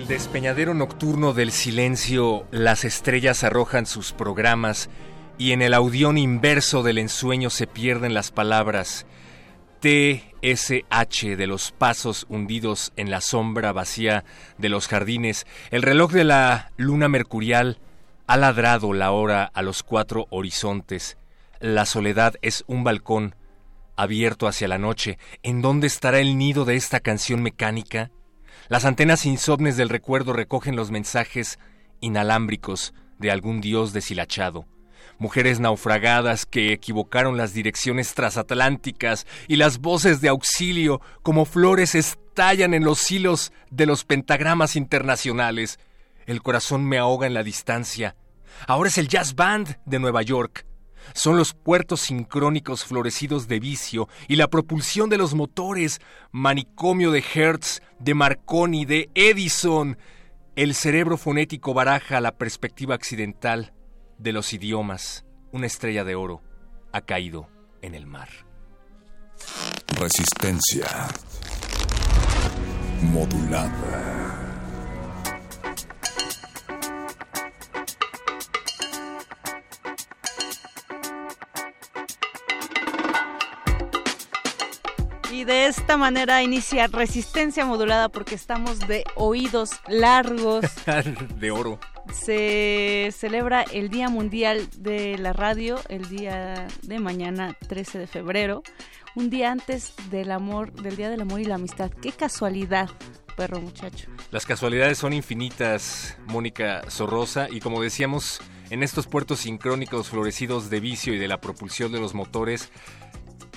El despeñadero nocturno del silencio, las estrellas arrojan sus programas y en el audión inverso del ensueño se pierden las palabras TSH de los pasos hundidos en la sombra vacía de los jardines. El reloj de la luna mercurial ha ladrado la hora a los cuatro horizontes. La soledad es un balcón abierto hacia la noche. ¿En dónde estará el nido de esta canción mecánica? Las antenas insomnes del recuerdo recogen los mensajes inalámbricos de algún dios deshilachado. Mujeres naufragadas que equivocaron las direcciones transatlánticas y las voces de auxilio como flores estallan en los hilos de los pentagramas internacionales. El corazón me ahoga en la distancia. Ahora es el Jazz Band de Nueva York. Son los puertos sincrónicos florecidos de vicio y la propulsión de los motores, manicomio de Hertz, de Marconi, de Edison. El cerebro fonético baraja la perspectiva accidental de los idiomas. Una estrella de oro ha caído en el mar. Resistencia modulada. Y de esta manera inicia resistencia modulada porque estamos de oídos largos. de oro. Se celebra el Día Mundial de la Radio, el día de mañana, 13 de febrero, un día antes del amor, del Día del Amor y la Amistad. Qué casualidad, perro muchacho. Las casualidades son infinitas, Mónica Sorrosa, y como decíamos, en estos puertos sincrónicos florecidos de vicio y de la propulsión de los motores,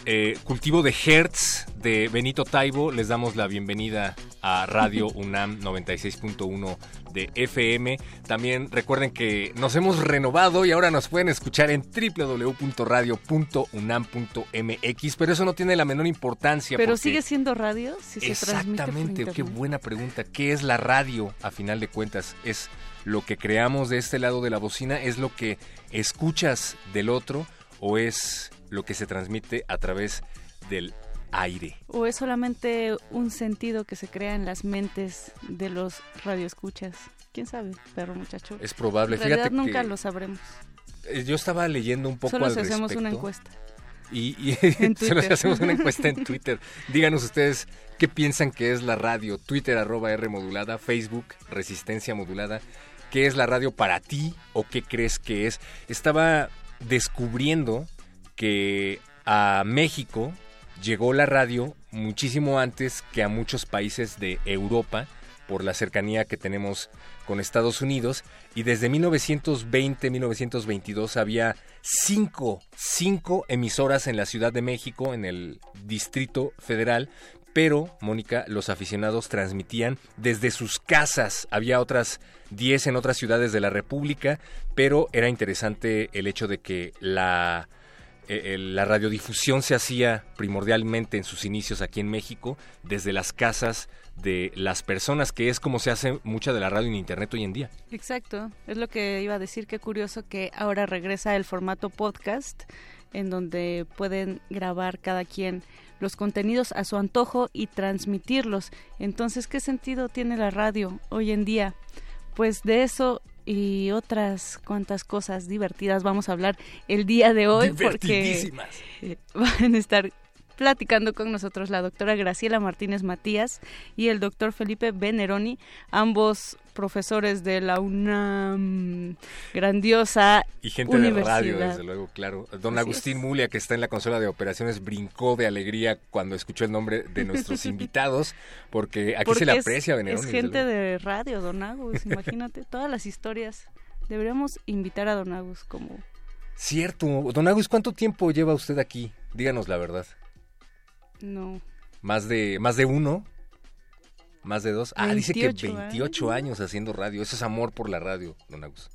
eh, cultivo de Hertz de Benito Taibo. Les damos la bienvenida a Radio UNAM 96.1 de FM. También recuerden que nos hemos renovado y ahora nos pueden escuchar en www.radio.unam.mx, pero eso no tiene la menor importancia. Pero sigue siendo radio si se Exactamente, qué buena pregunta. ¿Qué es la radio a final de cuentas? Es lo que creamos de este lado de la bocina, es lo que escuchas del otro o es lo que se transmite a través del aire. ¿O es solamente un sentido que se crea en las mentes de los radioescuchas? ¿Quién sabe, perro muchacho? Es probable. En realidad Fíjate nunca que, lo sabremos. eh, Yo estaba leyendo un poco Solo al si hacemos una respecto. encuesta. Y, si Twitter. hacemos una encuesta en Twitter. Díganos ustedes qué piensan que es la radio. Twitter arroba R modulada, Facebook Resistencia modulada. ¿Qué es la radio para ti o qué crees que es? Estaba descubriendo que a México llegó la radio muchísimo antes que a muchos países de Europa por la cercanía que tenemos con Estados Unidos y desde 1920-1922 había cinco, cinco emisoras en la Ciudad de México, en el Distrito Federal, pero, Mónica, los aficionados transmitían desde sus casas. Había otras 10 en otras ciudades de la República, pero era interesante el hecho de que la, eh, el- la radiodifusión se hacía primordialmente en sus inicios aquí en México, desde las casas de las personas, que es como se hace mucha de la radio en Internet hoy en día. Exacto, es lo que iba a decir, qué curioso que ahora regresa el formato podcast, en donde pueden grabar cada quien los contenidos a su antojo y transmitirlos. Entonces, ¿qué sentido tiene la radio hoy en día? Pues de eso y otras cuantas cosas divertidas vamos a hablar el día de hoy porque van a estar platicando con nosotros la doctora Graciela Martínez Matías y el doctor Felipe Beneroni, ambos profesores de la UNAM, grandiosa Y gente de radio, desde luego, claro. Don Agustín Mulia, que está en la consola de operaciones, brincó de alegría cuando escuchó el nombre de nuestros invitados, porque aquí se le aprecia Beneroni. Es gente de radio, Don Agus, imagínate, todas las historias. Deberíamos invitar a Don Agus como... Cierto. Don Agus, ¿cuánto tiempo lleva usted aquí? Díganos la verdad. No. Más de, más de uno. Más de dos. Ah, dice que 28 años. haciendo radio. Eso es amor por la radio, don Agus.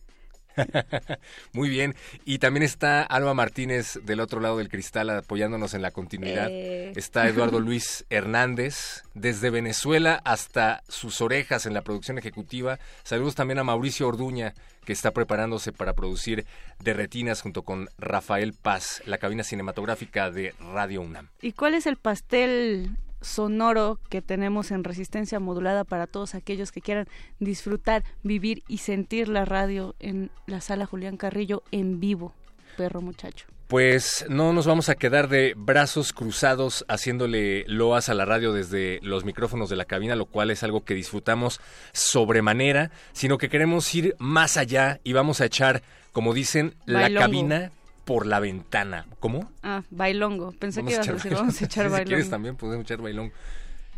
Muy bien. Y también está Alba Martínez del otro lado del cristal apoyándonos en la continuidad. Eh. Está Eduardo Luis Hernández desde Venezuela hasta sus orejas en la producción ejecutiva. Saludos también a Mauricio Orduña que está preparándose para producir de retinas junto con Rafael Paz, la cabina cinematográfica de Radio UNAM. ¿Y cuál es el pastel sonoro que tenemos en resistencia modulada para todos aquellos que quieran disfrutar, vivir y sentir la radio en la sala Julián Carrillo en vivo, perro muchacho? Pues no nos vamos a quedar de brazos cruzados haciéndole loas a la radio desde los micrófonos de la cabina, lo cual es algo que disfrutamos sobremanera, sino que queremos ir más allá y vamos a echar, como dicen, la cabina por la ventana. ¿Cómo? Ah, bailongo. Pensé que ibas a decir, vamos a echar bailongo. Si quieres también podemos echar bailongo.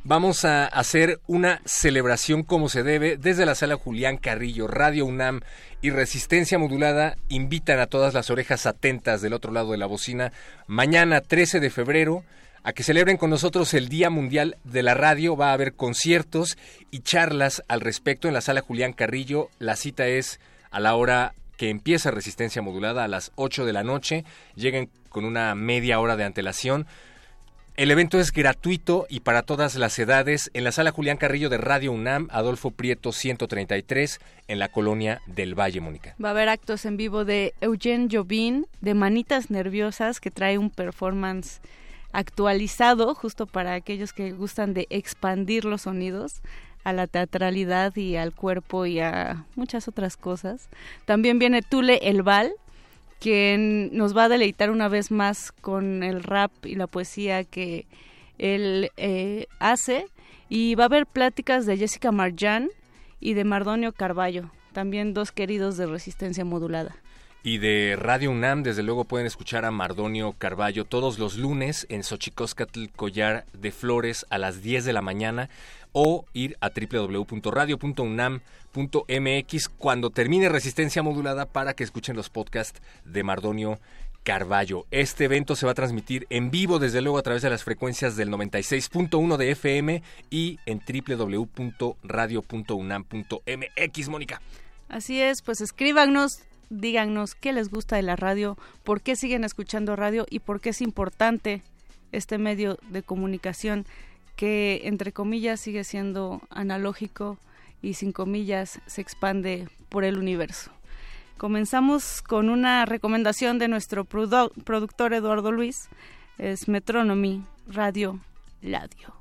Vamos a hacer una celebración como se debe desde la sala Julián Carrillo, Radio UNAM y Resistencia Modulada invitan a todas las orejas atentas del otro lado de la bocina mañana 13 de febrero a que celebren con nosotros el Día Mundial de la Radio. Va a haber conciertos y charlas al respecto en la sala Julián Carrillo. La cita es a la hora que empieza Resistencia Modulada a las 8 de la noche. Lleguen con una media hora de antelación. El evento es gratuito y para todas las edades en la sala Julián Carrillo de Radio UNAM, Adolfo Prieto 133, en la colonia del Valle, Mónica. Va a haber actos en vivo de Eugene Jobin, de Manitas Nerviosas, que trae un performance actualizado justo para aquellos que gustan de expandir los sonidos a la teatralidad y al cuerpo y a muchas otras cosas. También viene Tule El Val, quien nos va a deleitar una vez más con el rap y la poesía que él eh, hace. Y va a haber pláticas de Jessica Marjan y de Mardonio Carballo, también dos queridos de resistencia modulada. Y de Radio UNAM, desde luego pueden escuchar a Mardonio Carballo todos los lunes en Xochicóscatl Collar de Flores a las 10 de la mañana o ir a www.radio.unam.mx cuando termine Resistencia Modulada para que escuchen los podcasts de Mardonio Carballo. Este evento se va a transmitir en vivo, desde luego, a través de las frecuencias del 96.1 de FM y en www.radio.unam.mx, Mónica. Así es, pues escríbanos, díganos qué les gusta de la radio, por qué siguen escuchando radio y por qué es importante este medio de comunicación que entre comillas sigue siendo analógico y sin comillas se expande por el universo. Comenzamos con una recomendación de nuestro productor Eduardo Luis, es Metronomy Radio Ladio.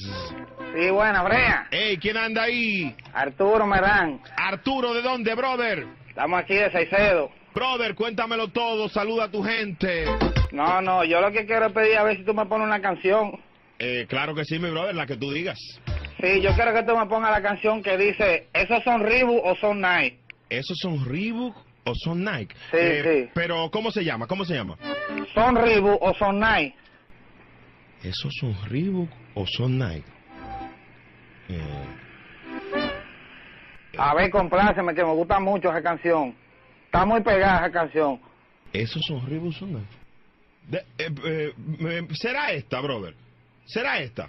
Sí, buena, Brea. Ey, ¿quién anda ahí? Arturo Merán. Arturo, ¿de dónde, brother? Estamos aquí de Saicedo. Brother, cuéntamelo todo, saluda a tu gente. No, no, yo lo que quiero es pedir a ver si tú me pones una canción. Eh, claro que sí, mi brother, la que tú digas. Sí, yo quiero que tú me pongas la canción que dice, ¿esos son Reebok o son Nike? ¿Esos son Reebok o son Nike? Sí, Eh, sí. Pero, ¿cómo se llama? ¿Cómo se llama? ¿Son Reebok o son Nike? ¿Esos son Reebok o son Nike? Eh, A ver, compláceme, que me gusta mucho esa canción. Está muy pegada esa canción. ¿Esos son Reebok o son Nike? De- eh, eh, eh, ¿Será esta, brother? ¿Será esta?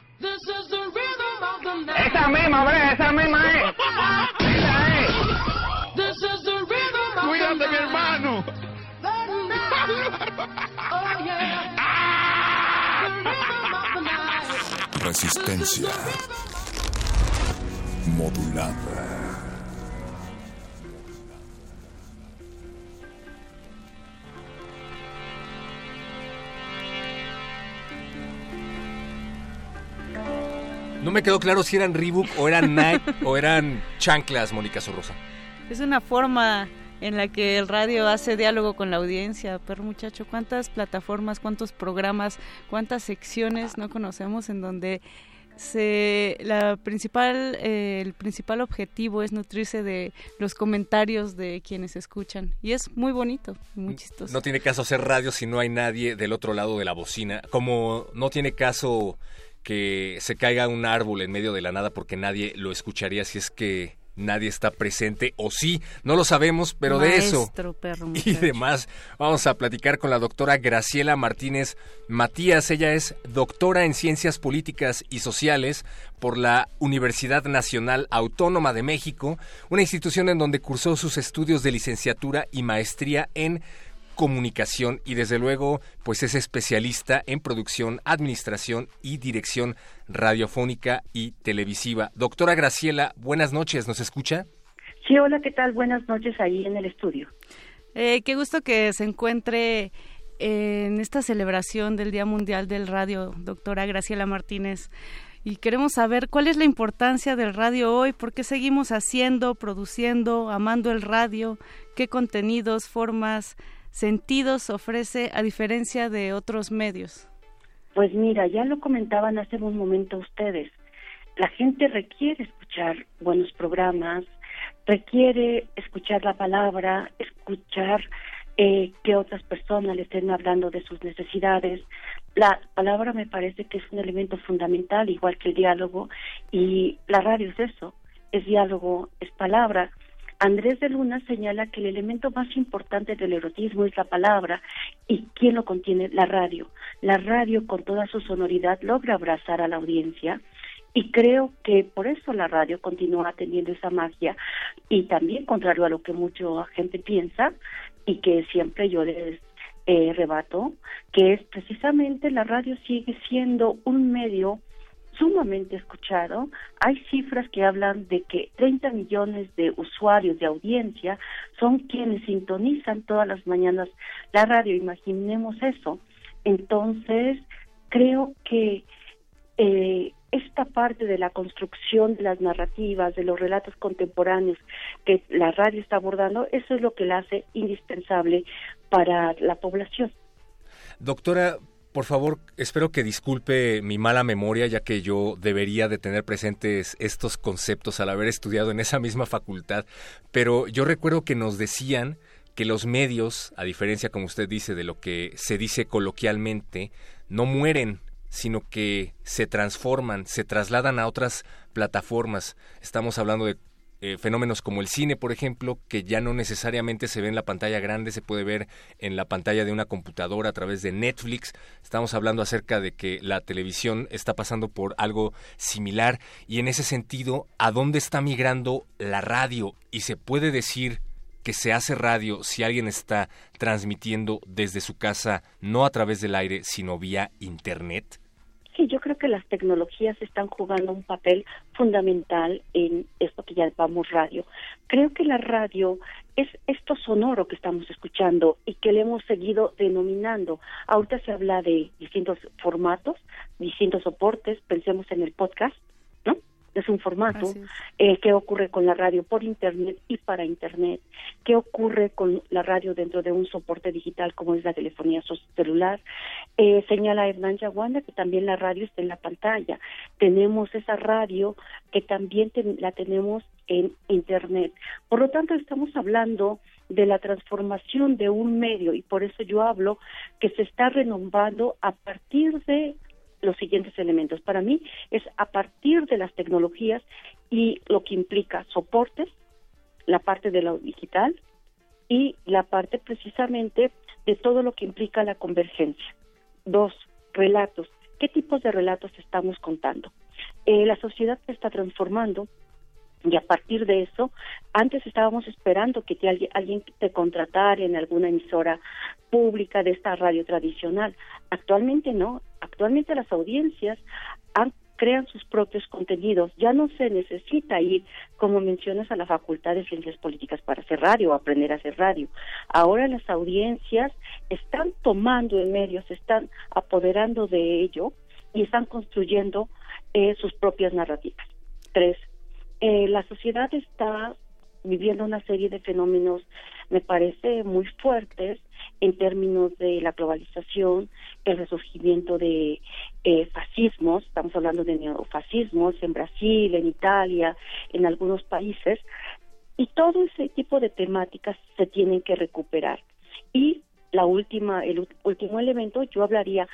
Esa misma, Brea, esa misma es. Esa es. Cuídate, mi hermano. Resistencia modulada. No me quedó claro si eran Reebok o eran Nike o eran chanclas, Mónica Sorrosa. Es una forma en la que el radio hace diálogo con la audiencia. Pero muchacho, ¿cuántas plataformas, cuántos programas, cuántas secciones no conocemos en donde se la principal eh, el principal objetivo es nutrirse de los comentarios de quienes escuchan y es muy bonito, muy chistoso. No tiene caso hacer radio si no hay nadie del otro lado de la bocina. Como no tiene caso que se caiga un árbol en medio de la nada porque nadie lo escucharía si es que nadie está presente o sí, no lo sabemos, pero de eso perro, y demás vamos a platicar con la doctora Graciela Martínez Matías. Ella es doctora en Ciencias Políticas y Sociales por la Universidad Nacional Autónoma de México, una institución en donde cursó sus estudios de licenciatura y maestría en comunicación y desde luego pues es especialista en producción, administración y dirección radiofónica y televisiva. Doctora Graciela, buenas noches, ¿nos escucha? Sí, hola, ¿qué tal? Buenas noches ahí en el estudio. Eh, qué gusto que se encuentre en esta celebración del Día Mundial del Radio, doctora Graciela Martínez. Y queremos saber cuál es la importancia del radio hoy, por qué seguimos haciendo, produciendo, amando el radio, qué contenidos, formas, sentidos ofrece a diferencia de otros medios. Pues mira, ya lo comentaban hace un momento ustedes. La gente requiere escuchar buenos programas, requiere escuchar la palabra, escuchar eh, que otras personas le estén hablando de sus necesidades. La palabra me parece que es un elemento fundamental, igual que el diálogo, y la radio es eso, es diálogo, es palabra. Andrés de Luna señala que el elemento más importante del erotismo es la palabra y ¿quién lo contiene? La radio. La radio con toda su sonoridad logra abrazar a la audiencia Y creo que por eso la radio continúa teniendo esa magia y también contrario a lo que mucha gente piensa y que siempre yo les eh, rebato, que es precisamente la radio sigue siendo un medio sumamente escuchado. Hay cifras que hablan de que 30 millones de usuarios de audiencia son quienes sintonizan todas las mañanas la radio. Imaginemos eso. Entonces, creo que eh, esta parte de la construcción de las narrativas, de los relatos contemporáneos que la radio está abordando, eso es lo que la hace indispensable para la población. Doctora, por favor, espero que disculpe mi mala memoria, ya que yo debería de tener presentes estos conceptos al haber estudiado en esa misma facultad, pero yo recuerdo que nos decían que los medios, a diferencia, como usted dice, de lo que se dice coloquialmente, no mueren, sino que se transforman, se trasladan a otras plataformas. Estamos hablando de eh, fenómenos como el cine, por ejemplo, que ya no necesariamente se ve en la pantalla grande, se puede ver en la pantalla de una computadora a través de Netflix. Estamos hablando acerca de que la televisión está pasando por algo similar y en ese sentido, ¿a dónde está migrando la radio? Y se puede decir que se hace radio si alguien está transmitiendo desde su casa, no a través del aire, sino vía Internet? Sí, yo creo que las tecnologías están jugando un papel fundamental en esto que llamamos radio. Creo que la radio es esto sonoro que estamos escuchando y que le hemos seguido denominando. Ahorita se habla de distintos formatos, distintos soportes, pensemos en el podcast. Es un formato, eh, qué ocurre con la radio por Internet y para Internet, qué ocurre con la radio dentro de un soporte digital como es la telefonía celular. Eh, señala Hernán Yaguanda que también la radio está en la pantalla. Tenemos esa radio que también la tenemos en Internet. Por lo tanto, estamos hablando de la transformación de un medio y por eso yo hablo que se está renovando a partir de los siguientes elementos. Para mí es a partir de las tecnologías y lo que implica soportes, la parte de lo digital y la parte precisamente de todo lo que implica la convergencia. Dos, relatos. ¿Qué tipos de relatos estamos contando? Eh, la sociedad se está transformando y a partir de eso, antes estábamos esperando que te, alguien te contratara en alguna emisora pública de esta radio tradicional. Actualmente no. Actualmente las audiencias crean sus propios contenidos. Ya no se necesita ir, como mencionas, a la Facultad de Ciencias Políticas para hacer radio o aprender a hacer radio. Ahora las audiencias están tomando el medio, se están apoderando de ello y están construyendo eh, sus propias narrativas. Tres, eh, la sociedad está viviendo una serie de fenómenos, me parece, muy fuertes en términos de la globalización, el resurgimiento de eh, fascismos, estamos hablando de neofascismos en Brasil, en Italia, en algunos países, y todo ese tipo de temáticas se tienen que recuperar. Y la última, el último elemento, yo hablaría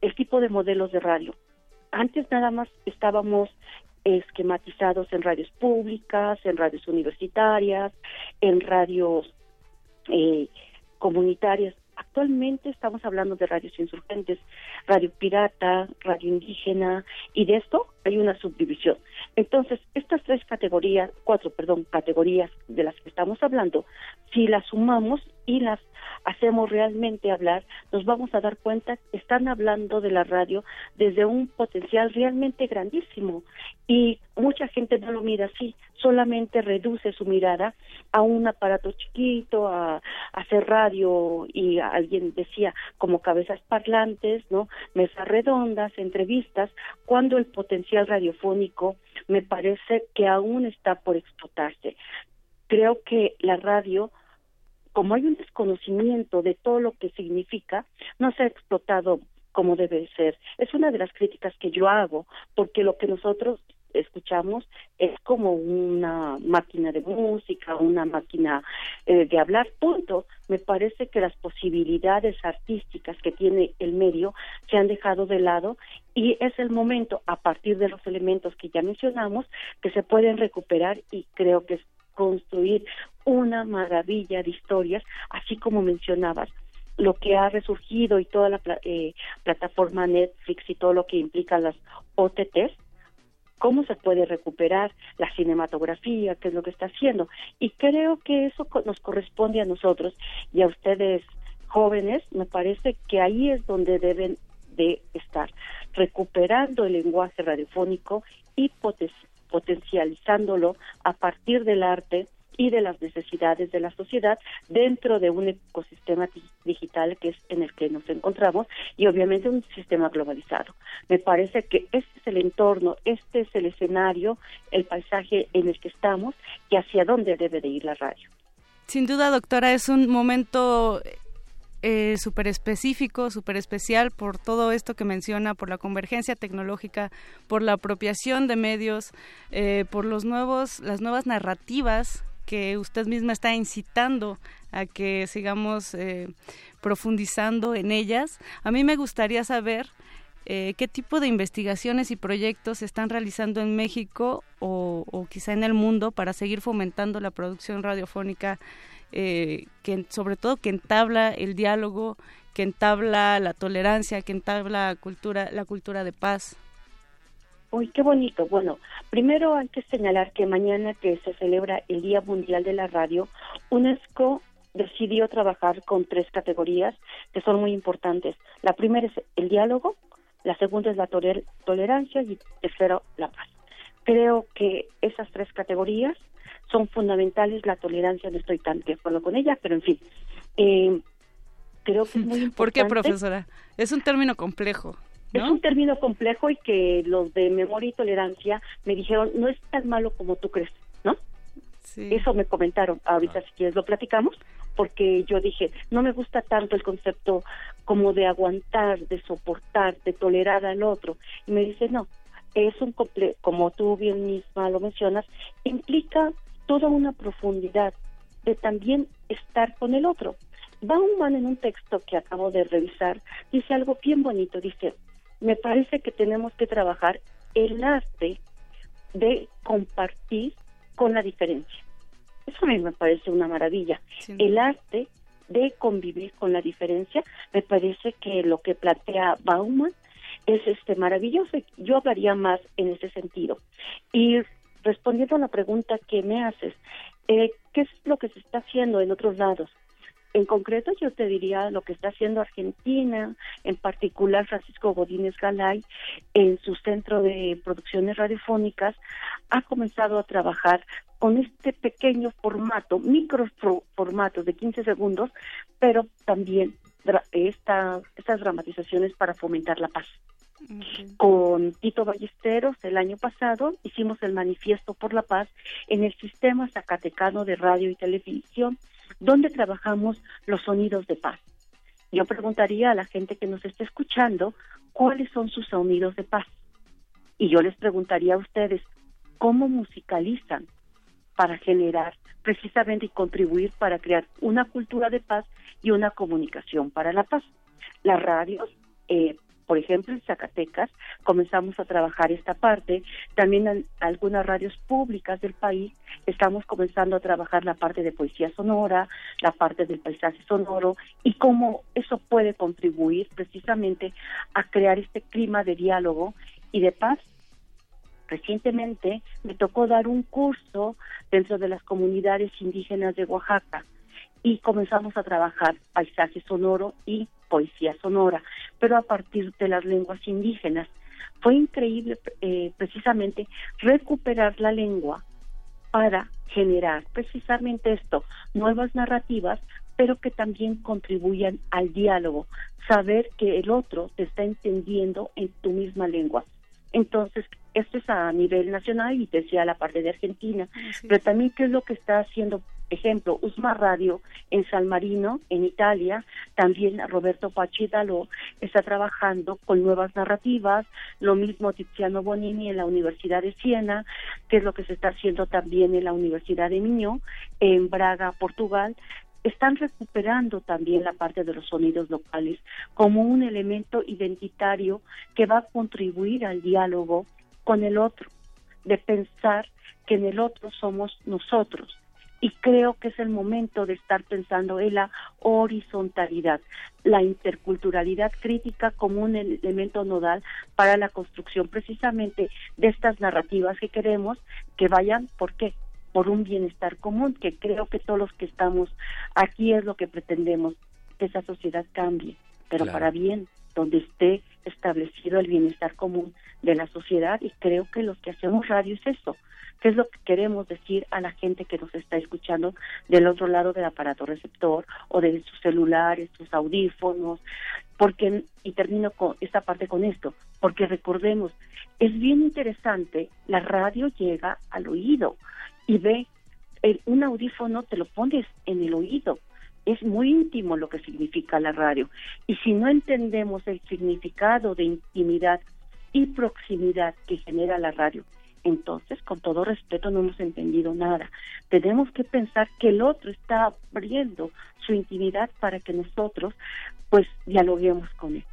el tipo de modelos de radio. Antes nada más estábamos esquematizados en radios públicas, en radios universitarias, en radios eh, comunitarias. Actualmente estamos hablando de radios insurgentes, radio pirata, radio indígena, y de esto hay una subdivisión. Entonces, estas tres categorías, cuatro, perdón, categorías de las que estamos hablando, si las sumamos y las hacemos realmente hablar, nos vamos a dar cuenta que están hablando de la radio desde un potencial realmente grandísimo y mucha gente no lo mira así, solamente reduce su mirada a un aparato chiquito, a, hacer radio y alguien decía como cabezas parlantes, ¿no? Mesas redondas, entrevistas, cuando el potencial radiofónico me parece que aún está por explotarse. Creo que la radio como hay un desconocimiento de todo lo que significa, no se ha explotado como debe ser. Es una de las críticas que yo hago, porque lo que nosotros escuchamos es como una máquina de música, una máquina eh, de hablar, punto. Me parece que las posibilidades artísticas que tiene el medio se han dejado de lado y es el momento, a partir de los elementos que ya mencionamos, que se pueden recuperar y creo que es construir una maravilla de historias, así como mencionabas, lo que ha resurgido y toda la eh, plataforma Netflix y todo lo que implica las OTTs, cómo se puede recuperar la cinematografía, qué es lo que está haciendo. Y creo que eso nos corresponde a nosotros y a ustedes jóvenes, me parece que ahí es donde deben de estar, recuperando el lenguaje radiofónico y potencializándolo a partir del arte y de las necesidades de la sociedad dentro de un ecosistema digital que es en el que nos encontramos y obviamente un sistema globalizado. Me parece que este es el entorno, este es el escenario, el paisaje en el que estamos y hacia dónde debe de ir la radio. Sin duda, doctora, es un momento eh, súper específico, súper especial por todo esto que menciona, por la convergencia tecnológica, por la apropiación de medios, eh, por los nuevos, las nuevas narrativas que usted misma está incitando a que sigamos eh, profundizando en ellas. A mí me gustaría saber eh, qué tipo de investigaciones y proyectos se están realizando en México o, quizá en el mundo para seguir fomentando la producción radiofónica, eh, que sobre todo que entabla el diálogo, que entabla la tolerancia, que entabla cultura, la cultura de paz. Uy, qué bonito. Bueno, primero hay que señalar que mañana que se celebra el Día Mundial de la Radio, UNESCO decidió trabajar con tres categorías que son muy importantes. La primera es el diálogo, la segunda es la tolerancia y tercero la paz. Creo que esas tres categorías son fundamentales. La tolerancia no estoy tan de acuerdo con ella, pero en fin. Eh, creo que es muy importante. ¿Por qué, profesora? Es un término complejo. Es un término complejo y que los de memoria y tolerancia me dijeron, no es tan malo como tú crees, ¿no? Sí. Eso me comentaron. Ahorita, si quieres, lo platicamos, porque yo dije, no me gusta tanto el concepto como de aguantar, de soportar, de tolerar al otro. Y me dice, no, es un complejo, como tú bien misma lo mencionas, implica toda una profundidad de también estar con el otro. Bauman en un texto que acabo de revisar dice algo bien bonito, dice, me parece que tenemos que trabajar el arte de compartir con la diferencia. Eso a mí me parece una maravilla. El arte de convivir con la diferencia, me parece que lo que plantea Bauman es este maravilloso. Yo hablaría más en ese sentido. Y respondiendo a la pregunta que me haces, eh, ¿qué es lo que se está haciendo en otros lados? En concreto, yo te diría lo que está haciendo Argentina, en particular Francisco Godínez Galay, en su centro de producciones radiofónicas, ha comenzado a trabajar con este pequeño formato, micro formato de 15 segundos, pero también esta, estas dramatizaciones para fomentar la paz. Con Tito Ballesteros el año pasado hicimos el Manifiesto por la Paz en el Sistema Zacatecano de Radio y Televisión ¿Dónde trabajamos los sonidos de paz? Yo preguntaría a la gente que nos esté escuchando cuáles son sus sonidos de paz. Y yo les preguntaría a ustedes cómo musicalizan para generar precisamente y contribuir para crear una cultura de paz y una comunicación para la paz. Las radios eh, por ejemplo, en Zacatecas comenzamos a trabajar esta parte. También en algunas radios públicas del país estamos comenzando a trabajar la parte de poesía sonora, la parte del paisaje sonoro y cómo eso puede contribuir precisamente a crear este clima de diálogo y de paz recientemente me tocó dar un curso dentro de las comunidades indígenas de Oaxaca y comenzamos a trabajar paisaje sonoro y poesía sonora, pero a partir de las lenguas indígenas. Fue increíble eh, precisamente recuperar la lengua para generar precisamente esto, nuevas narrativas, pero que también contribuyan al diálogo, saber que el otro te está entendiendo en tu misma lengua. Entonces, esto es a nivel nacional y decía la parte de Argentina, pero también qué es lo que está haciendo ejemplo, Usma Radio en San Marino, en Italia, también Roberto Pachidalo está trabajando con nuevas narrativas, lo mismo Tiziano Bonini en la Universidad de Siena, que es lo que se está haciendo también en la Universidad de Miño, en Braga, Portugal, están recuperando también la parte de los sonidos locales como un elemento identitario que va a contribuir al diálogo con el otro, de pensar que en el otro somos nosotros y creo que es el momento de estar pensando en la horizontalidad, la interculturalidad crítica como un elemento nodal para la construcción precisamente de estas narrativas que queremos que vayan, ¿por qué? Por un bienestar común, que creo que todos los que estamos aquí es lo que pretendemos, que esa sociedad cambie, pero para bien, donde esté establecido el bienestar común de la sociedad y creo que los que hacemos radio es eso, qué es lo que queremos decir a la gente que nos está escuchando del otro lado del aparato receptor o de sus celulares, sus audífonos, porque y termino con esta parte con esto, porque recordemos, es bien interesante, la radio llega al oído y ve el, un audífono te lo pones en el oído. Es muy íntimo lo que significa la radio. Y si no entendemos el significado de intimidad y proximidad que genera la radio, entonces, con todo respeto, no hemos entendido nada. Tenemos que pensar que el otro está abriendo su intimidad para que nosotros, pues, dialoguemos con él.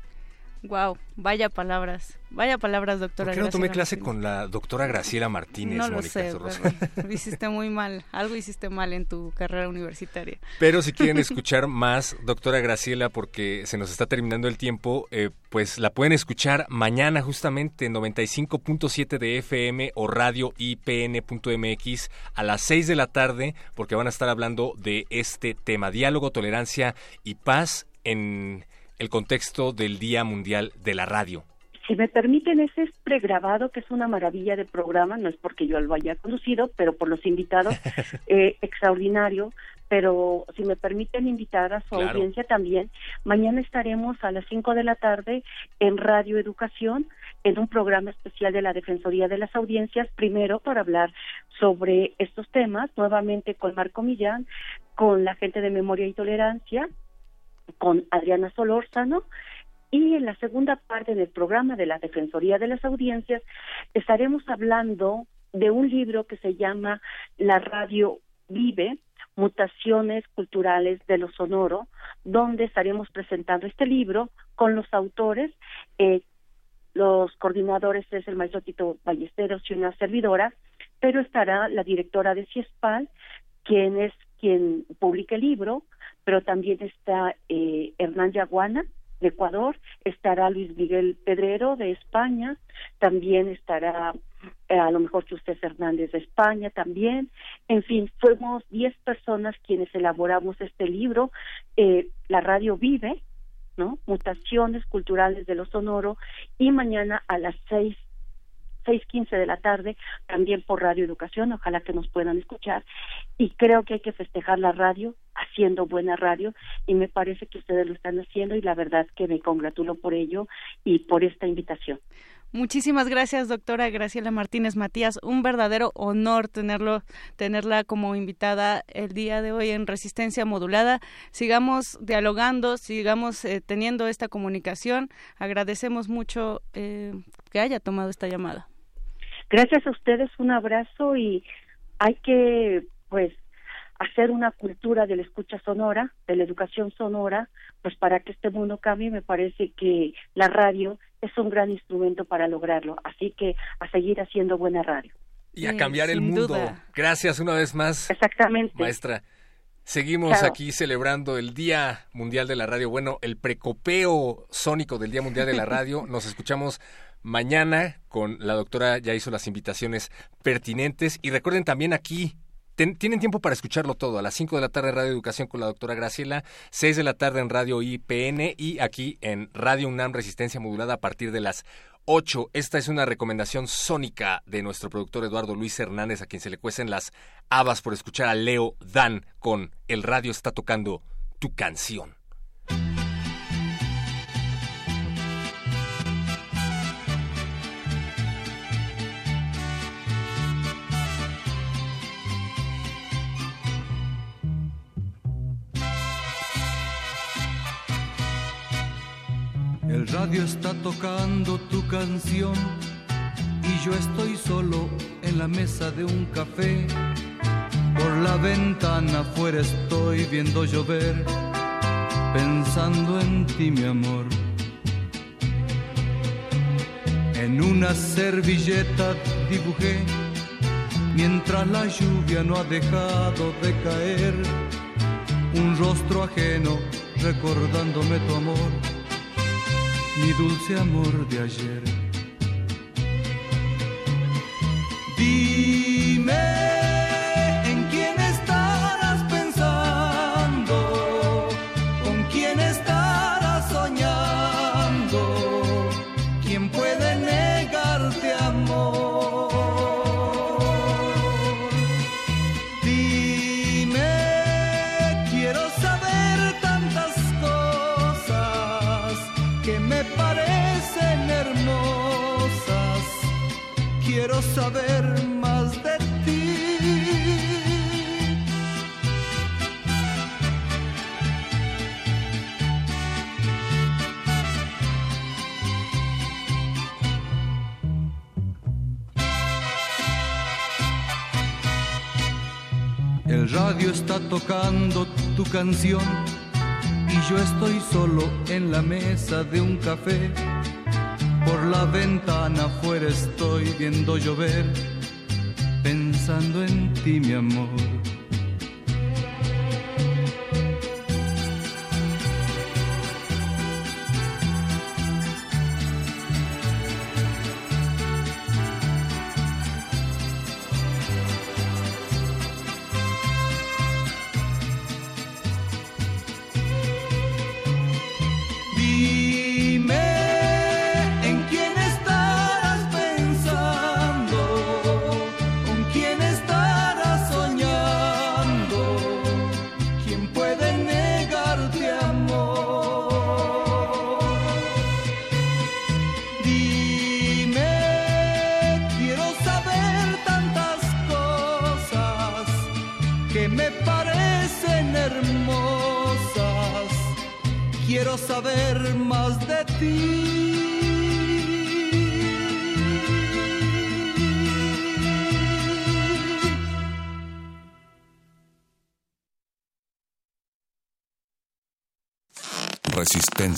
Wow, vaya palabras, vaya palabras, doctora. ¿Por qué no tomé clase con la doctora Graciela Martínez? No lo sé, hiciste muy mal, algo hiciste mal en tu carrera universitaria. Pero si quieren escuchar más, doctora Graciela, porque se nos está terminando el tiempo, eh, pues la pueden escuchar mañana justamente en 95.7 de FM o radio IPN.mx a las 6 de la tarde, porque van a estar hablando de este tema, diálogo, tolerancia y paz en el contexto del Día Mundial de la Radio. Si me permiten, ese es pregrabado, que es una maravilla de programa, no es porque yo lo haya conducido, pero por los invitados, eh, extraordinario. Pero si me permiten invitar a su audiencia también, mañana estaremos a las 5 de la tarde en Radio Educación, en un programa especial de la Defensoría de las Audiencias, primero para hablar sobre estos temas, nuevamente con Marco Millán, con la gente de Memoria y Tolerancia, con Adriana Solórzano. Y en la segunda parte del programa de la Defensoría de las Audiencias estaremos hablando de un libro que se llama La Radio Vive, Mutaciones Culturales de lo Sonoro, donde estaremos presentando este libro con los autores, eh, los coordinadores es el maestro Tito Ballesteros y una servidora, pero estará la directora de CIESPAL, quien es quien publica el libro, pero también está eh, Hernán Yaguana de Ecuador, estará Luis Miguel Pedrero de España, también estará eh, a lo mejor José Fernández de España también, en fin, fuimos 10 personas quienes elaboramos este libro, eh, La Radio Vive, ¿no? Mutaciones culturales de lo sonoro, y mañana a las seis seis quince de la tarde, también por Radio Educación, ojalá que nos puedan escuchar. Y creo que hay que festejar la radio haciendo buena radio y me parece que ustedes lo están haciendo y la verdad que me congratulo por ello y por esta invitación. Muchísimas gracias, doctora Graciela Martínez Matías. Un verdadero honor tenerlo, tenerla como invitada el día de hoy en Resistencia Modulada. Sigamos dialogando, sigamos eh, teniendo esta comunicación. Agradecemos mucho eh, que haya tomado esta llamada. Gracias a ustedes, un abrazo y hay que, pues, hacer una cultura de la escucha sonora, de la educación sonora, pues para que este mundo cambie, me parece que la radio es un gran instrumento para lograrlo. Así que a seguir haciendo buena radio. Y a cambiar el mundo. Gracias una vez más. Exactamente. Maestra. Seguimos aquí celebrando el Día Mundial de la Radio. Bueno, el precopeo sónico del Día Mundial de la Radio. Nos escuchamos mañana con la doctora, ya hizo las invitaciones pertinentes. Y recuerden también aquí, tienen tiempo para escucharlo todo. A las 5 de la tarde Radio Educación con la doctora Graciela, 6 de la tarde en Radio IPN y aquí en Radio UNAM Resistencia Modulada a partir de las 8. Esta es una recomendación sónica de nuestro productor Eduardo Luis Hernández, a quien se le cuecen las habas por escuchar a Leo Dan con El radio está tocando tu canción. El radio está tocando tu canción y yo estoy solo en la mesa de un café. Por la ventana afuera estoy viendo llover, pensando en ti mi amor. En una servilleta dibujé mientras la lluvia no ha dejado de caer. Un rostro ajeno recordándome tu amor, mi dulce amor de ayer. Dime. Está tocando tu canción y yo estoy solo en la mesa de un café. Por la ventana afuera estoy viendo llover, pensando en ti, mi amor.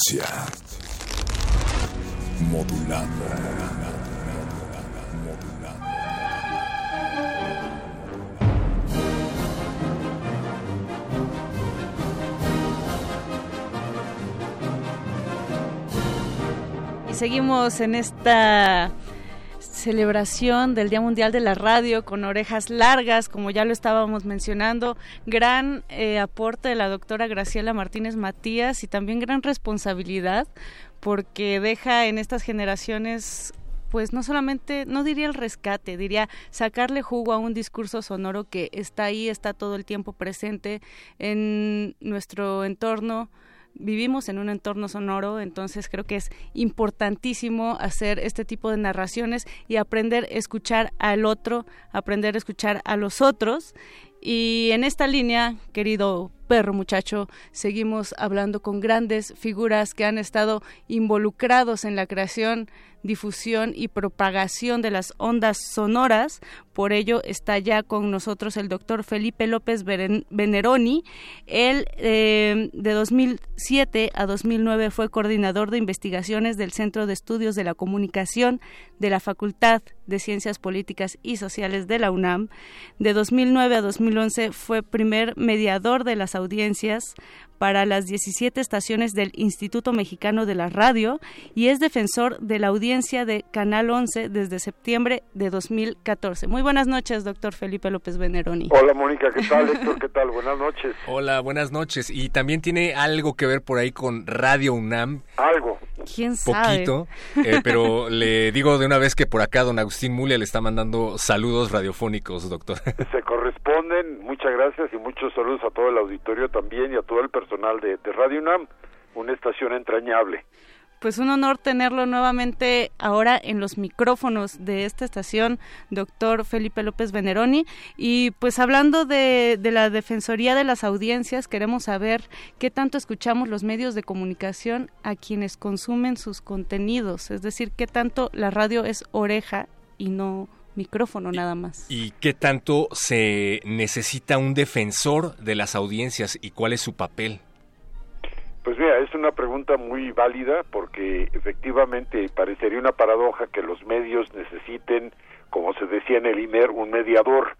Resistencia. Modulando. Y seguimos en esta celebración del Día Mundial de la Radio con orejas largas, como ya lo estábamos mencionando, gran eh, aporte de la doctora Graciela Martínez Matías y también gran responsabilidad porque deja en estas generaciones pues no solamente, no diría el rescate, diría sacarle jugo a un discurso sonoro que está ahí, está todo el tiempo presente en nuestro entorno, vivimos en un entorno sonoro, entonces creo que es importantísimo hacer este tipo de narraciones y aprender a escuchar al otro, aprender a escuchar a los otros. Y en esta línea, querido perro muchacho, seguimos hablando con grandes figuras que han estado involucrados en la creación, difusión y propagación de las ondas sonoras. Por ello está ya con nosotros el doctor Felipe López Veneroni. Él eh, de 2007 a 2009 fue coordinador de investigaciones del Centro de Estudios de la Comunicación de la Facultad de Ciencias Políticas y Sociales de la UNAM. De 2009 a 2011 fue primer mediador de las audiencias para las 17 estaciones del Instituto Mexicano de la Radio y es defensor de la audiencia de Canal 11 desde septiembre de 2014. Muy buenas noches, doctor Felipe López Veneroni. Hola Mónica, ¿qué tal? Héctor, ¿qué tal? Buenas noches. Hola, buenas noches. Y también tiene algo que ver por ahí con Radio UNAM. Algo. ¿Quién sabe? Poquito, eh, pero le digo de una vez que por acá don Agustín Mulia le está mandando saludos radiofónicos, doctor. Se corresponden, muchas gracias y muchos saludos a todo el auditorio también y a todo el personal de, de Radio UNAM, una estación entrañable. Pues un honor tenerlo nuevamente ahora en los micrófonos de esta estación, doctor Felipe López Veneroni. Y pues hablando de, de, la Defensoría de las Audiencias, queremos saber qué tanto escuchamos los medios de comunicación a quienes consumen sus contenidos, es decir, qué tanto la radio es oreja y no micrófono nada más. ¿Y qué tanto se necesita un defensor de las audiencias y cuál es su papel? Pues mira, es una pregunta muy válida porque efectivamente parecería una paradoja que los medios necesiten como se decía en el IMER, un mediador.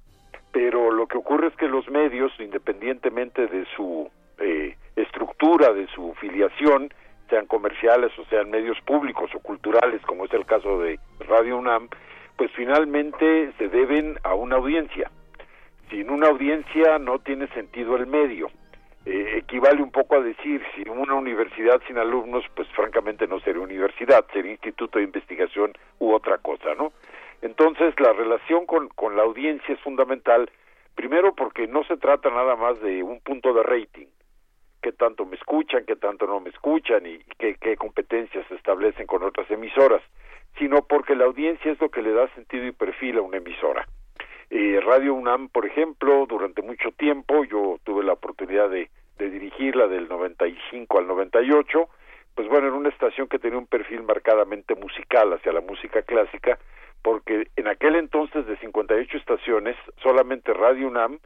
Pero lo que ocurre es que los medios, independientemente de su eh, estructura, de su filiación, sean comerciales o sean medios públicos o culturales, como es el caso de Radio UNAM, pues finalmente se deben a una audiencia. Sin una audiencia no tiene sentido el medio. Eh, equivale un poco a decir, si una universidad sin alumnos, pues francamente no sería universidad, sería instituto de investigación u otra cosa, ¿no? Entonces, la relación con, con la audiencia es fundamental, primero porque no se trata nada más de un punto de rating, qué tanto me escuchan, qué tanto no me escuchan y, qué, qué competencias se establecen con otras emisoras, sino porque la audiencia es lo que le da sentido y perfil a una emisora. Eh, Radio UNAM, por ejemplo, durante mucho tiempo yo tuve la oportunidad de, de dirigirla del 95 al 98, pues bueno, en una estación que tenía un perfil marcadamente musical hacia la música clásica, porque en aquel entonces de 58 estaciones, solamente Radio UNAM,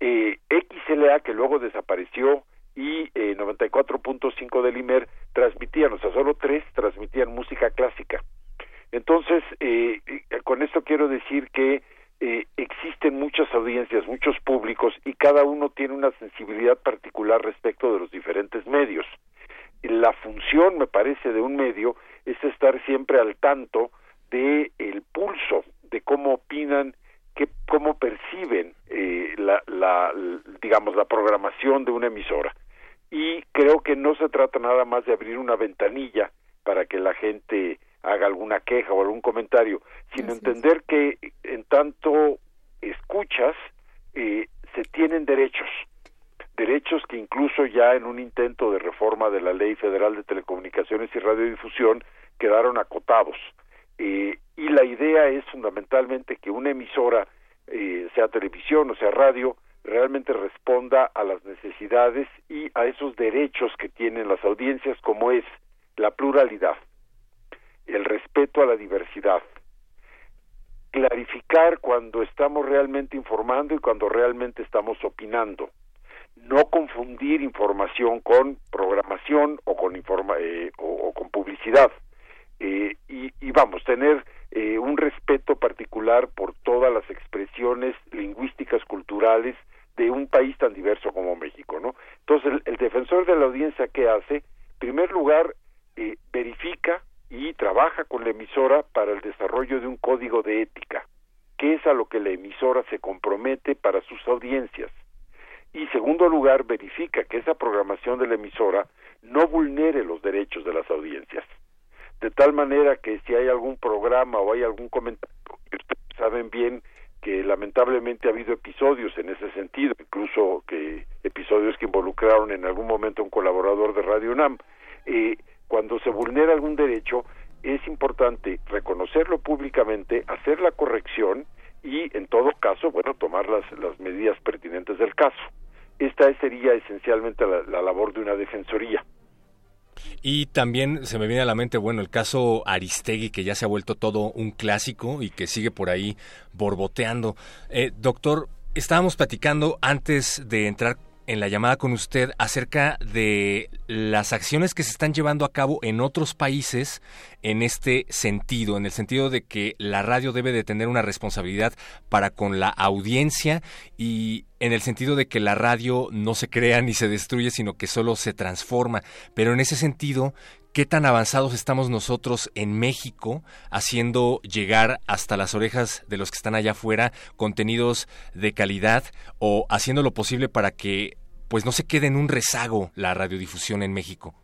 eh, XLA, que luego desapareció, y eh, 94.5 del IMER transmitían, o sea, solo tres transmitían música clásica. Entonces, eh, con esto quiero decir que eh, existen muchas audiencias, muchos públicos, y cada uno tiene una sensibilidad particular respecto de los diferentes medios. La función, me parece, de un medio es estar siempre al tanto de el pulso de cómo opinan que cómo perciben eh, la, la digamos la programación de una emisora y creo que no se trata nada más de abrir una ventanilla para que la gente haga alguna queja o algún comentario sino entender que en tanto escuchas eh, se tienen derechos. Derechos que incluso ya en un intento de reforma de la ley federal de telecomunicaciones y radiodifusión quedaron acotados. Eh, y la idea es fundamentalmente que una emisora, eh, sea televisión o sea radio, realmente responda a las necesidades y a esos derechos que tienen las audiencias, como es la pluralidad, el respeto a la diversidad, clarificar cuando estamos realmente informando y cuando realmente estamos opinando, no confundir información con programación o con, informa eh, o, con publicidad eh, y, vamos, tener eh, un respeto particular por todas las expresiones lingüísticas, culturales de un país tan diverso como México, ¿no? Entonces, el, el defensor de la audiencia, ¿qué hace? En primer lugar, eh, verifica y trabaja con la emisora para el desarrollo de un código de ética, que es a lo que la emisora se compromete para sus audiencias. Y segundo lugar, verifica que esa programación de la emisora no vulnere los derechos de las audiencias de tal manera que si hay algún programa o hay algún comentario, ustedes saben bien que lamentablemente ha habido episodios en ese sentido, incluso que episodios que involucraron en algún momento a un colaborador de Radio UNAM. Eh, cuando se vulnera algún derecho, es importante reconocerlo públicamente, hacer la corrección y, en todo caso, bueno, tomar las, las medidas pertinentes del caso. Esta sería esencialmente la, la labor de una defensoría. Y también se me viene a la mente, bueno, el caso Aristegui, que ya se ha vuelto todo un clásico y que sigue por ahí borboteando. Eh, doctor, estábamos platicando antes de entrar en la llamada con usted acerca de las acciones que se están llevando a cabo en otros países en este sentido, en el sentido de que la radio debe de tener una responsabilidad para con la audiencia y en el sentido de que la radio no se crea ni se destruye, sino que solo se transforma. Pero en ese sentido, qué tan avanzados estamos nosotros en México haciendo llegar hasta las orejas de los que están allá afuera contenidos de calidad o haciendo lo posible para que pues no se quede en un rezago la radiodifusión en México.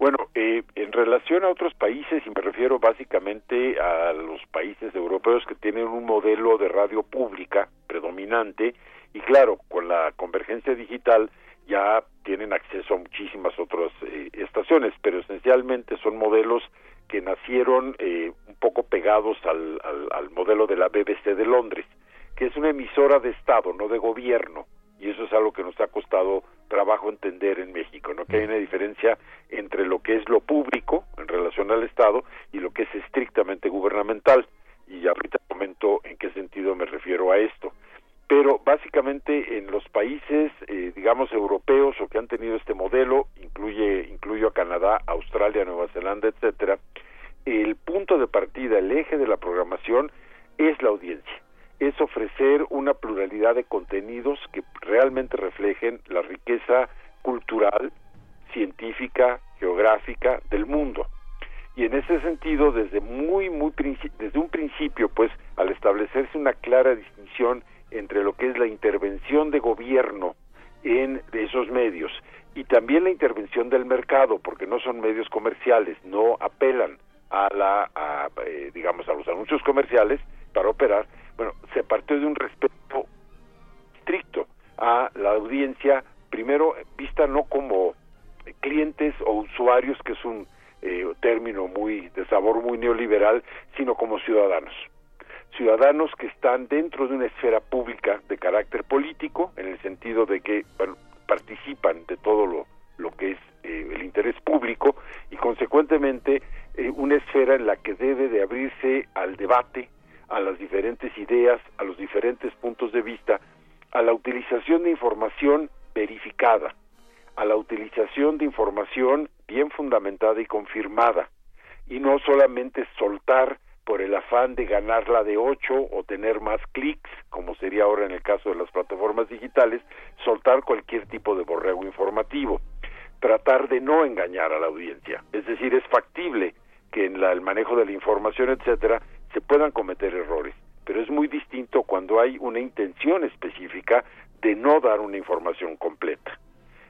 Bueno, eh, en relación a otros países, y me refiero básicamente a los países europeos que tienen un modelo de radio pública predominante, y claro, con la convergencia digital, ya tienen acceso a muchísimas otras eh, estaciones, pero esencialmente son modelos que nacieron eh, un poco pegados al, al, al, modelo de la BBC de Londres, que es una emisora de Estado, no de gobierno, y eso es algo que nos ha costado trabajo entender en México, ¿no? Que hay una diferencia entre lo que es lo público en relación al Estado y lo que es estrictamente gubernamental, y ahorita comento en qué sentido me refiero a esto pero básicamente en los países, eh, digamos, europeos o que han tenido este modelo, incluye, incluyo a Canadá, Australia, Nueva Zelanda, etcétera, el punto de partida, el eje de la programación es la audiencia, es ofrecer una pluralidad de contenidos que realmente reflejen la riqueza cultural, científica, geográfica del mundo. Y en ese sentido, desde muy, muy desde un principio, pues, al establecerse una clara distinción entre lo que es la intervención de gobierno en esos medios y también la intervención del mercado, porque no son medios comerciales, no apelan a la, eh, digamos, a los anuncios comerciales para operar. Bueno, se partió de un respeto estricto a la audiencia, primero vista no como clientes o usuarios, que es un eh, término muy de sabor muy neoliberal, sino como ciudadanos. Ciudadanos que están dentro de una esfera pública de carácter político, en el sentido de que participan de todo lo, lo que es eh, el interés público y consecuentemente eh, una esfera en la que debe de abrirse al debate, a las diferentes ideas, a los diferentes puntos de vista, a la utilización de información verificada, a la utilización de información bien fundamentada y confirmada, y no solamente soltar por el afán de ganarla de ocho o tener más clics, como sería ahora en el caso de las plataformas digitales, soltar cualquier tipo de borrego informativo, tratar de no engañar a la audiencia. Es decir, es factible que en el manejo de la información, etcétera, se puedan cometer errores, pero es muy distinto cuando hay una intención específica de no dar una información completa.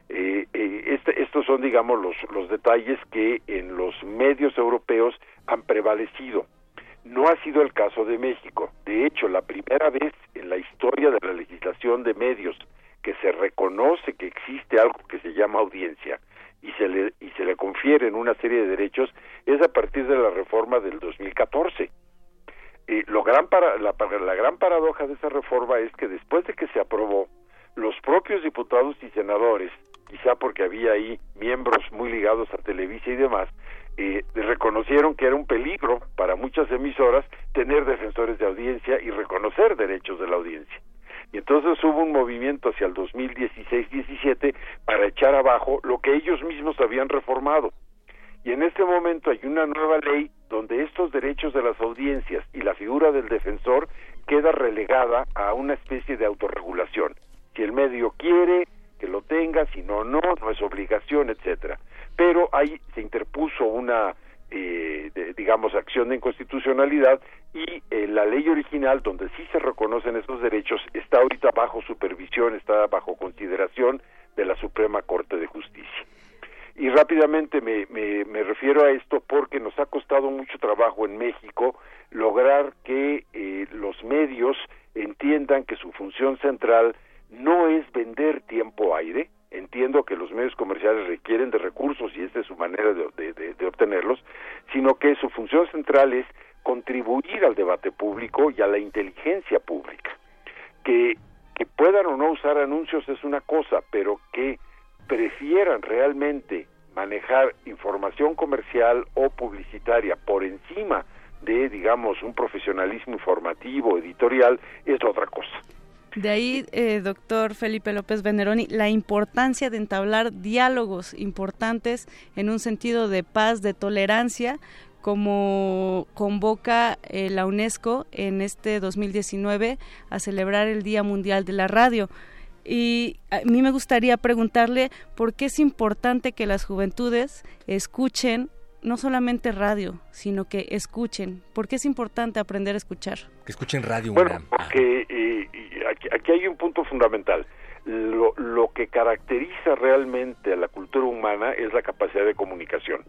Eh, eh, este, estos son, digamos, los, los detalles que en los medios europeos han prevalecido. No ha sido el caso de México. De hecho, la primera vez en la historia de la legislación de medios que se reconoce que existe algo que se llama audiencia y se le y se le confieren una serie de derechos es a partir de la reforma del 2014. Eh, lo gran para, la, la gran paradoja de esa reforma es que después de que se aprobó, los propios diputados y senadores quizá porque había ahí miembros muy ligados a Televisa y demás, eh, reconocieron que era un peligro para muchas emisoras tener defensores de audiencia y reconocer derechos de la audiencia. Y entonces hubo un movimiento hacia el 2016-17 para echar abajo lo que ellos mismos habían reformado. Y en este momento hay una nueva ley donde estos derechos de las audiencias y la figura del defensor queda relegada a una especie de autorregulación. Si el medio quiere, que lo tenga, si no, no, no es obligación, etcétera. Pero ahí se interpuso una, eh, digamos, acción de inconstitucionalidad y eh, la ley original, donde sí se reconocen esos derechos, está ahorita bajo supervisión, está bajo consideración de la Suprema Corte de Justicia. Y rápidamente me, me, me refiero a esto porque nos ha costado mucho trabajo en México lograr que eh, los medios entiendan que su función central no es vender tiempo aire, entiendo que los medios comerciales requieren de recursos y esta es su manera de, obtenerlos, sino que su función central es contribuir al debate público y a la inteligencia pública. Que, que puedan o no usar anuncios es una cosa, pero que prefieran realmente manejar información comercial o publicitaria por encima de, digamos, un profesionalismo informativo, editorial, es otra cosa. De ahí, eh, doctor Felipe López Veneroni, la importancia de entablar diálogos importantes en un sentido de paz, de tolerancia, como convoca eh, la UNESCO en este 2019 a celebrar el Día Mundial de la Radio. Y a mí me gustaría preguntarle por qué es importante que las juventudes escuchen no solamente radio, sino que escuchen. ¿Por qué es importante aprender a escuchar? Que escuchen radio. Bueno, porque eh, aquí, hay un punto fundamental. Lo, lo que caracteriza realmente a la cultura humana es la capacidad de comunicación.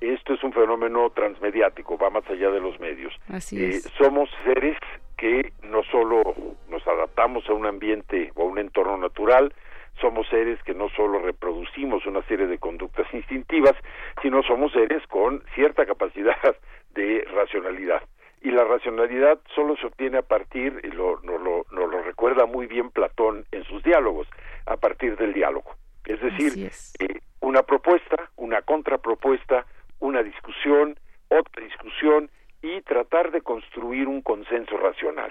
Esto es un fenómeno transmediático, va más allá de los medios. Así es. Eh, somos seres que no solo nos adaptamos a un ambiente o a un entorno natural, somos seres que no solo reproducimos una serie de conductas instintivas, sino somos seres con cierta capacidad de racionalidad. Y la racionalidad solo se obtiene a partir, y lo, nos, lo, lo recuerda muy bien Platón en sus diálogos, a partir del diálogo. Es decir, eh, una propuesta, una contrapropuesta, una discusión, otra discusión y tratar de construir un consenso racional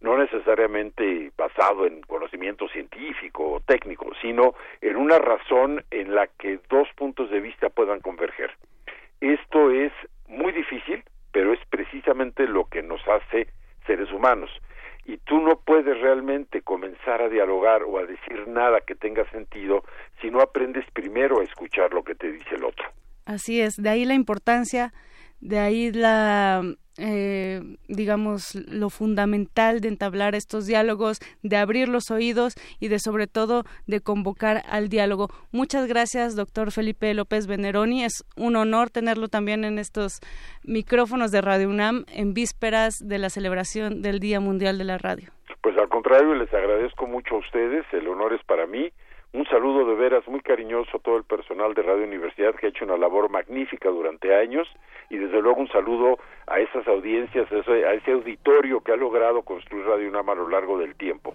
no necesariamente basado en conocimiento científico o técnico, sino en una razón en la que dos puntos de vista puedan converger. Esto es muy difícil, pero es precisamente lo que nos hace seres humanos. y tú no puedes realmente comenzar a dialogar o a decir nada que tenga sentido si no aprendes primero a escuchar lo que te dice el otro. Así es, de ahí la importancia, de ahí la, eh, digamos, lo fundamental de entablar estos diálogos, de abrir los oídos y de sobre todo de convocar al diálogo. Muchas gracias, doctor Felipe López Veneroni. Es un honor tenerlo también en estos micrófonos de Radio UNAM en vísperas de la celebración del Día Mundial de la Radio. Pues al contrario, les agradezco mucho a ustedes, el honor es para mí. Un saludo de veras muy cariñoso a todo el personal de Radio Universidad que ha hecho una labor magnífica durante años y desde luego un saludo a esas audiencias, a ese, a ese auditorio que ha logrado construir Radio UNAM a lo largo del tiempo.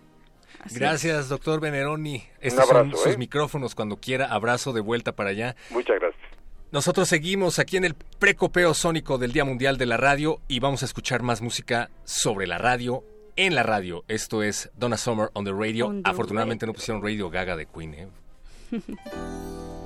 Gracias, doctor Veneroni. Estos Un abrazo, son sus ¿eh? micrófonos cuando quiera. Abrazo de vuelta para allá. Muchas gracias. Nosotros seguimos aquí en el precopeo sónico del Día Mundial de la Radio y vamos a escuchar más música sobre la radio en la radio. Esto es Donna Summer on the Radio. On the Afortunadamente no pusieron Radio Gaga de Queen. ¿eh?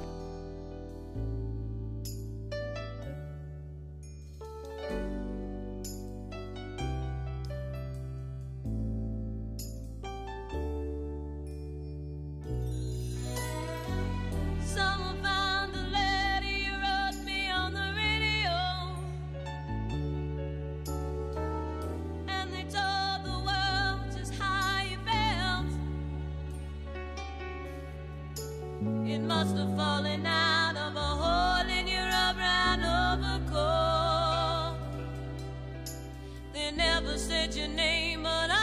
out of a hole in your overcoat. They never said your name, but I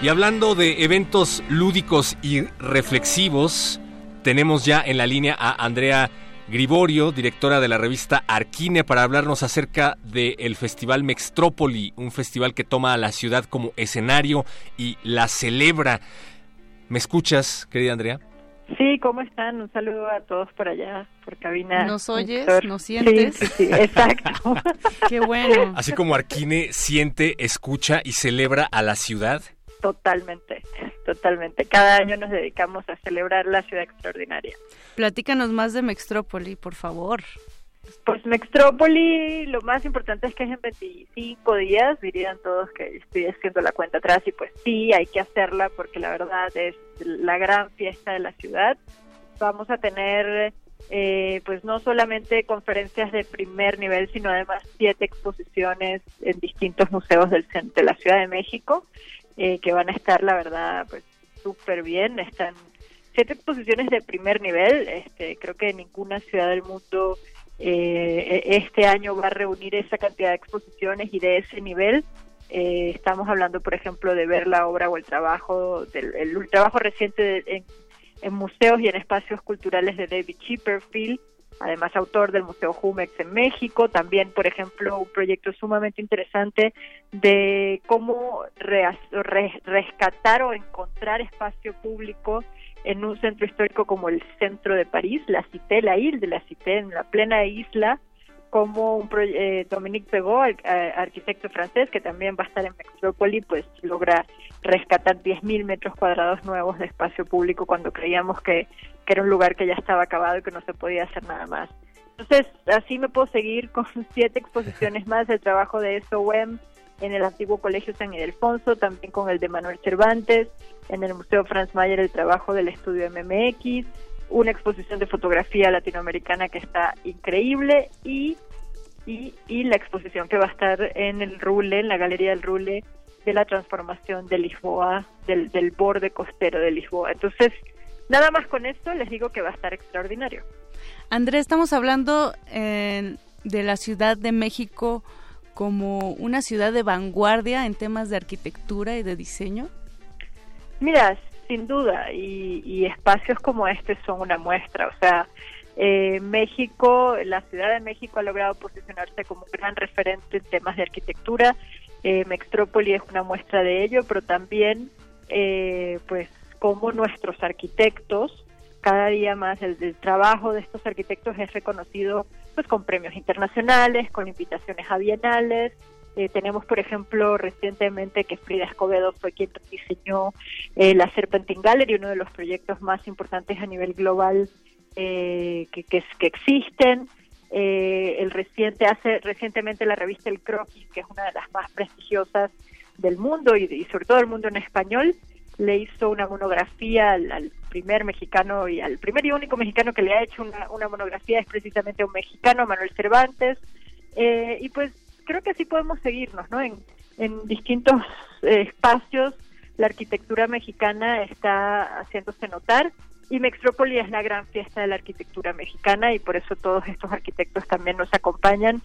Y hablando de eventos lúdicos y reflexivos, tenemos ya en la línea a Andrea Griborio, directora de la revista Arquine, para hablarnos acerca del Festival Mextrópoli, un festival que toma a la ciudad como escenario y la celebra. ¿Me escuchas, querida Andrea? Sí, ¿cómo están? Un saludo a todos por allá, por cabina. ¿Nos oyes? Héctor. ¿Nos sientes? Sí, sí, sí, exacto. Qué bueno. Así como Arquine siente, escucha y celebra a la ciudad. Totalmente, totalmente. Cada año nos dedicamos a celebrar la ciudad extraordinaria. Platícanos más de Mextrópoli, por favor. Pues Mextrópoli, lo más importante es que es en 25 días, dirían todos que estoy haciendo la cuenta atrás y pues sí, hay que hacerla porque la verdad es la gran fiesta de la ciudad. Vamos a tener eh, pues no solamente conferencias de primer nivel, sino además siete exposiciones en distintos museos del de la Ciudad de México, eh, que van a estar, la verdad, pues súper bien. Están siete exposiciones de primer nivel. Este, creo que ninguna ciudad del mundo eh, este año va a reunir esa cantidad de exposiciones y de ese nivel. Eh, estamos hablando, por ejemplo, de ver la obra o el trabajo, del, el, trabajo reciente de- en museos y en espacios culturales de David Chipperfield, además autor del Museo Jumex en México, también, por ejemplo, un proyecto sumamente interesante de cómo rescatar o encontrar espacio público en un centro histórico como el centro de París, la Cité, la Ile de la Cité, en la plena isla, como un eh, Dominique Pegot, eh, arquitecto francés, que también va a estar en Metrópoli, pues logra rescatar 10.000 metros cuadrados nuevos de espacio público cuando creíamos que, que era un lugar que ya estaba acabado y que no se podía hacer nada más. Entonces, así me puedo seguir con siete exposiciones más del trabajo de SOM en el antiguo Colegio San Ildefonso, también con el de Manuel Cervantes, en el Museo Franz Mayer el trabajo del estudio MMX, una exposición de fotografía latinoamericana que está increíble y, y, y la exposición que va a estar en el Rule, en la Galería del Rule, de la transformación de Lisboa, del, del borde costero de Lisboa. Entonces, nada más con esto les digo que va a estar extraordinario. Andrés, estamos hablando eh, de la Ciudad de México como una ciudad de vanguardia en temas de arquitectura y de diseño. Mira, sin duda, y, y espacios como este son una muestra. O sea, eh, México, la Ciudad de México ha logrado posicionarse como un gran referente en temas de arquitectura. Eh, Mextrópoli es una muestra de ello, pero también, eh, pues, como nuestros arquitectos, cada día más el, el trabajo de estos arquitectos es reconocido pues con premios internacionales, con invitaciones a bienales. Eh, tenemos, por ejemplo, recientemente que Frida Escobedo fue quien diseñó eh, la Serpentine Gallery, uno de los proyectos más importantes a nivel global eh, que, que, existen. El reciente hace recientemente la revista El Croquis, que es una de las más prestigiosas del mundo y, sobre todo el mundo en español, le hizo una monografía al, primer mexicano y al primer y único mexicano que le ha hecho una, monografía es precisamente un mexicano, Manuel Cervantes, y pues creo que así podemos seguirnos, ¿no? En, distintos espacios la arquitectura mexicana está haciéndose notar y Mextrópoli es la gran fiesta de la arquitectura mexicana y por eso todos estos arquitectos también nos acompañan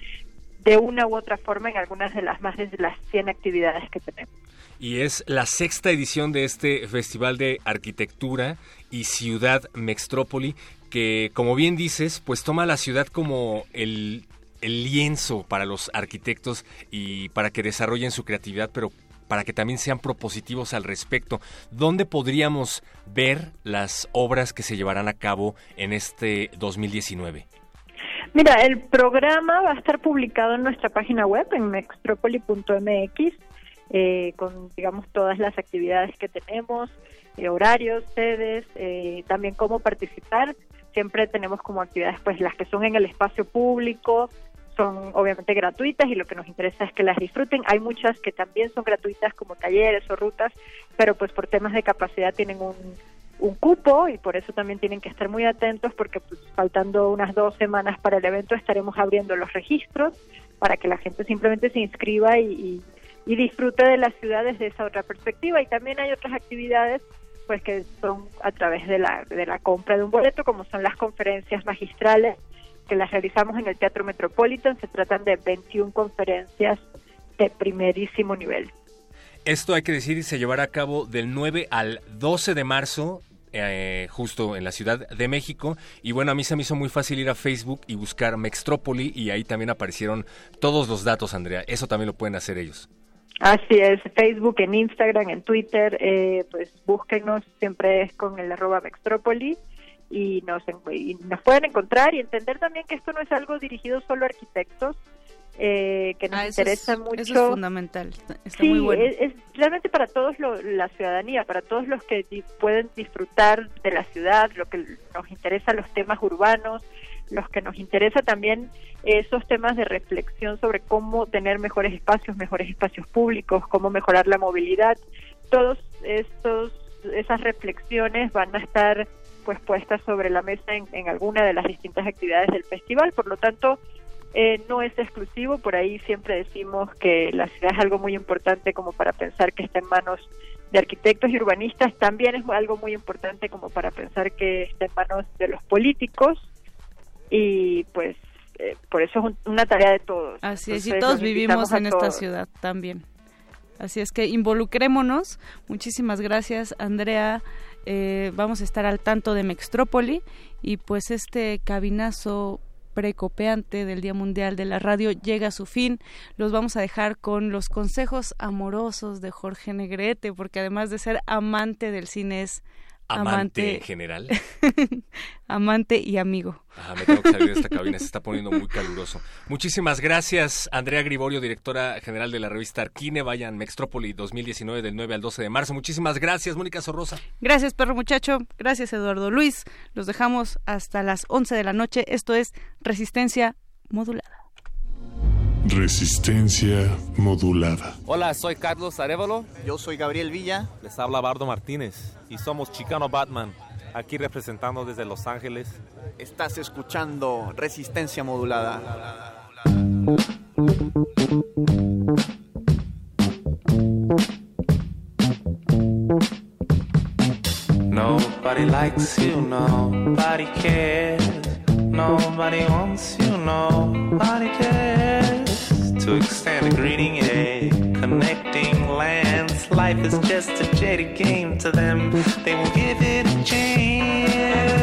de una u otra forma en algunas de las más de las 100 actividades que tenemos. Y es la sexta edición de este Festival de Arquitectura y Ciudad Mextrópoli, que como bien dices, pues toma la ciudad como el, el lienzo para los arquitectos y para que desarrollen su creatividad, pero para que también sean propositivos al respecto. ¿Dónde podríamos ver las obras que se llevarán a cabo en este 2019? Mira, el programa va a estar publicado en nuestra página web, en mextropoli.mx, eh, con, digamos, todas las actividades que tenemos, eh, horarios, sedes, eh, también cómo participar. Siempre tenemos como actividades, pues, las que son en el espacio público, son obviamente gratuitas y lo que nos interesa es que las disfruten. Hay muchas que también son gratuitas como talleres o rutas, pero pues por temas de capacidad tienen un, un cupo y por eso también tienen que estar muy atentos porque pues, faltando unas dos semanas para el evento estaremos abriendo los registros para que la gente simplemente se inscriba y, y, y disfrute de la ciudad desde esa otra perspectiva. Y también hay otras actividades pues que son a través de la, de la compra de un boleto, como son las conferencias magistrales que las realizamos en el Teatro Metropolitan. Se tratan de 21 conferencias de primerísimo nivel. Esto hay que decir, se llevará a cabo del 9 al 12 de marzo eh, justo en la Ciudad de México. Y bueno, a mí se me hizo muy fácil ir a Facebook y buscar Mextrópoli y ahí también aparecieron todos los datos, Andrea. Eso también lo pueden hacer ellos. Así es, Facebook, en Instagram, en Twitter, eh, pues búsquenos, siempre es con el arroba Mextrópoli y nos, y nos pueden encontrar y entender también que esto no es algo dirigido solo a arquitectos, eh, que nos Ah, interesa es- mucho. Eso es fundamental. Está sí, muy bueno. es, es realmente para todos lo- la ciudadanía, para todos los que di- pueden disfrutar de la ciudad, lo que nos interesa los temas urbanos, los que nos interesa también esos temas de reflexión sobre cómo tener mejores espacios, mejores espacios públicos, cómo mejorar la movilidad. Todos estos esas reflexiones van a estar pues puestas sobre la mesa en, en alguna de las distintas actividades del festival, por lo tanto eh, no es exclusivo, por ahí siempre decimos que la ciudad es algo muy importante como para pensar que está en manos de arquitectos y urbanistas, también es algo muy importante como para pensar que está en manos de los políticos y pues eh, por eso es un- una tarea de todos. Así es, y todos vivimos en esta ciudad también. Así es que involucrémonos. Muchísimas gracias, Andrea. Eh, vamos a estar al tanto de Mextrópoli y pues este cabinazo precopeante del Día Mundial de la Radio llega a su fin. Los vamos a dejar con los consejos amorosos de Jorge Negrete, porque además de ser amante del cine es Amante, amante, en general. amante y amigo. Ajá, me tengo que salir de esta cabina, se está poniendo muy caluroso. Muchísimas gracias, Andrea Griborio, directora general de la revista Arquine. Vayan Mextrópoli 2019 del 9 al 12 de marzo. Muchísimas gracias, Mónica Sorrosa. Gracias, perro muchacho. Gracias, Eduardo Luis. Los dejamos hasta las 11 de la noche. Esto es Resistencia Modulada. Resistencia modulada. Hola, soy Carlos Arevalo. Yo soy Gabriel Villa. Les habla Bardo Martínez y somos Chicano Batman, aquí representando desde Los Ángeles. Estás escuchando Resistencia modulada. Nobody likes you, nobody cares. Nobody wants you, nobody cares. To extend a greeting, a connecting lands. Life is just a jaded game to them. They will give it a chance.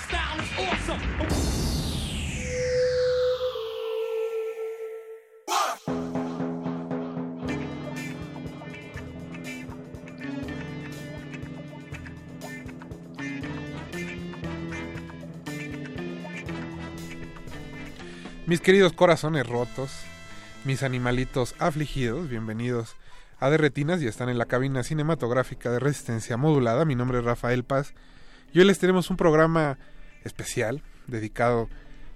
style is awesome. Mis queridos corazones rotos, mis animalitos afligidos, bienvenidos a Derretinas y están en la cabina cinematográfica de resistencia modulada. Mi nombre es Rafael Paz y hoy les tenemos un programa especial dedicado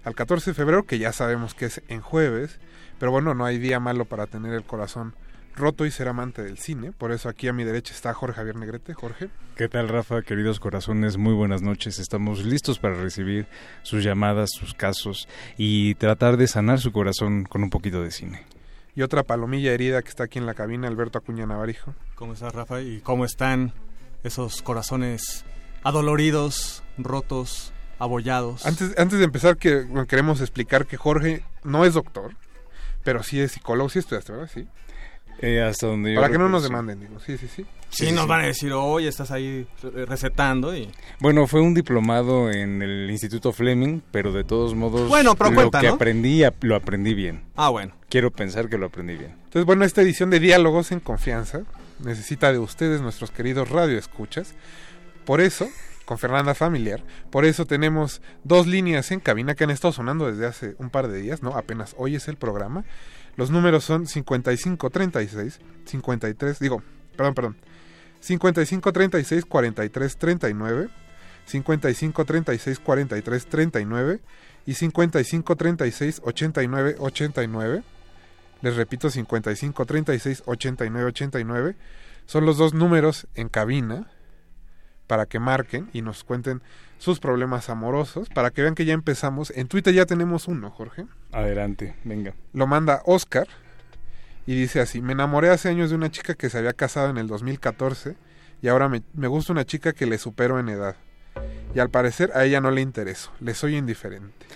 al 14 de febrero, que ya sabemos que es en jueves, pero bueno, no hay día malo para tener el corazón roto y ser amante del cine. Por eso aquí a mi derecha está Jorge Javier Negrete. Jorge. ¿Qué tal, Rafa? Queridos corazones, muy buenas noches. Estamos listos para recibir sus llamadas, sus casos y tratar de sanar su corazón con un poquito de cine. Y otra palomilla herida que está aquí en la cabina, Alberto Acuña Navarijo. ¿Cómo estás, Rafa? ¿Y cómo están esos corazones adoloridos, rotos, abollados? Antes, antes de empezar, que, bueno, queremos explicar que Jorge no es doctor, pero sí es psicólogo. Sí estudiaste, ¿verdad? Sí. Eh, hasta donde yo Para que no nos demanden, digo. Sí, sí, sí. Sí, nos van a decir, oye, estás ahí re- recetando y... Bueno, fue un diplomado en el Instituto Fleming, pero de todos modos Bueno, pero lo cuenta, que ¿no? aprendí ap- lo aprendí bien. Ah, bueno. Quiero pensar que lo aprendí bien. Entonces, bueno, esta edición de Diálogos en Confianza necesita de ustedes, nuestros queridos radioescuchas. Por eso, con Fernanda Familiar, por eso tenemos dos líneas en cabina que han estado sonando desde hace un par de días, ¿no? Apenas hoy es el programa. Los números son 5536, 53, digo, perdón, perdón. 55 36 43 39, 55 36 43 39 y 55 36 89 89. Les repito, 55 36 89 89 son los dos números en cabina para que marquen y nos cuenten sus problemas amorosos, para que vean que ya empezamos. En Twitter ya tenemos uno, Jorge. Adelante, venga. Lo manda Oscar y dice así, me enamoré hace años de una chica que se había casado en el 2014 y ahora me, me gusta una chica que le supero en edad. Y al parecer a ella no le intereso, le soy indiferente.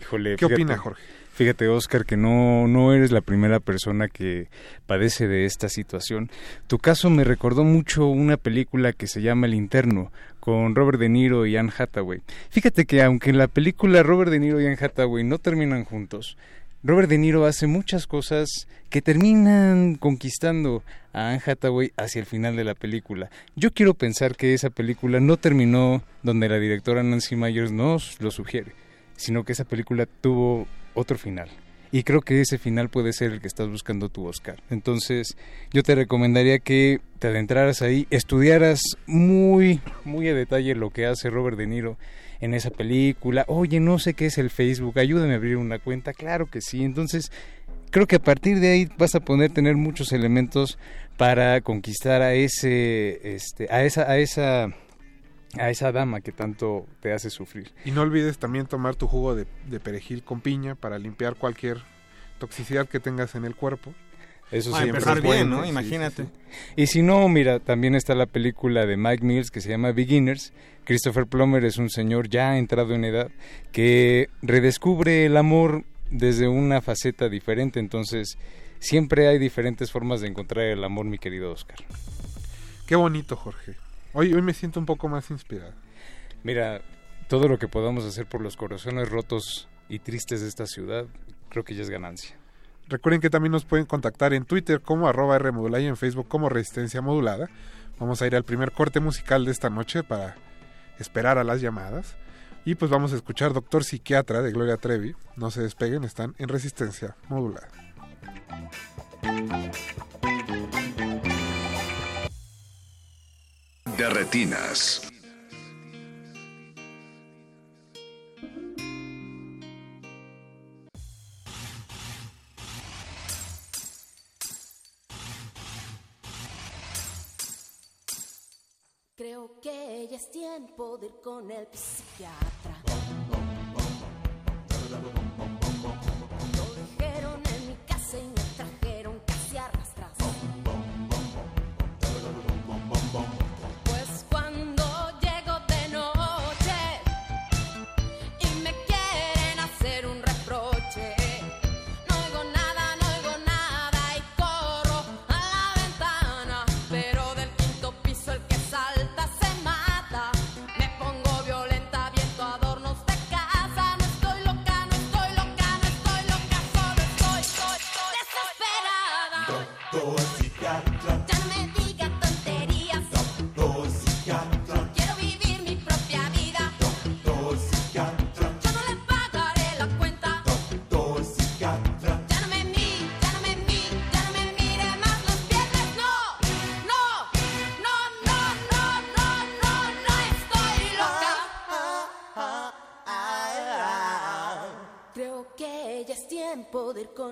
Híjole, ¿Qué fíjate- opina Jorge? Fíjate, Oscar, que no, no eres la primera persona que padece de esta situación. Tu caso me recordó mucho una película que se llama El Interno, con Robert De Niro y Anne Hathaway. Fíjate que aunque en la película Robert De Niro y Anne Hathaway no terminan juntos, Robert De Niro hace muchas cosas que terminan conquistando a Anne Hathaway hacia el final de la película. Yo quiero pensar que esa película no terminó donde la directora Nancy Myers nos lo sugiere, sino que esa película tuvo otro final. Y creo que ese final puede ser el que estás buscando tu Oscar. Entonces, yo te recomendaría que te adentraras ahí, estudiaras muy, muy a detalle lo que hace Robert De Niro en esa película. Oye, no sé qué es el Facebook, ayúdame a abrir una cuenta. Claro que sí. Entonces, creo que a partir de ahí vas a poder tener muchos elementos para conquistar a ese, este, a esa, a esa, a esa dama que tanto te hace sufrir. Y no olvides también tomar tu jugo de, de perejil con piña para limpiar cualquier toxicidad que tengas en el cuerpo. Eso Ah, siempre empezar es bien, ¿no? sí, Imagínate. sí, sí. Y si no, mira, también está la película de Mike Mills que se llama Beginners. Christopher Plummer es un señor ya entrado en edad que redescubre el amor desde una faceta diferente. Entonces, siempre hay diferentes formas de encontrar el amor, mi querido Oscar. Qué bonito, Jorge. Hoy, hoy me siento un poco más inspirado. Mira, todo lo que podamos hacer por los corazones rotos y tristes de esta ciudad, creo que ya es ganancia. Recuerden que también nos pueden contactar en Twitter como arroba Rmodulada y en Facebook como Resistencia Modulada. Vamos a ir al primer corte musical de esta noche para esperar a las llamadas. Y pues vamos a escuchar Doctor Psiquiatra de Gloria Trevi. No se despeguen, están en Resistencia Modulada. De retinas. Creo que ya es tiempo de ir con el psiquiatra.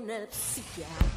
Tiempo de ir con el psiquiatra.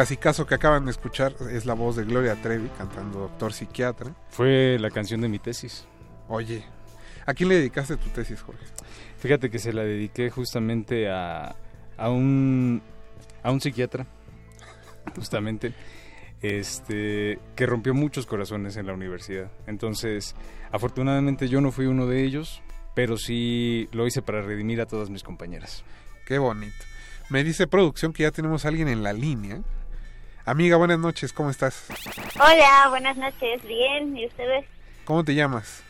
Clasicazo que acaban de escuchar es la voz de Gloria Trevi cantando Doctor Psiquiatra. Fue la canción de mi tesis. Oye, ¿A quién le dedicaste tu tesis, Jorge? Fíjate que se la dediqué justamente a, a un a un psiquiatra, justamente, este, que rompió muchos corazones en la universidad. Entonces, afortunadamente yo no fui uno de ellos, pero sí lo hice para redimir a todas mis compañeras. Qué bonito. Me dice producción que ya tenemos a alguien en la línea. Amiga, buenas noches, ¿cómo estás? Hola, buenas noches. Bien, ¿y ustedes? ¿Cómo te llamas?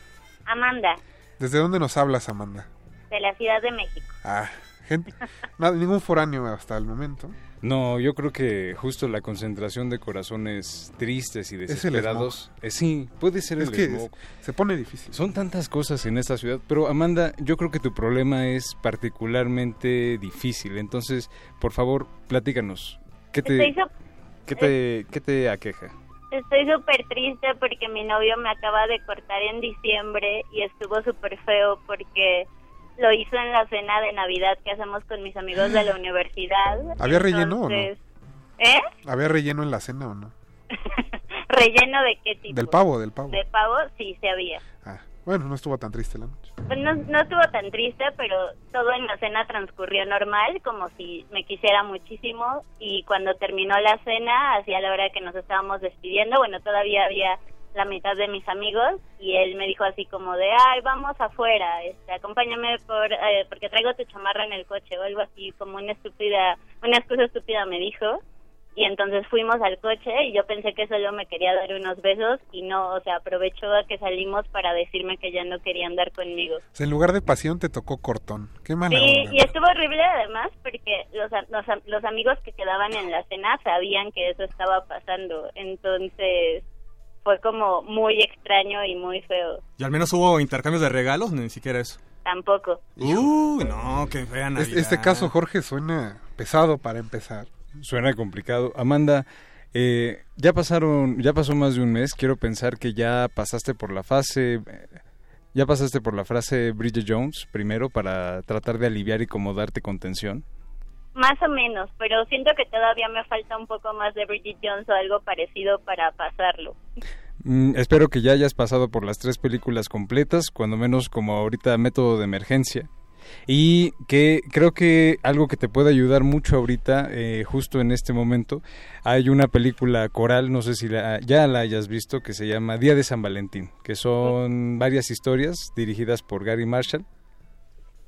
Amanda, ¿Desde dónde nos hablas, Amanda? de la Ciudad de México. Ah, gente, nada, ningún foráneo hasta el momento. No, yo creo que justo la concentración de corazones tristes y el desesperados. eh, sí, puede ser Es el que smog. se pone difícil. Son tantas cosas en esta ciudad, pero Amanda, yo creo que tu problema es particularmente difícil. Entonces, por favor, platícanos. ¿Qué te, Estoy qué te, qué te aqueja? Estoy súper triste porque mi novio me acaba de cortar en diciembre y estuvo súper feo porque lo hizo en la cena de Navidad que hacemos con mis amigos de la universidad. ¿Había relleno o no? Entonces- ¿Eh? ¿Había relleno en la cena o no? ¿Relleno de qué tipo? Del pavo, del pavo. De pavo, sí, se había. Ah, bueno, no estuvo tan triste la noche. Pues no, no estuvo tan triste, pero todo en la cena transcurrió normal, como si me quisiera muchísimo. Y cuando terminó la cena, hacia la hora que nos estábamos despidiendo, bueno, todavía había la mitad de mis amigos y él me dijo así como de, ay, vamos afuera, este, acompáñame por, eh, porque traigo tu chamarra en el coche o algo así, como una estúpida, una excusa estúpida me dijo. Y entonces fuimos al coche y yo pensé que solo me quería dar unos besos y no, o sea, aprovechó a que salimos para decirme que ya no quería andar conmigo. O sea, en lugar de pasión te tocó cortón. Qué mala Sí, onda. y estuvo horrible además porque los, a- los, los amigos que quedaban en la cena sabían que eso estaba pasando, entonces fue como muy extraño y muy feo. ¿Y al menos hubo intercambios de regalos? Ni siquiera eso. Tampoco. Uy, no, qué fea Es- Navidad. Este caso, Jorge, suena pesado para empezar. Suena complicado. Amanda, eh, ya pasaron, ya pasó más de un mes. Quiero pensar que ya pasaste por la fase, eh, ya pasaste por la frase Bridget Jones primero para tratar de aliviar y como darte contención. Más o menos, pero siento que todavía me falta un poco más de Bridget Jones o algo parecido para pasarlo. Mm, espero que ya hayas pasado por las tres películas completas, cuando menos como ahorita método de emergencia. Y que creo que algo que te puede ayudar mucho ahorita, eh, justo en este momento, hay una película coral, no sé si la- ya la hayas visto, que se llama Día de San Valentín, que son varias historias dirigidas por Gary Marshall.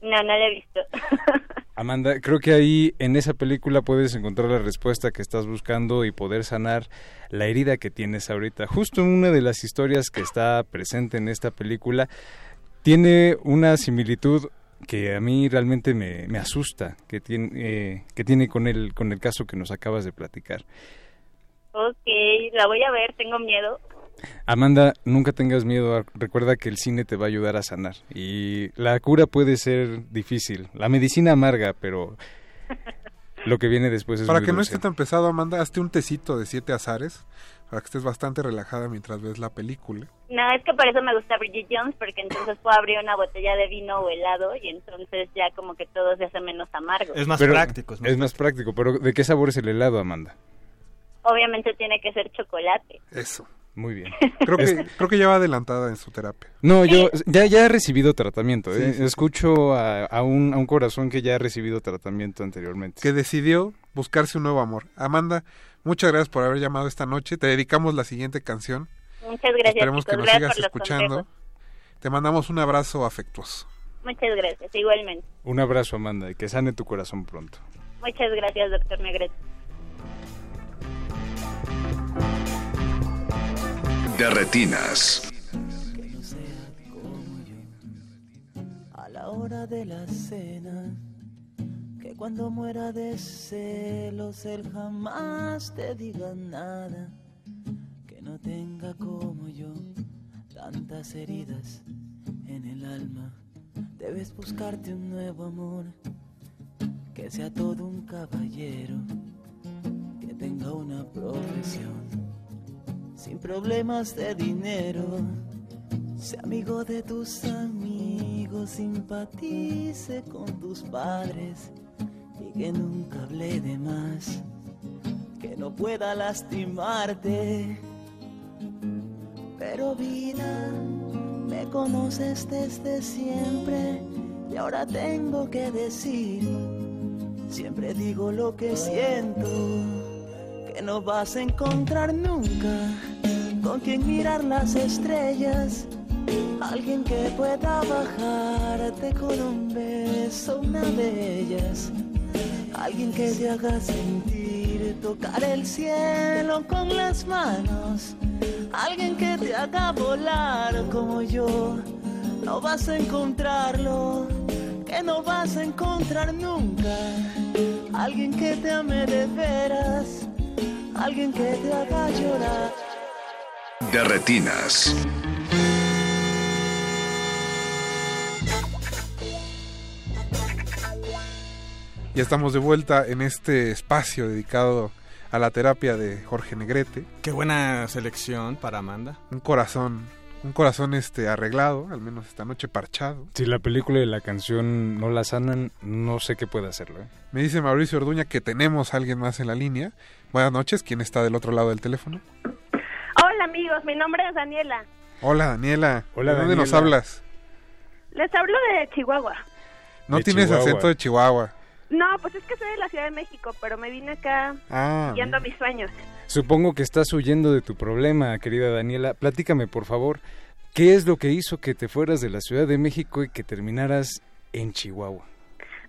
No, no lo he visto. Amanda, creo que ahí en esa película puedes encontrar la respuesta que estás buscando y poder sanar la herida que tienes ahorita. Justo en una de las historias que está presente en esta película tiene una similitud que a mí realmente me, me asusta, que tiene, eh, que tiene con el, con el caso que nos acabas de platicar. ok, la voy a ver, tengo miedo. Amanda, nunca tengas miedo, recuerda que el cine te va a ayudar a sanar y la cura puede ser difícil, la medicina amarga, pero lo que viene después es Para muy que no esté tan pesado, Amanda, hazte un tecito de siete azares para que estés bastante relajada mientras ves la película. No, es que por eso me gusta Bridget Jones, porque entonces puedo abrir una botella de vino o helado y entonces ya como que todo se hace menos amargo. Pero- Es más práctico, pero ¿de qué sabor es el helado, Amanda? Obviamente tiene que ser chocolate. Eso. Muy bien. Creo que, Es- creo que ya va adelantada en su terapia. No, yo ya, ya he recibido tratamiento. Sí, ¿eh? sí, sí. Escucho a, a un, a un corazón que ya ha recibido tratamiento anteriormente. Que decidió buscarse un nuevo amor. Amanda, muchas gracias por haber llamado esta noche. Te dedicamos la siguiente canción. Muchas gracias, Esperemos que nos Gracias sigas escuchando. consejos. Te mandamos un abrazo afectuoso. Muchas gracias, igualmente. Un abrazo, Amanda, y que sane tu corazón pronto. Muchas gracias, doctor Negrete. De retinas. a la hora de la cena. Cuando muera de celos él jamás te diga nada. Que no tenga como yo tantas heridas en el alma. Debes buscarte un nuevo amor. Que sea todo un caballero. Que tenga una profesión. Sin problemas de dinero. Sea amigo de tus amigos, simpatice con tus padres y que nunca hable de más, que no pueda lastimarte. Pero vida, Me conoces desde siempre y ahora tengo que decir, siempre digo lo que siento, que no vas a encontrar nunca con quien mirar las estrellas, alguien que pueda bajarte con un beso, una de ellas, alguien que te haga sentir tocar el cielo con las manos, alguien que te haga volar como yo, no vas a encontrarlo, que no vas a encontrar nunca, alguien que te ame de veras, alguien que te haga llorar. De retinas. Ya estamos de vuelta en este espacio dedicado a la terapia de Jorge Negrete. Qué buena selección para Amanda. Un corazón, un corazón este arreglado, al menos esta noche parchado. Si la película y la canción no la sanan, no sé qué puede hacerlo. ¿eh? Me dice Mauricio Orduña que tenemos a alguien más en la línea. Buenas noches, ¿quién está del otro lado del teléfono? Hola amigos, mi nombre es Daniela. Hola Daniela, Hola, ¿de dónde nos hablas? Les hablo de Chihuahua. No De tienes Chihuahua. acento de Chihuahua. No, pues es que soy de la Ciudad de México, pero me vine acá Ah, guiando a mis sueños. Supongo que estás huyendo de tu problema, querida Daniela. Platícame, por favor, ¿qué es lo que hizo que te fueras de la Ciudad de México y que terminaras en Chihuahua?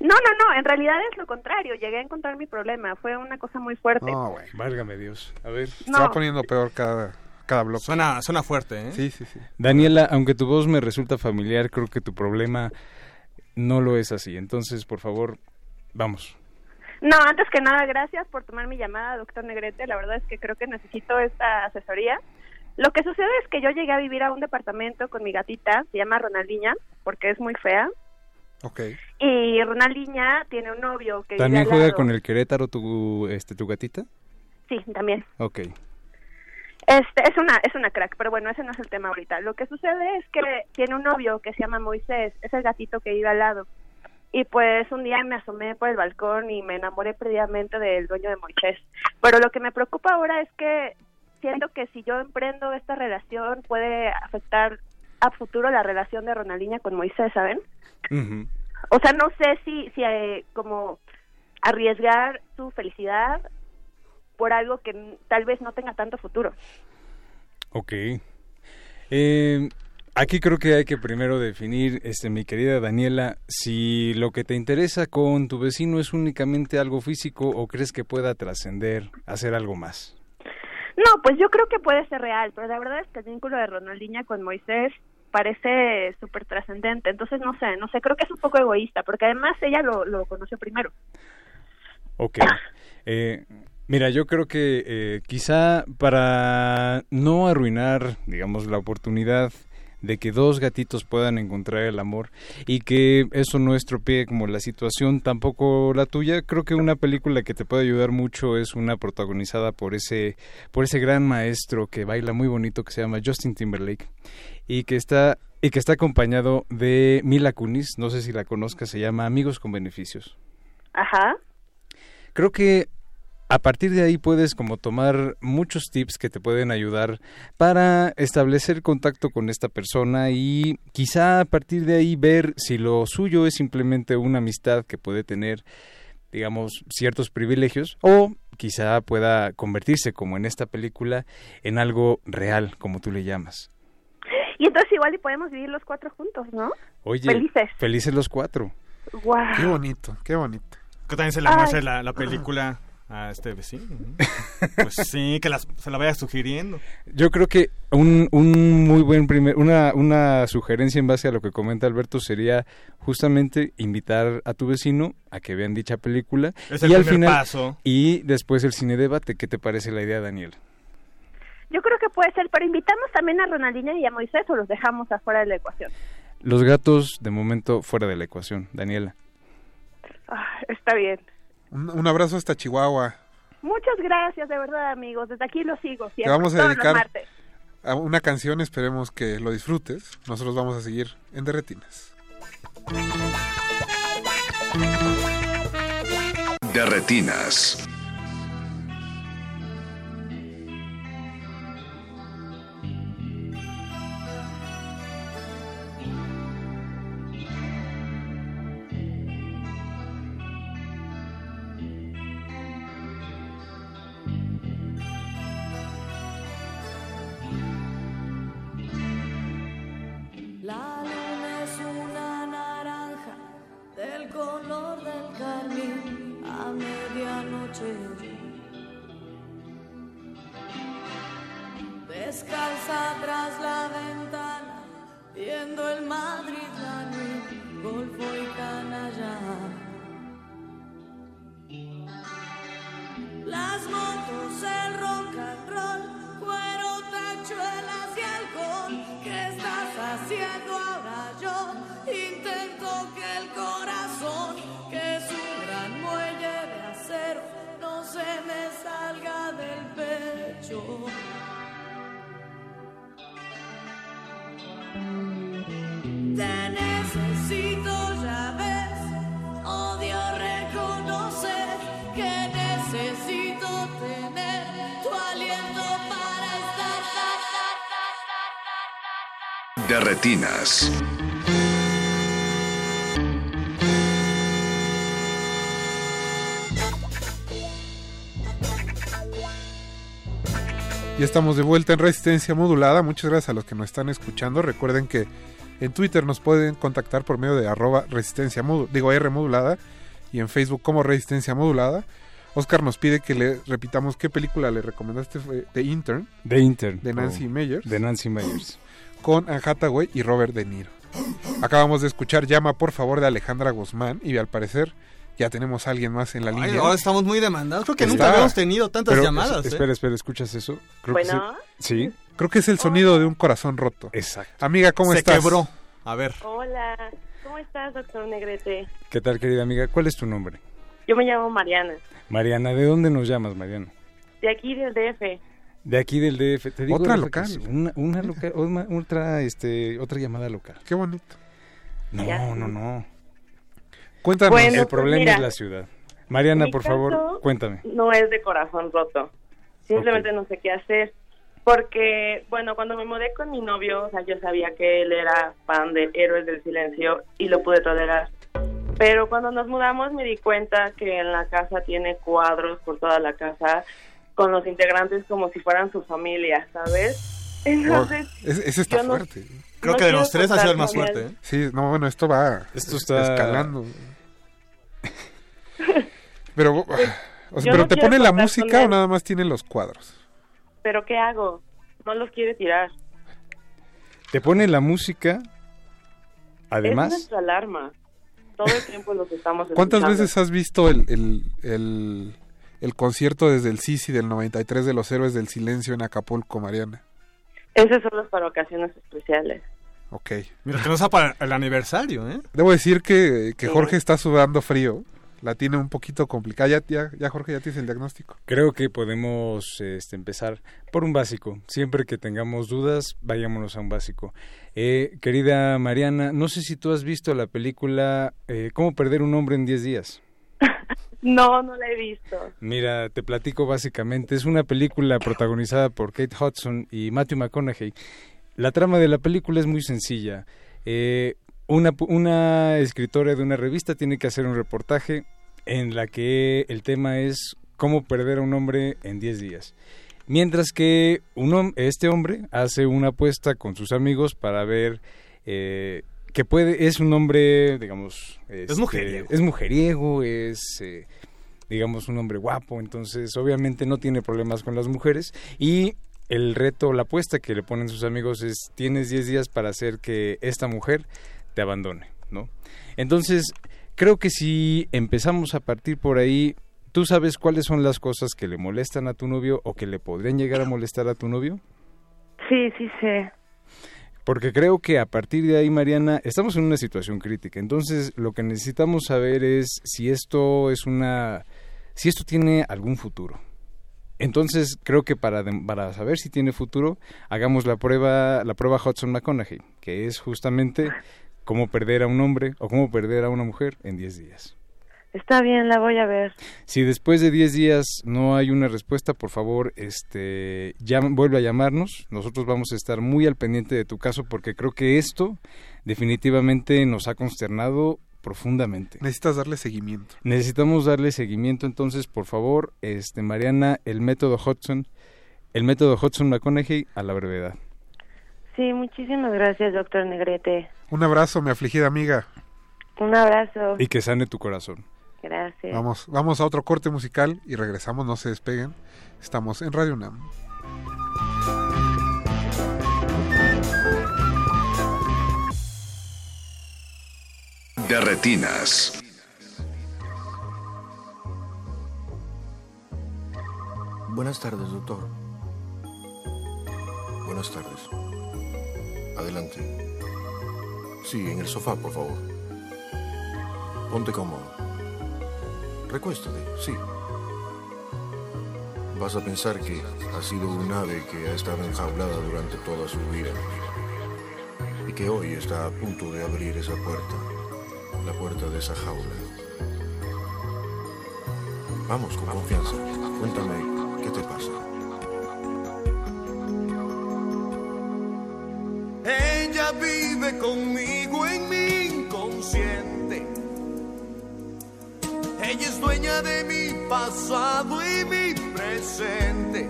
No, no, no, en realidad es lo contrario. Llegué a encontrar mi problema. Fue una cosa muy fuerte. No, güey. Válgame Dios. A ver. Se va poniendo peor cada, cada bloque. Suena, suena fuerte, ¿eh? Sí, sí, sí. Daniela, aunque tu voz me resulta familiar, creo que tu problema no lo es así. Entonces, por favor, vamos. No, antes que nada, gracias por tomar mi llamada, doctor Negrete. La verdad es que creo que necesito esta asesoría. Lo que sucede es que yo llegué a vivir a un departamento con mi gatita, se llama Ronaldinha, porque es muy fea. Ok. Y Ronaldinha tiene un novio que ¿También juega con el Querétaro tu, este, tu gatita? Sí, también. Ok. Este, es una, es una crack, pero bueno, ese no es el tema ahorita. Lo que sucede es que tiene un novio que se llama Moisés, es el gatito que vive al lado. Y pues un día me asomé por el balcón y me enamoré perdidamente del dueño de Moisés. Pero lo que me preocupa ahora es que siento que si yo emprendo esta relación puede afectar a futuro la relación de Ronaldinha con Moisés, ¿saben? O sea, no sé si, si eh, como arriesgar su felicidad por algo que tal vez no tenga tanto futuro. Ok. Eh, aquí creo que hay que primero definir, este, mi querida Daniela, si lo que te interesa con tu vecino es únicamente algo físico o crees que pueda trascender, hacer algo más. No, pues yo creo que puede ser real, pero la verdad es que el vínculo de Ronaldinha con Moisés parece súper trascendente. Entonces, no sé, no sé, creo que es un poco egoísta, porque además ella lo, lo conoció primero. Ok. Eh, mira, yo creo que eh, quizá para no arruinar, digamos, la oportunidad de que dos gatitos puedan encontrar el amor y que eso no estropee como la situación, tampoco la tuya. Creo que una película que te puede ayudar mucho es una protagonizada por ese por ese gran maestro que baila muy bonito que se llama Justin Timberlake y que está y que está acompañado de Mila Kunis, no sé si la conozcas, se llama Amigos con beneficios. Ajá. Creo que a partir de ahí puedes como tomar muchos tips que te pueden ayudar para establecer contacto con esta persona y quizá a partir de ahí ver si lo suyo es simplemente una amistad que puede tener digamos ciertos privilegios o quizá pueda convertirse como en esta película en algo real como tú le llamas. Y entonces igual y podemos vivir los cuatro juntos, ¿no? Oye, Felices. felices los cuatro. Guau. Qué bonito, qué bonito. Que también se le muestre la, la película a este vecino. ¿no? Pues sí, que las- se la vaya sugiriendo. Yo creo que un, un muy buen primer, una, una sugerencia en base a lo que comenta Alberto sería justamente invitar a tu vecino a que vean dicha película Es el y al primer final paso. y después el cine debate. ¿Qué te parece la idea, Daniel? Yo creo que puede ser, pero invitamos también a Ronaldinha y a Moisés o los dejamos afuera de la ecuación. Los gatos de momento fuera de la ecuación, Daniela. Ah, está bien. Un, un abrazo hasta Chihuahua. Muchas gracias, de verdad, amigos. Desde aquí lo sigo siempre, Te vamos a los dedicar a una canción, esperemos que lo disfrutes. Nosotros vamos a seguir en Derretinas. De color del carmín a medianoche. Descalza tras la ventana, viendo el Madrid, la nuit, Golfo y Canalla. Las motos, el rock Te necesito, ya ves, odio reconocer que necesito tener tu aliento para estar. De retinas. Ya estamos de vuelta en Resistencia Modulada. Muchas gracias a los que nos están escuchando. Recuerden que en Twitter nos pueden contactar por medio de arroba resistencia digo R modulada y en Facebook como Resistencia Modulada. Oscar nos pide que le repitamos qué película le recomendaste fue The Intern The Intern. de Nancy Meyers De Nancy Meyers. con Anne Hathaway y Robert De Niro. Acabamos de escuchar Llama por favor de Alejandra Guzmán y al parecer ya tenemos a alguien más en la Ay, línea. ahora estamos muy demandados. Creo que Está. nunca habíamos tenido tantas Pero, llamadas. es- ¿eh? Espera, espera, ¿escuchas eso? Creo que Bueno. sí. Sí. Creo que es el sonido de un corazón roto. Exacto. Amiga, ¿cómo Se estás? quebró. A ver. Hola, ¿cómo estás, doctor Negrete? ¿Qué tal, querida amiga? ¿Cuál es tu nombre? Yo me llamo Mariana, Mariana, ¿de dónde nos llamas, Mariana? de aquí del DF. De aquí del DF. Te digo, Otra local. Una, una local, otra, este, otra llamada local. Qué bonito. No, Ya. no, no. Cuéntanos. Bueno, El pues problema mira, es la ciudad. Mariana, por favor, cuéntame. No es de corazón roto. Simplemente no sé qué hacer. Porque, bueno, cuando me mudé con mi novio, o sea, yo sabía que él era fan de Héroes del Silencio y lo pude tolerar. Pero cuando nos mudamos me di cuenta que en la casa tiene cuadros por toda la casa con los integrantes como si fueran su familia, ¿sabes? Entonces, Oh, ese está yo no- fuerte. Creo no que de los tres ha sido el más fuerte. ¿eh? Sí, no, bueno, esto va Esto está- escalando. Pero, o sea, yo pero no te pone la música o nada más tiene los cuadros. ¿Pero qué hago? No los quiere tirar. Te pone la música, Es además, nuestra alarma. Todo el tiempo los estamos ¿Cuántas escuchando. veces has visto el, el, el, el concierto desde el Sisi del 93 de los Héroes del Silencio en Acapulco, Mariana? Esos son los para ocasiones especiales. Ok. Mira, que no sea para el aniversario, ¿eh? Debo decir que, que Sí. Jorge está sudando frío. La tiene un poquito complicada. Ya, ya, ya Jorge, ya tienes el diagnóstico. creo que podemos este, empezar por un básico. Siempre que tengamos dudas, vayámonos a un básico. Eh, querida Mariana, no sé si tú has visto la película eh, ¿Cómo perder un hombre en 10 días? No, no la he visto. Mira, te platico básicamente. Es una película protagonizada por Kate Hudson y Matthew McConaughey. La trama de la película es muy sencilla. Eh, una, una escritora de una revista tiene que hacer un reportaje en la que el tema es cómo perder a un hombre en 10 días. Mientras que un este hombre hace una apuesta con sus amigos para ver eh, que puede, es un hombre, digamos... este, mujeriego. Es mujeriego, es... eh, digamos, un hombre guapo, entonces obviamente no tiene problemas con las mujeres y el reto, la apuesta que le ponen sus amigos es tienes 10 días para hacer que esta mujer te abandone, ¿no? Entonces, creo que si empezamos a partir por ahí, ¿tú sabes cuáles son las cosas que le molestan a tu novio o que le podrían llegar a molestar a tu novio? Sí, sí sé. Porque creo que a partir de ahí, Mariana, estamos en una situación crítica. Entonces, lo que necesitamos saber es si esto es una, si esto tiene algún futuro. Entonces, creo que para, para saber si tiene futuro, hagamos la prueba, la prueba Hudson McConaughey, que es justamente cómo perder a un hombre o cómo perder a una mujer en 10 días. Está bien, la voy a ver. Si después de 10 días no hay una respuesta, por favor, este, llam- vuelve a llamarnos. Nosotros vamos a estar muy al pendiente de tu caso porque creo que esto definitivamente nos ha consternado profundamente. Necesitas darle seguimiento. Necesitamos darle seguimiento, entonces, por favor, este, Mariana, el método Hudson, el método Hudson McConaughey a la brevedad. Sí, muchísimas gracias, doctor Negrete. Un abrazo, mi afligida amiga. Un abrazo. Y que sane tu corazón. Gracias. Vamos, vamos a otro corte musical y regresamos, no se despeguen. Estamos en Radio UNAM. De retinas. Buenas tardes, doctor. Buenas tardes. Adelante. Sí, en el sofá, por favor. Ponte cómodo. Recuéstate, sí. Vas a pensar que ha sido un ave que ha estado enjaulada durante toda su vida y que hoy está a punto de abrir esa puerta, la puerta de esa jaula. Vamos, con confianza. Cuéntame, ¿qué te pasa? Ella vive conmigo en mi inconsciente. Ella es dueña de mi pasado y mi presente.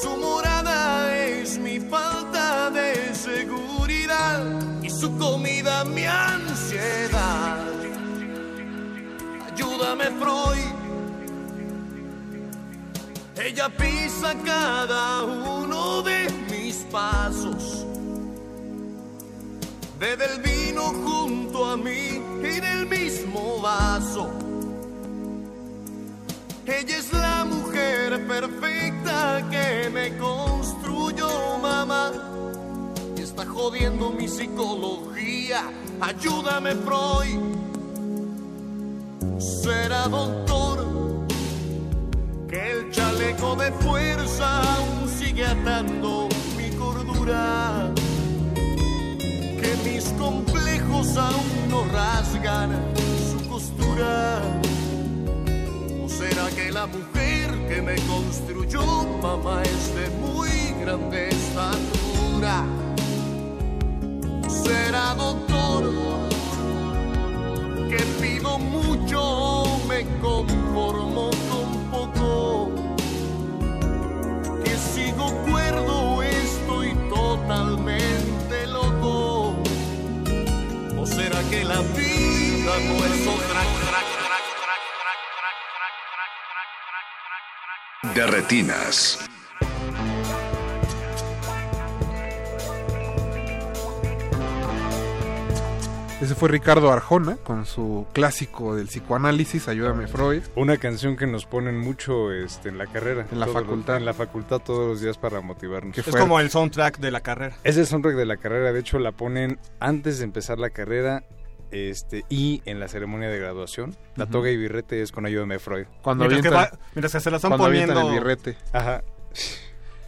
Su morada es mi falta de seguridad y su comida mi ansiedad. Ayúdame, Freud. Ella pisa cada uno de mis pasos. Bebe el vino junto a mí en el mismo vaso. Ella es la mujer perfecta que me construyó, mamá. Y está jodiendo mi psicología. Ayúdame, Freud. Será doctor que el chaleco de fuerza aún sigue atando que mis complejos aún no rasgan su costura. ¿O será que la mujer que me construyó, mamá, es de muy grande estatura? Será doctor que pido mucho, me conformo con poco. Que sigo cuerdo, que la vida no es otra? De retinas. Ese fue Ricardo Arjona con su clásico del psicoanálisis, Ayúdame Freud. Una canción que nos ponen mucho este, en la carrera. En la facultad. En la facultad todos los días para motivarnos. Es como el soundtrack de la carrera. Es el soundtrack de la carrera, de hecho la ponen antes de empezar la carrera este y en la ceremonia de graduación. La toga y birrete es con ayuda de Freud. Cuando Mientras que avientan- va- mientras que se la están poniendo- el birrete. Ajá.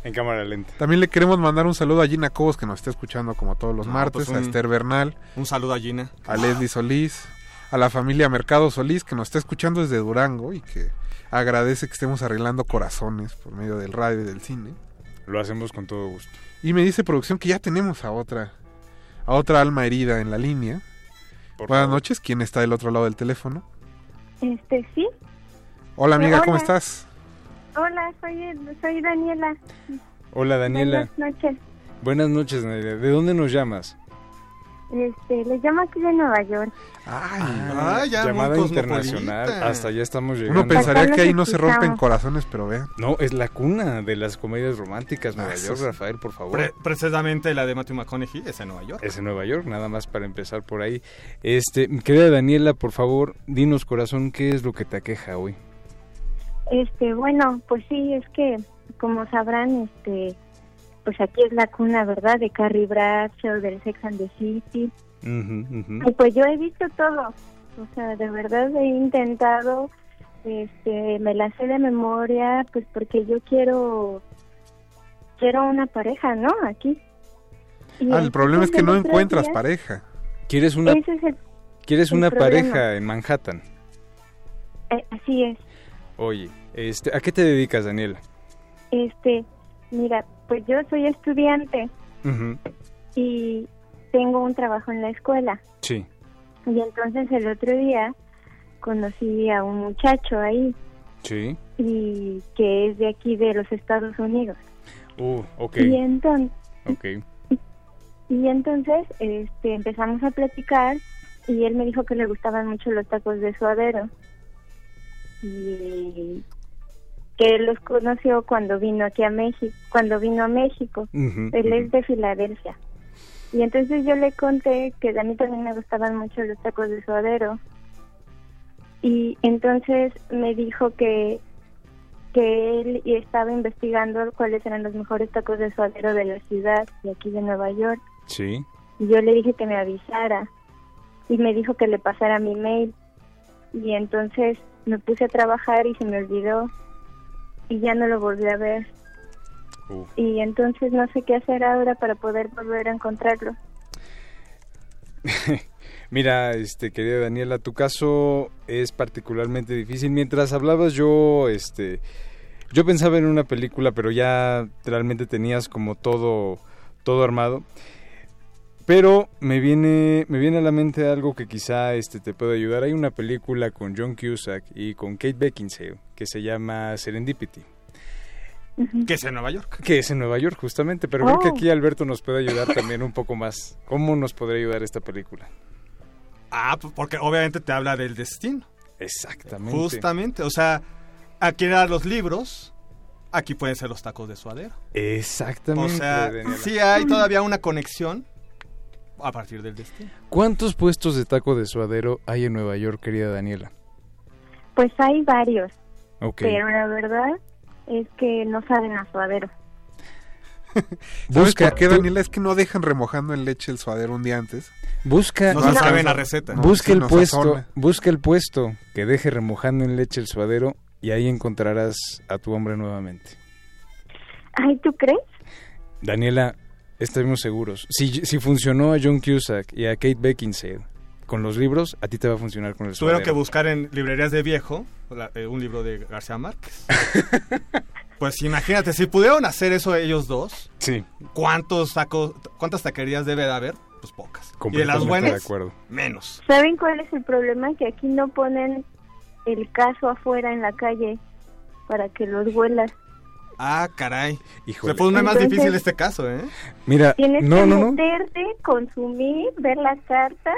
En cámara lenta. También le queremos mandar un saludo a Gina Cobos que nos está escuchando como todos los No, martes, pues a un- Esther Bernal, Un saludo a Gina. a Leslie Solís, a la familia Mercado Solís que nos está escuchando desde Durango y que agradece que estemos arreglando corazones por medio del radio y del cine. Lo hacemos con todo gusto. Y me dice producción que ya tenemos a otra a otra alma herida en la línea. Por Buenas favor. noches, ¿quién está del otro lado del teléfono? Este, sí. Hola amiga, ¿cómo estás? Hola, soy, soy Daniela. Hola Daniela. Buenas noches. Buenas noches Daniela. ¿De dónde nos llamas? Este, les llamo aquí de Nueva York. Ah, ya, Llamada internacional. Hasta allá estamos llegando. Uno pensaría que ahí no se rompen corazones, pero vean. No, es la cuna de las comedias románticas Nueva Ah, York, sí. Rafael, por favor. Pre- precisamente la de Matthew McConaughey es en Nueva York. Es en Nueva York, nada más para empezar por ahí. Este, mi querida Daniela, por favor, dinos corazón, ¿qué es lo que te aqueja hoy? Este, bueno, pues sí, es que, como sabrán, este, pues aquí es la cuna, ¿verdad? De Carrie Bradshaw, del Sex and the City. Ujú, ujú. Y pues yo he visto todo. O sea, de verdad he intentado, este, me la sé de memoria, pues porque yo quiero, quiero una pareja, ¿no? Aquí. Y Ah, el problema es que no encuentras día- pareja. ¿Quieres una, Ese es el- ¿quieres una problema. pareja en Manhattan? eh, así es. Oye, este, ¿a qué te dedicas, Daniela? Este, mira, pues yo soy estudiante Ujú, y tengo un trabajo en la escuela. Sí. Y entonces el otro día conocí a un muchacho ahí Sí. y que es de aquí de los Estados Unidos. Uh, ok. Y entonces, Ok. y entonces este, empezamos a platicar y él me dijo que le gustaban mucho los tacos de suadero. Y que él los conoció cuando vino aquí a México, cuando vino a México. Él es de Filadelfia. Y entonces yo le conté que a mí también me gustaban mucho los tacos de suadero. Y entonces me dijo que que él estaba investigando cuáles eran los mejores tacos de suadero de la ciudad de aquí de Nueva York. Sí. Y yo le dije que me avisara. Y me dijo que le pasara mi mail. Y entonces me puse a trabajar y se me olvidó. Y ya no lo volví a ver. Uf. Y entonces no sé qué hacer ahora para poder volver a encontrarlo. Mira, este querida Daniela, tu caso es particularmente difícil. Mientras hablabas yo, este, yo pensaba en una película, pero ya realmente tenías como todo, todo armado. Pero me viene, me viene a la mente algo que quizá este te puede ayudar. Hay una película con John Cusack y con Kate Beckinsale que se llama Serendipity. Que es en Nueva York. Que es en Nueva York, justamente. Pero creo que Oh. aquí Alberto nos puede ayudar también un poco más. ¿Cómo nos podría ayudar esta película? Ah, pues porque obviamente te habla del destino. Exactamente. Justamente, o sea, aquí eran los libros, aquí pueden ser los tacos de suadero. Exactamente. O sea, Daniela. sí hay todavía una conexión a partir del destino. ¿Cuántos puestos de taco de suadero hay en Nueva York, querida Daniela? Pues hay varios, Ok. pero la verdad es que no saben a suadero. ¿Sabes Busca- qué, Daniela? Es que no dejan remojando en leche el suadero un día antes. Busca, No se sabe la receta. No, busca el puesto, busca el puesto que deje remojando en leche el suadero y ahí encontrarás a tu hombre nuevamente. Ay, ¿tú crees? Daniela, estamos seguros. Si, si funcionó a John Cusack y a Kate Beckinsale con los libros, a ti te va a funcionar con el Tuvieron que buscar en librerías de viejo la- eh, un libro de García Márquez. pues imagínate, si pudieron hacer eso ellos dos, sí. ¿cuántos tacos, cuántas taquerías debe de haber? Pues pocas. Y de las buenas, de acuerdo. menos. ¿Saben cuál es el problema? Que aquí no ponen el caso afuera en la calle para que los huelas. Ah, caray. Híjole. Se pone más difícil este caso, ¿eh? Mira, Tienes no, que no, consumir, ver la carta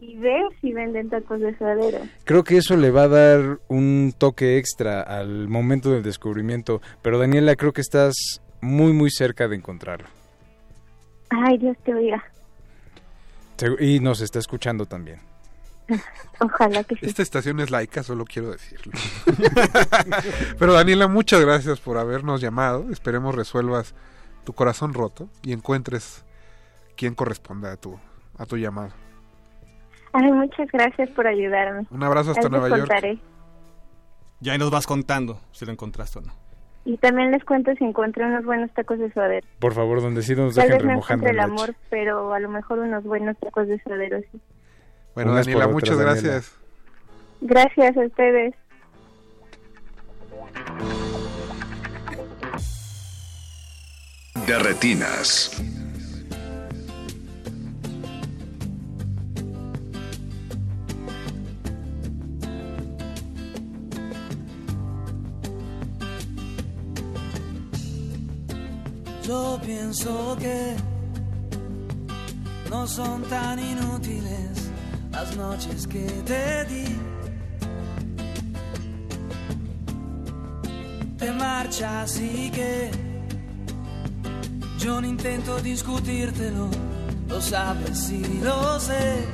y ver si venden tacos de suadero. Creo que eso le va a dar un toque extra al momento del descubrimiento. Pero Daniela, creo que estás muy, muy cerca de encontrarlo. Ay, Dios te oiga. Y nos está escuchando también. Ojalá que sí. Esta estación es laica, solo quiero decirlo. Pero Daniela, muchas gracias por habernos llamado. Esperemos resuelvas tu corazón roto y encuentres quien corresponda a tu, a tu llamado. Ay, muchas gracias por ayudarme. Un abrazo hasta Ahí les Nueva York. contaré. Ya ahí nos vas contando si lo encontraste o no. Y también les cuento si encontré unos buenos tacos de suadero. Por favor, donde sí nos Tal dejen vez no remojando encuentre el amor, pero a lo mejor unos buenos tacos de suadero sí. Bueno, Unas Daniela, muchas Daniela. gracias. Gracias a ustedes. De retinas. Yo pienso que no son tan inútiles las noches que te di. Te marchas y que yo no intento discutírtelo, lo sabes y lo sé.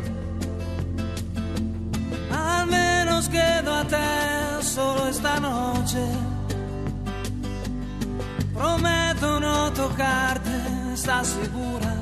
Al menos quedo a te solo esta noche. Prometo no tocarte, ¿estás segura?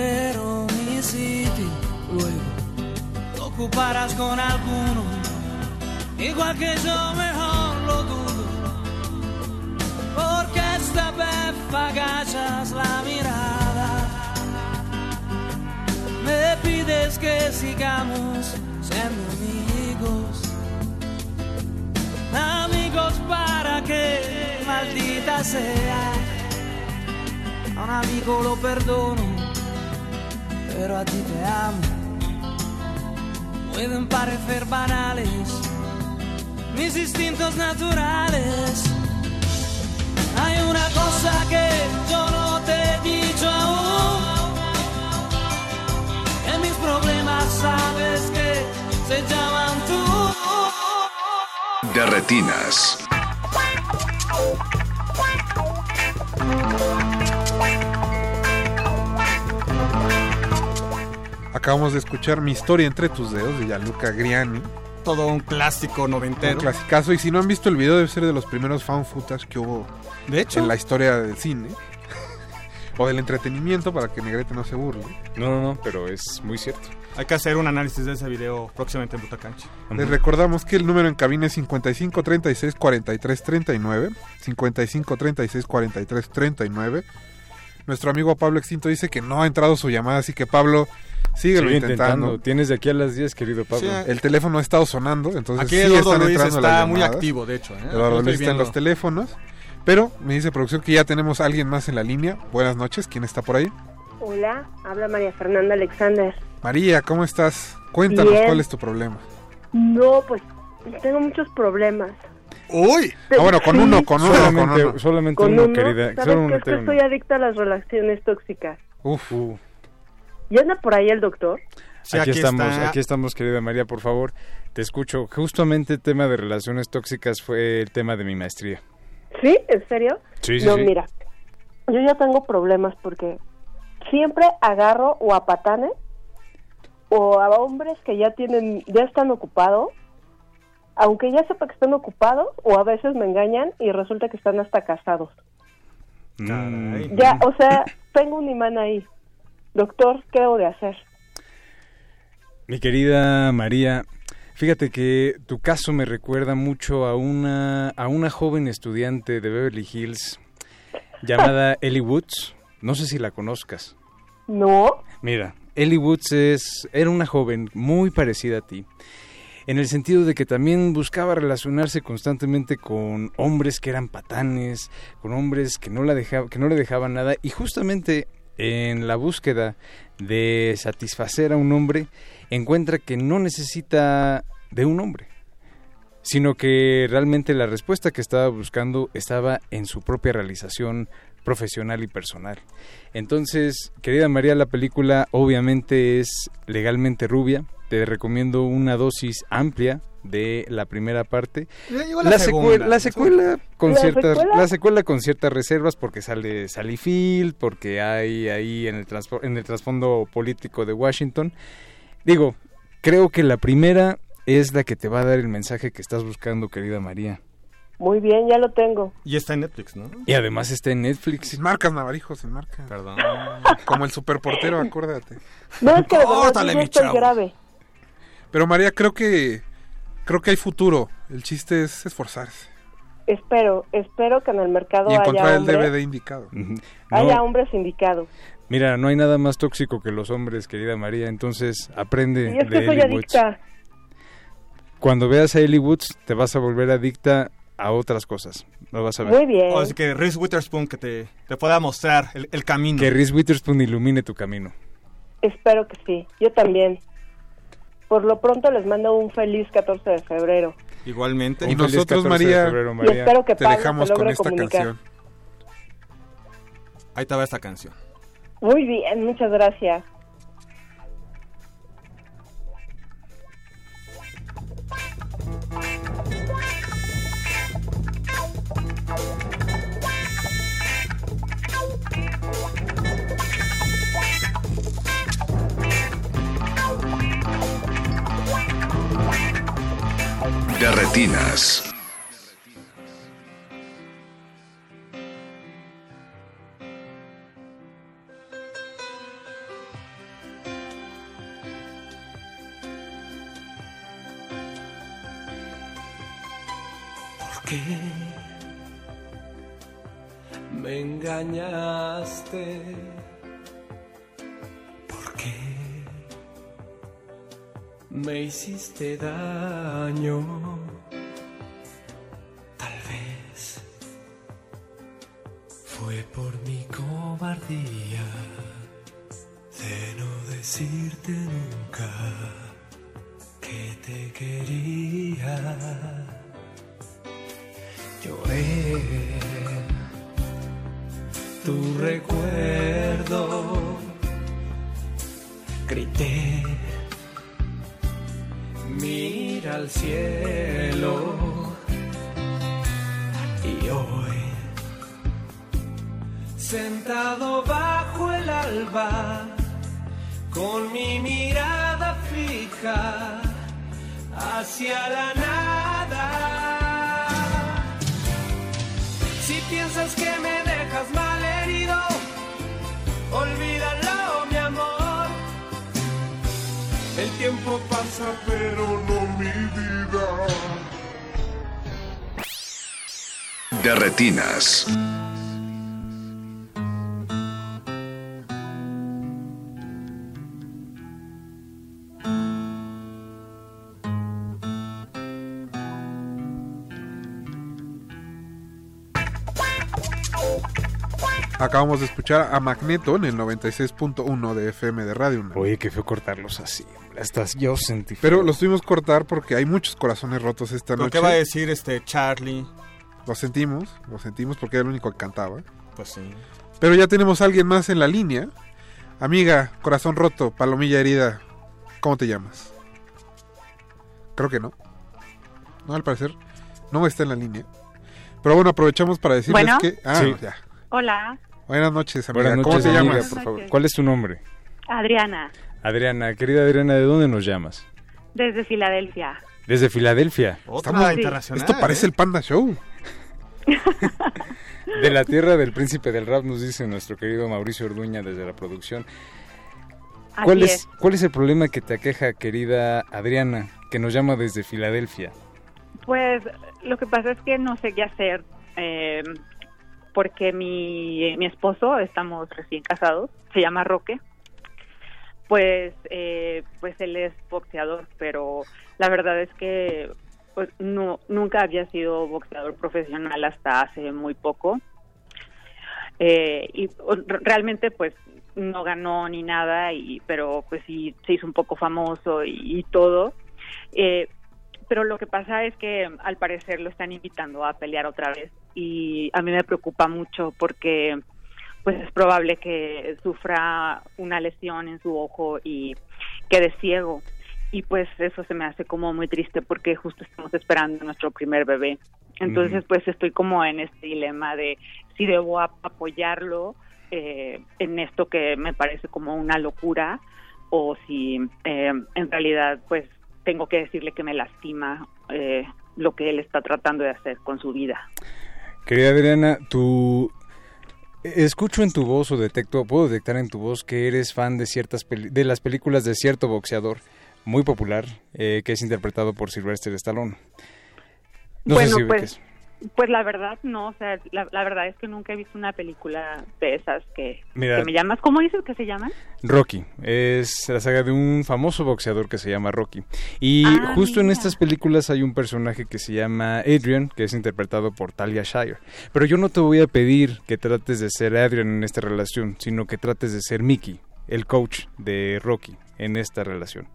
ser homicidio. Luego te ocuparás con alguno, igual que yo mejor lo dudo. Porque esta vez agachas la mirada. Me pides que sigamos siendo amigos. Amigos para que maldita sea. A un amigo lo perdono pero a ti te amo. Pueden parecer banales mis instintos naturales. Hay una cosa que yo no te he dicho aún. Que mis problemas sabes que se llaman tú. De retinas. Acabamos de escuchar Mi historia entre tus dedos de Gianluca Griani. Todo un clásico noventero. Un clasicazo. Y si no han visto el video, debe ser de los primeros fan footage que hubo De hecho. en la historia del cine. o del entretenimiento, para que Negrete no se burle. No, no, no, pero es muy cierto. Hay que hacer un análisis de ese video próximamente en Butacancha. Les recordamos que el número en cabina es 55 36 43 39. 55 36 43 39. Nuestro amigo Pablo Extinto dice que no ha entrado su llamada, así que Pablo, síguelo Sigue intentando. Tienes de aquí a las 10, querido Pablo. Sí. El teléfono ha estado sonando, entonces Aquí sí Eduardo están Luis entrando está las muy activo, de hecho, ¿eh? Lo Eduardo Luis está en los teléfonos. Pero me dice producción que ya tenemos a alguien más en la línea. Buenas noches, ¿quién está por ahí? Hola, habla María Fernanda Alexander. María, ¿cómo estás? Cuéntanos Bien. cuál es tu problema. No, pues tengo muchos problemas. ¡Uy! Ah, bueno, con uno, con uno, Solamente, con uno. solamente Con uno, uno, querida. ¿sabes qué? Es Solamente que uno. estoy adicta a las relaciones tóxicas. Uf. ¿Y anda por ahí el doctor? Sí, aquí, aquí estamos, está. aquí estamos, querida María, por favor, te escucho. Justamente el tema de relaciones tóxicas fue el tema de mi maestría. ¿Sí? ¿En serio? Sí, sí, no, sí. mira, yo ya tengo problemas porque siempre agarro o a patanes o a hombres que ya tienen, ya están ocupados, aunque ya sepa que están ocupados, o a veces me engañan y resulta que están hasta casados. Mm. Ya, o sea, tengo un imán ahí. Doctor, ¿qué debo de hacer? Mi querida María, fíjate que tu caso me recuerda mucho a una, a una joven estudiante de Beverly Hills llamada Ellie Woods. No sé si la conozcas. No, Mira, Ellie Woods es, era una joven muy parecida a ti, en el sentido de que también buscaba relacionarse constantemente con hombres que eran patanes, con hombres que no, la deja- que no le dejaban nada, y justamente en la búsqueda de satisfacer a un hombre, encuentra que no necesita de un hombre, sino que realmente la respuesta que estaba buscando estaba en su propia realización profesional y personal. Entonces, querida María, la película obviamente es legalmente rubia. Te recomiendo una dosis amplia de la primera parte. Llegó La, la secuela, la secuela con ¿La ciertas secuela? la secuela con ciertas reservas porque sale Sally Field, porque hay ahí en el en el trasfondo político de Washington. Digo, creo que la primera es la que te va a dar el mensaje que estás buscando, querida María. muy bien, ya lo tengo. Y está en Netflix, ¿no? Y además está en Netflix. Sin marcas, Navarijo, sin marcas. Perdón. Como el superportero, acuérdate. No, es que Córtale, sí, mi chavo. grave. Pero María, creo que creo que hay futuro. El chiste es esforzarse Espero, espero que en el mercado y encontrar haya el hombres, DVD indicado. Haya No, hombres indicados. mira, no hay nada más tóxico que los hombres, querida María. Entonces, aprende Y es de que soy Ellie Woods. adicta. Cuando veas a Ellie Woods, te vas a volver adicta a otras cosas. Lo vas a ver. Muy bien. Así que Reese Witherspoon que te, te pueda mostrar el, el camino. Que Reese Witherspoon ilumine tu camino. Espero que sí. Yo también. Por lo pronto les mando un feliz 14 de febrero. Igualmente. Y Un feliz nosotros, 14 de María, febrero, Y María. espero que Te Pablo dejamos con esta comunicar. canción. Ahí te va esta canción. Muy bien, muchas gracias. Retinas. ¿Por qué me engañaste. Me hiciste daño? Tal vez fue por mi cobardía Acabamos de escuchar a Magneto en el 96.1 de FM de Radio. UNAM. Oye, que fue cortarlos así. Estás yo sentí. Pero los tuvimos cortar porque hay muchos corazones rotos esta ¿Pero noche. qué va a decir este Charlie? Lo sentimos, lo sentimos porque era el único que cantaba. Pues sí. Pero ya tenemos a alguien más en la línea. Amiga, corazón roto, palomilla herida, ¿cómo te llamas? Creo que no. No, al parecer no está en la línea. Pero bueno, aprovechamos para decirles Bueno. que... Ah, Sí. ya. Hola, Buenas noches, amiga. Buenas ¿Cómo noches, te amiga, llamas? por favor. ¿Cuál es tu nombre? Adriana, Adriana, querida Adriana, ¿de dónde nos llamas? desde Filadelfia. Desde Filadelfia. Estamos- Esto parece el Panda Show. De la tierra del príncipe del rap, nos dice nuestro querido Mauricio Orduña desde la producción. ¿Cuál es, es. ¿Cuál es el problema que te aqueja, querida Adriana, que nos llama desde Filadelfia? Pues lo que pasa es que no sé qué hacer eh, porque mi, mi esposo, estamos recién casados, se llama Roque. Pues, eh, pues él es boxeador, pero la verdad es que pues, no, nunca había sido boxeador profesional hasta hace muy poco. Eh, y realmente pues no ganó ni nada, y, pero pues sí se hizo un poco famoso y, y todo. Eh, pero lo que pasa es que al parecer lo están invitando a pelear otra vez y a mí me preocupa mucho porque pues es probable que sufra una lesión en su ojo y quede ciego y pues eso se me hace como muy triste porque justo estamos esperando nuestro primer bebé. Entonces pues estoy como en este dilema de si debo ap- apoyarlo eh, en esto que me parece como una locura o si eh, en realidad pues tengo que decirle que me lastima eh, lo que él está tratando de hacer con su vida. Querida Adriana, tú... Escucho en tu voz o detecto, puedo detectar en tu voz que eres fan de ciertas peli- de las películas de cierto boxeador muy popular eh, que es interpretado por Sylvester Stallone. No bueno, sé si pues, pues la verdad no, o sea, la, la verdad es que nunca he visto una película de esas que, Mira. que me llamas. ¿Cómo dices que se llaman? Rocky es la saga de un famoso boxeador que se llama Rocky. Y Ah, justo en estas películas hay un personaje que se llama Adrian, que es interpretado por Talia Shire. Pero yo no te voy a pedir que trates de ser Adrian en esta relación, sino que trates de ser Mickey, el coach de Rocky en esta relación.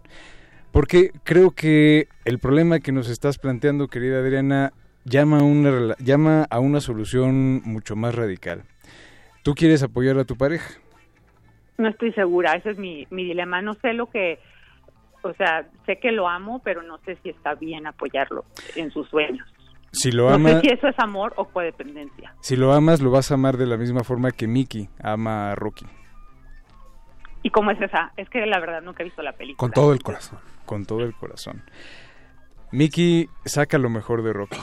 Porque creo que el problema que nos estás planteando, querida Adriana, llama a una, llama a una solución mucho más radical. Tú quieres apoyar a tu pareja. No estoy segura, ese es mi, mi dilema. No sé lo que, o sea, sé que lo amo, pero no sé si está bien apoyarlo en sus sueños. Si lo no ama, sé si eso es amor o codependencia. Si lo amas, lo vas a amar de la misma forma que Mickey ama a Rocky. ¿Y cómo es esa? Es que la verdad nunca he visto la película. Con todo el corazón. Con todo el corazón. Mickey saca lo mejor de Rocky.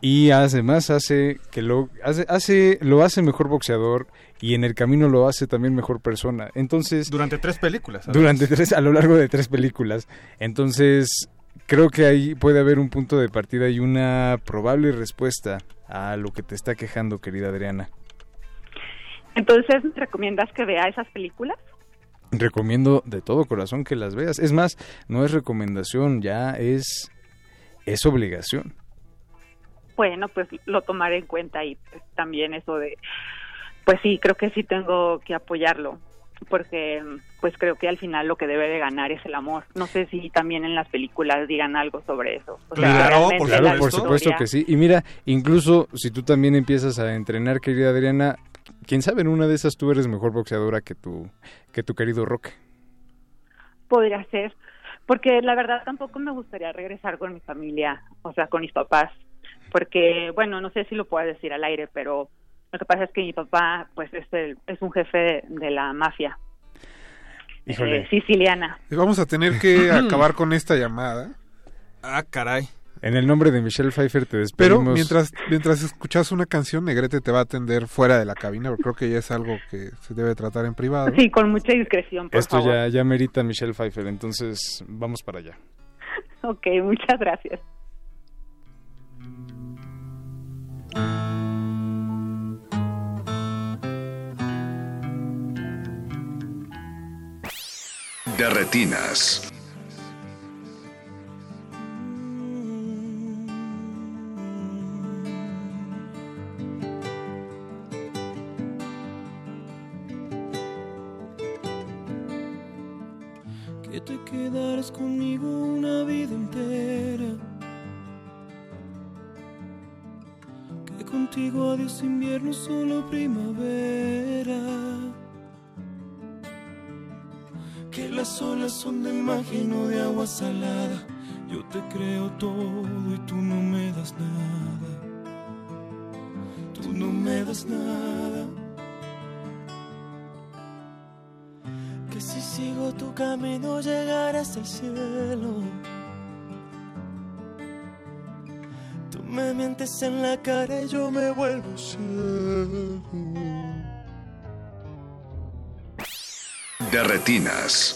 Y además hace que lo hace, hace lo hace mejor boxeador y en el camino lo hace también mejor persona. Entonces Durante tres películas. durante tres a lo largo de tres películas. Entonces creo que ahí puede haber un punto de partida y una probable respuesta a lo que te está quejando, querida Adriana. Entonces, ¿me recomiendas que vea esas películas? Recomiendo de todo corazón que las veas. Es más, no es recomendación, ya es es obligación. Bueno, pues lo tomaré en cuenta y pues, también eso de, pues sí, creo que sí tengo que apoyarlo, porque pues creo que al final lo que debe de ganar es el amor. No sé si también en las películas digan algo sobre eso. O sea, Claro, por, claro, por supuesto que sí. Y mira, incluso si tú también empiezas a entrenar, querida Adriana, quién sabe, en una de esas tú eres mejor boxeadora que tu, que tu querido Roque. Podría ser, porque la verdad tampoco me gustaría regresar con mi familia, o sea, con mis papás, porque, bueno, no sé si lo puedo decir al aire, pero lo que pasa es que mi papá, pues, es, el, es un jefe de, de la mafia Híjole. eh, siciliana. Vamos a tener que acabar con esta llamada. Ah, caray. En el nombre de Michelle Pfeiffer te Pero despedimos. mientras, mientras escuchas una canción, Negrete te va a atender fuera de la cabina, porque creo que ya es algo que se debe tratar en privado. Sí, con mucha discreción, por Esto favor. ya, ya merita Michelle Pfeiffer, entonces vamos para allá. Ok, muchas gracias. De retinas. Conmigo una vida entera. Que contigo adiós invierno, solo primavera. Que las olas son de magia y no de agua salada. Yo te creo todo y tú no me das nada. Tú no me das nada. Si sigo tu camino llegarás al cielo. Tú me mientes en la cara y yo me vuelvo ciego. De retinas.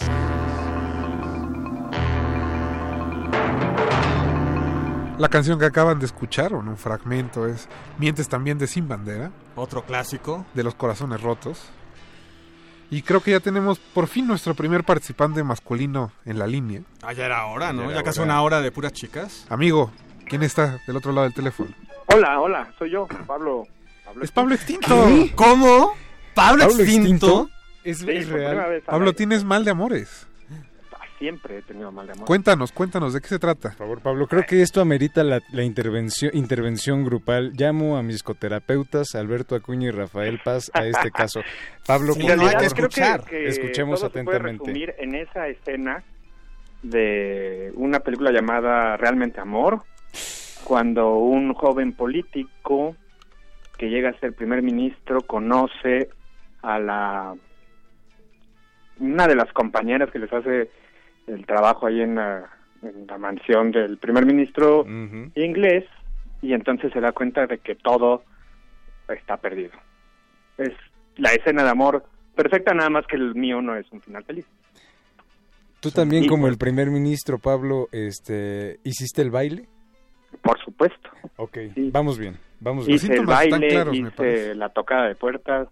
La canción que acaban de escuchar, o en un fragmento, es Mientes también de Sin Bandera. Otro clásico. De los corazones rotos. Y creo que ya tenemos por fin nuestro primer participante masculino en la línea. Ah, ya era hora, ¿no? Ya casi hora. una hora de puras chicas. Amigo, ¿quién está del otro lado del teléfono? Hola, hola, soy yo, Pablo. Pablo Es Pablo Extinto. ¿Qué? ¿Cómo? ¿Pablo, ¿Pablo Extinto? Extinto? Es, es real. Pablo, tienes mal de amores. Siempre he tenido mal de amor. Cuéntanos, cuéntanos, ¿de qué se trata? Por favor, Pablo, creo que esto amerita la, la intervención, intervención grupal. Llamo a mis psicoterapeutas, Alberto Acuña y Rafael Paz, a este caso. Pablo, favor, creo que- que escuchemos todo se puede atentamente. resumir en esa escena de una película llamada Realmente Amor, cuando un joven político que llega a ser primer ministro conoce a la una de las compañeras que les hace el trabajo ahí en la, en la mansión del primer ministro inglés y entonces se da cuenta de que todo está perdido. Es la escena de amor perfecta, nada más que el mío no es un final feliz. Tú también, Sí. como el primer ministro, Pablo, este, ¿hiciste el baile? Por supuesto. Ok, vamos bien, vamos bien. Hice el baile, hice la tocada de puertas,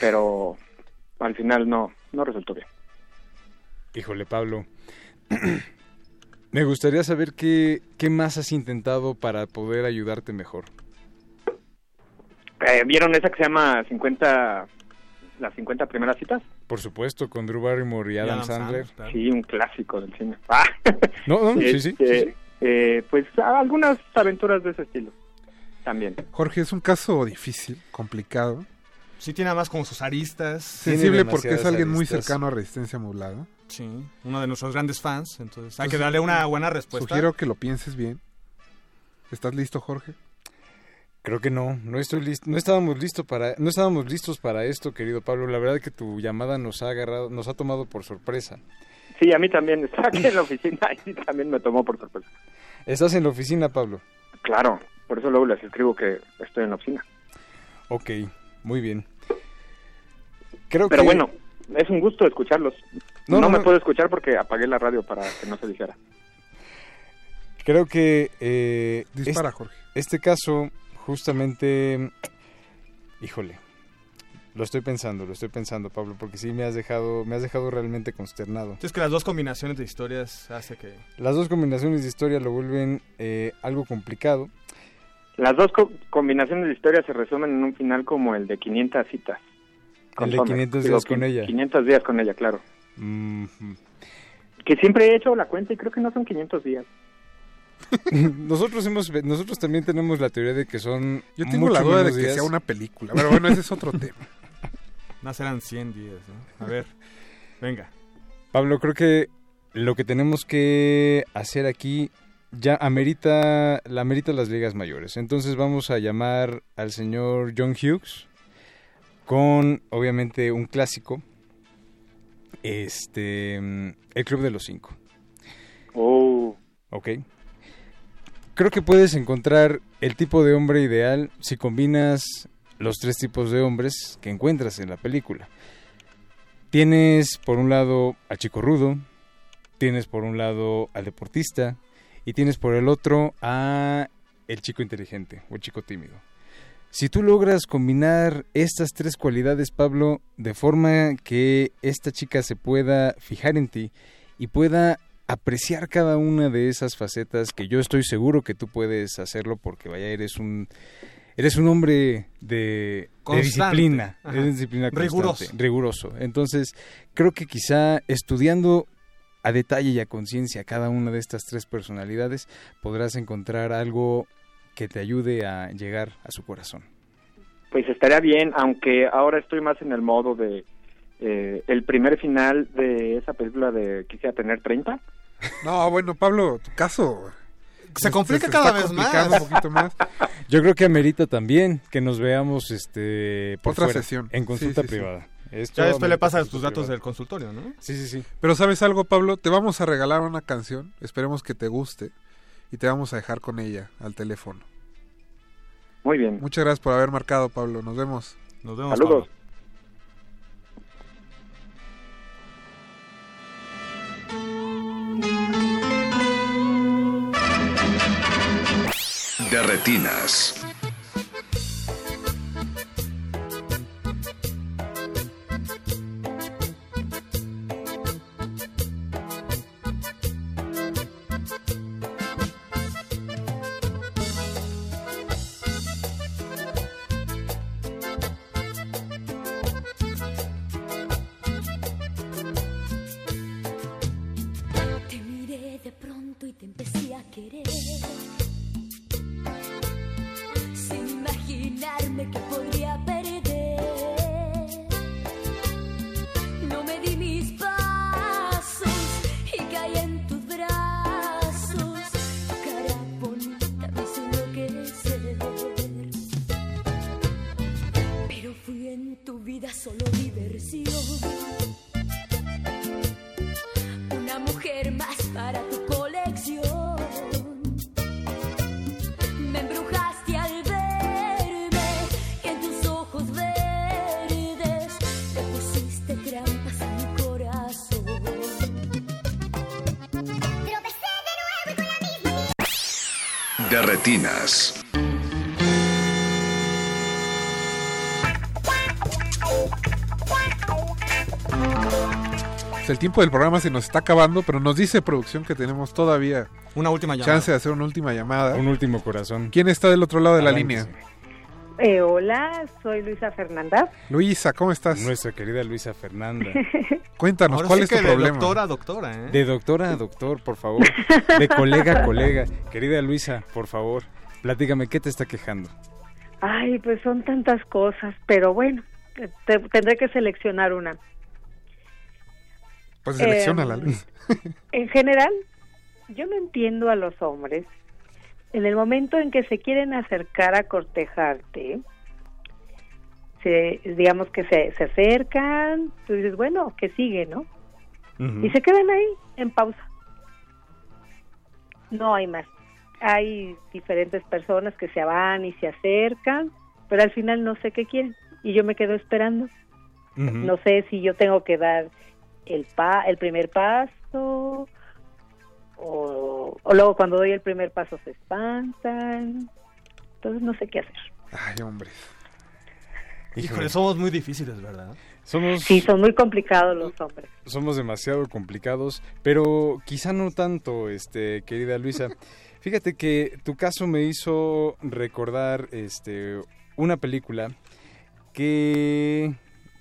pero al final no, no resultó bien. Híjole, Pablo. Me gustaría saber qué, qué más has intentado para poder ayudarte mejor. Eh, ¿Vieron esa que se llama 50, las 50 primeras citas? Por supuesto, con Drew Barrymore y Adam, Adam Sandler. Sí, un clásico del cine. Ah. No, no, sí, sí, Este, sí, sí. eh, pues algunas aventuras de ese estilo también. Jorge, es un caso difícil, complicado. Sí, tiene además como sus aristas. Sensible porque es alguien muy cercano a Resistencia Modulada. Sí, uno de nuestros grandes fans, entonces hay que darle una buena respuesta. Sugiero que lo pienses bien. ¿Estás listo, Jorge? Creo que no, no estoy listo, no estábamos listos para, no estábamos listos para esto, querido Pablo. La verdad que tu llamada nos ha agarrado, nos ha tomado por sorpresa. Sí, a mí también. Está aquí en la oficina y también me tomó por sorpresa. ¿Estás en la oficina, Pablo? Claro, por eso luego les escribo que estoy en la oficina. Ok, muy bien. Creo Pero que- bueno, es un gusto escucharlos. No, No, no, me no. puedo escuchar porque apagué la radio para que no se dijera. Creo que eh, Dispara, este, Jorge. este caso justamente, híjole, Lo estoy pensando, lo estoy pensando, Pablo, porque sí me has dejado, me has dejado realmente consternado. Es que las dos combinaciones de historias hace que... Las dos combinaciones de historia lo vuelven eh, algo complicado. Las dos co- combinaciones de historias se resumen en un final como el de 500 citas. El de Summer. 500 Digo, días con qui- ella. 500 días con ella, claro. Mhm. Que siempre he hecho la cuenta y creo que no son 500 días. nosotros hemos, nosotros también tenemos la teoría de que son. Yo tengo mucho la duda de que días. sea una película. Pero bueno, ese es otro tema. No serán 100 días, ¿no? A ver, venga. Pablo, creo que lo que tenemos que hacer aquí ya amerita, la amerita las ligas mayores. Entonces vamos a llamar al señor John Hughes con, obviamente, un clásico. Este, mm, El Club de los Cinco. Oh. Ok. Creo que puedes encontrar el tipo de hombre ideal si combinas los tres tipos de hombres que encuentras en la película. Tienes por un lado al chico rudo, tienes por un lado al deportista y tienes por el otro a el chico inteligente o el chico tímido. Si tú logras combinar estas tres cualidades, Pablo, de forma que esta chica se pueda fijar en ti y pueda apreciar cada una de esas facetas que yo estoy seguro que tú puedes hacerlo porque vaya eres un eres un hombre de, disciplina, eres disciplina constante, Riguroso. riguroso. Entonces, creo que quizá estudiando a detalle y a conciencia cada una de estas tres personalidades podrás encontrar algo que te ayude a llegar a su corazón. Pues estaría bien, aunque ahora estoy más en el modo de eh, el primer final de esa película de Quisiera tener 30. No, bueno, Pablo, tu caso. Se complica se cada vez más. un poquito más. Yo creo que amerita también que nos veamos este por Otra fuera, sesión. en consulta sí, sí. privada. Esto Ya después le pasas tus datos del consultorio, ¿no? Sí, sí, sí. Pero ¿sabes algo, Pablo? Te vamos a regalar una canción. Esperemos que te guste. Y te vamos a dejar con ella al teléfono. Muy bien. Muchas gracias por haber marcado, Pablo. Nos vemos. Nos vemos. Saludos. De retinas. Pues el tiempo del programa se nos está acabando, pero nos dice producción que tenemos todavía Una última llamada. chance de hacer una última llamada. Un último corazón. ¿Quién está del otro lado de la línea? Eh, hola, soy Luisa Fernanda. Luisa, ¿cómo estás? Nuestra querida Luisa Fernanda. Cuéntanos, Ahora ¿cuál sí es tu de problema? doctora a doctora, ¿eh? De doctora a doctor, por favor. De colega a colega. Querida Luisa, por favor, platícame, ¿qué te está quejando? Ay, pues son tantas cosas, pero bueno, te- tendré que seleccionar una. Pues selecciona la Em, Luisa. En general, yo no entiendo a los hombres. En el momento en que se quieren acercar a cortejarte, se, digamos que se, se acercan, tú dices, bueno, que sigue, ¿no? Y se quedan ahí, en pausa. No hay más. Hay diferentes personas que se van y se acercan, pero al final no sé qué quieren. Y yo me quedo esperando. No sé si yo tengo que dar el pa el primer paso o, o luego cuando doy el primer paso se espantan. Entonces no sé qué hacer. Ay, hombre. Híjole, somos muy difíciles, ¿verdad? Somos, Sí, son muy complicados los hombres. somos demasiado complicados, pero quizá no tanto, este, querida Luisa. Fíjate que tu caso me hizo recordar este, una película que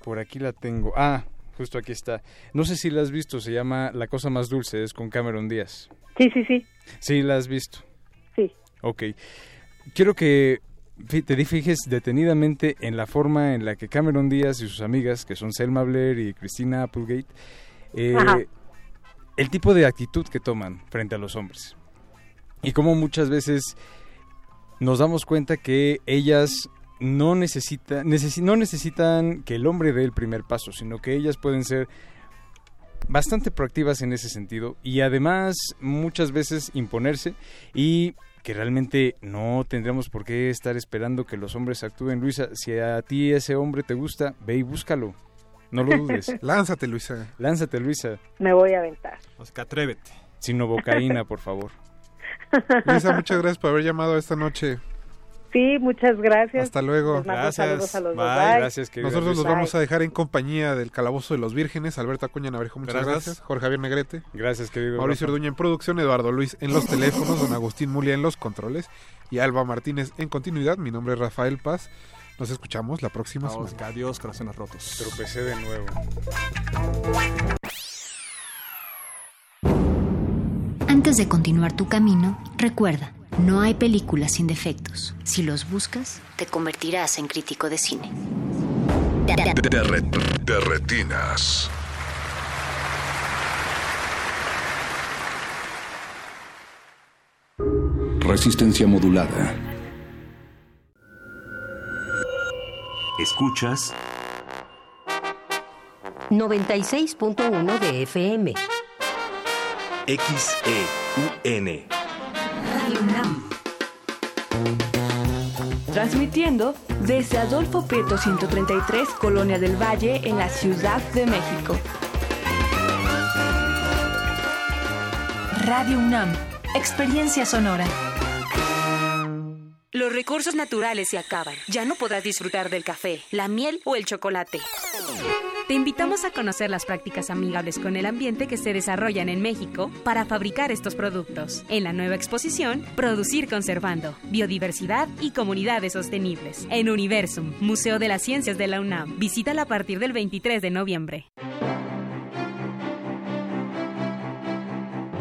por aquí la tengo. Ah, justo aquí está. No sé si la has visto, se llama La cosa más dulce, es con Cameron Díaz. Sí, sí, sí. Sí, la has visto. Sí. Ok. Quiero que te fijes detenidamente en la forma en la que Cameron Díaz y sus amigas, que son Selma Blair y Christina Applegate, eh, el tipo de actitud que toman frente a los hombres. Y cómo muchas veces nos damos cuenta que ellas no, necesita, necesi- no necesitan que el hombre dé el primer paso, sino que ellas pueden ser bastante proactivas en ese sentido y además muchas veces imponerse y que realmente no tendremos por qué estar esperando que los hombres actúen. Luisa, si a ti ese hombre te gusta, ve y búscalo. No lo dudes. Lánzate, Luisa. Lánzate, Luisa. Me voy a aventar. Oscar, atrévete. Sin novocaína, por favor. Luisa, muchas gracias por haber llamado esta noche. Sí, muchas gracias. Hasta luego. Saludos a los dos. Bye. Nosotros nos Bye. vamos a dejar en compañía del Calabozo de los Vírgenes. Alberto Acuña Navarro, muchas Gracias. gracias. Jorge Javier Negrete. Gracias, querido. Mauricio. Orduña en producción, Eduardo Luis en los teléfonos, don Agustín Mulia en los controles y Alba Martínez en continuidad. Mi nombre es Rafael Paz. Nos escuchamos la próxima semana. Adiós, corazones rotos. Tropecé de nuevo. Antes de continuar tu camino, recuerda, no hay películas sin defectos. Si los buscas, te convertirás en crítico de cine. De, re- de retinas. Resistencia modulada. Escuchas 96.1 de FM. XEUN. Transmitiendo desde Adolfo Prieto 133, Colonia del Valle, en la Ciudad de México. Radio UNAM, experiencia sonora. Los recursos naturales se acaban. Ya no podrás disfrutar del café, la miel o el chocolate. Te invitamos a conocer las prácticas amigables con el ambiente que se desarrollan en México para fabricar estos productos. En la nueva exposición, Producir Conservando, Biodiversidad y Comunidades Sostenibles. En Universum, Museo de las Ciencias de la UNAM. Visítala a partir del 23 de noviembre.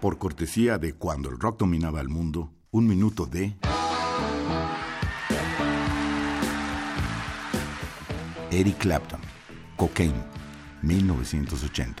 Por cortesía de Cuando el rock dominaba el mundo, un minuto de... Eric Clapton, Cocaine, 1980.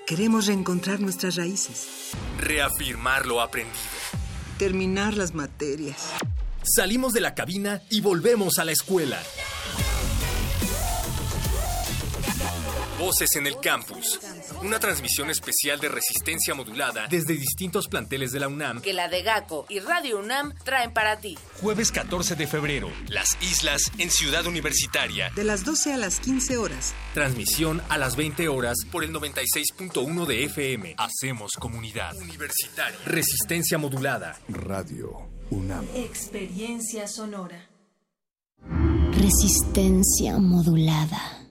Queremos reencontrar nuestras raíces, Reafirmar lo aprendido. terminar las materias. Salimos de la cabina y volvemos a la escuela. Voces en el campus. Una transmisión especial de resistencia modulada desde distintos planteles de la UNAM. que la de GACO y Radio UNAM traen para ti. Jueves 14 de febrero. Las Islas en Ciudad Universitaria. De las 12 a las 15 horas. Transmisión a las 20 horas por el 96.1 de FM. Hacemos comunidad. Universitaria. Resistencia modulada. Radio UNAM. Experiencia sonora. Resistencia modulada.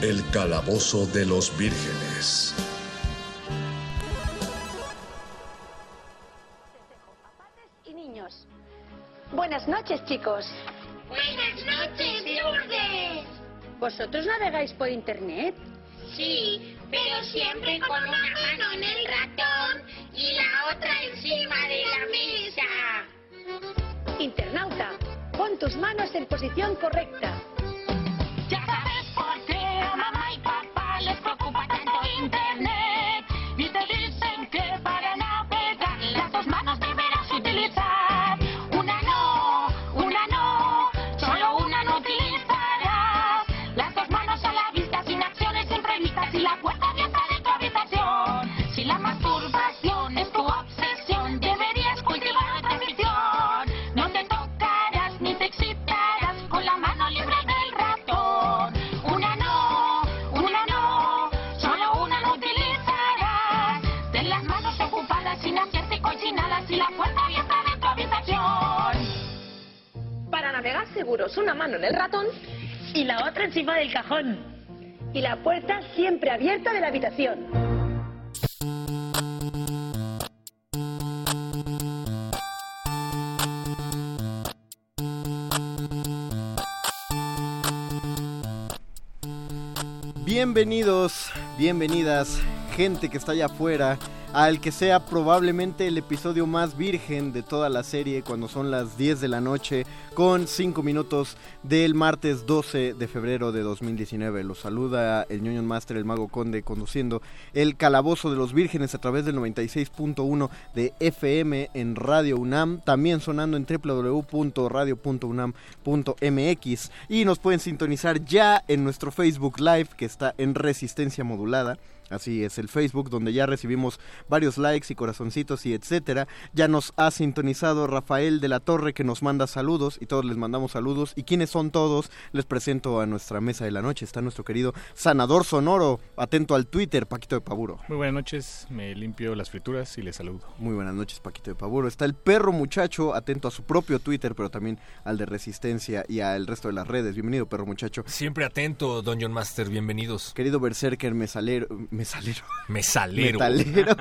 El calabozo de los vírgenes. y niños. Buenas noches, chicos. Buenas noches, Lourdes. ¿Vosotros navegáis por internet? Sí, pero siempre con una mano en el ratón y la otra encima de la mesa. Internauta, pon tus manos en posición correcta. Mamá y papá les preocupa tanto internet. Seguros, una mano en el ratón y la otra encima del cajón. Y la puerta siempre abierta de la habitación. Bienvenidos, bienvenidas, gente que está allá afuera, al que sea probablemente el episodio más virgen de toda la serie cuando son las 10 de la noche con 5 minutos del martes 12 de febrero de 2019. Los saluda el ñoño Master, el mago conde, conduciendo el calabozo de los vírgenes a través del 96.1 de FM en Radio UNAM, también sonando en www.radio.unam.mx y nos pueden sintonizar ya en nuestro Facebook Live que está en Resistencia Modulada. Así es, el Facebook donde ya recibimos varios likes y corazoncitos y etcétera. Ya nos ha sintonizado Rafael de la Torre que nos manda saludos y todos les mandamos saludos. ¿Y quiénes son todos? Les presento a nuestra mesa de la noche. Está nuestro querido Sanador Sonoro, atento al Twitter, Paquito de Paburo. Muy buenas noches, me limpio las frituras y les saludo. Muy buenas noches, Paquito de Paburo. Está el perro muchacho, atento a su propio Twitter, pero también al de Resistencia y al resto de las redes. Bienvenido, perro muchacho. Siempre atento, Dungeon Master, bienvenidos. Querido Berserker Mesalero, Mesalero. Mesalero. Metalero.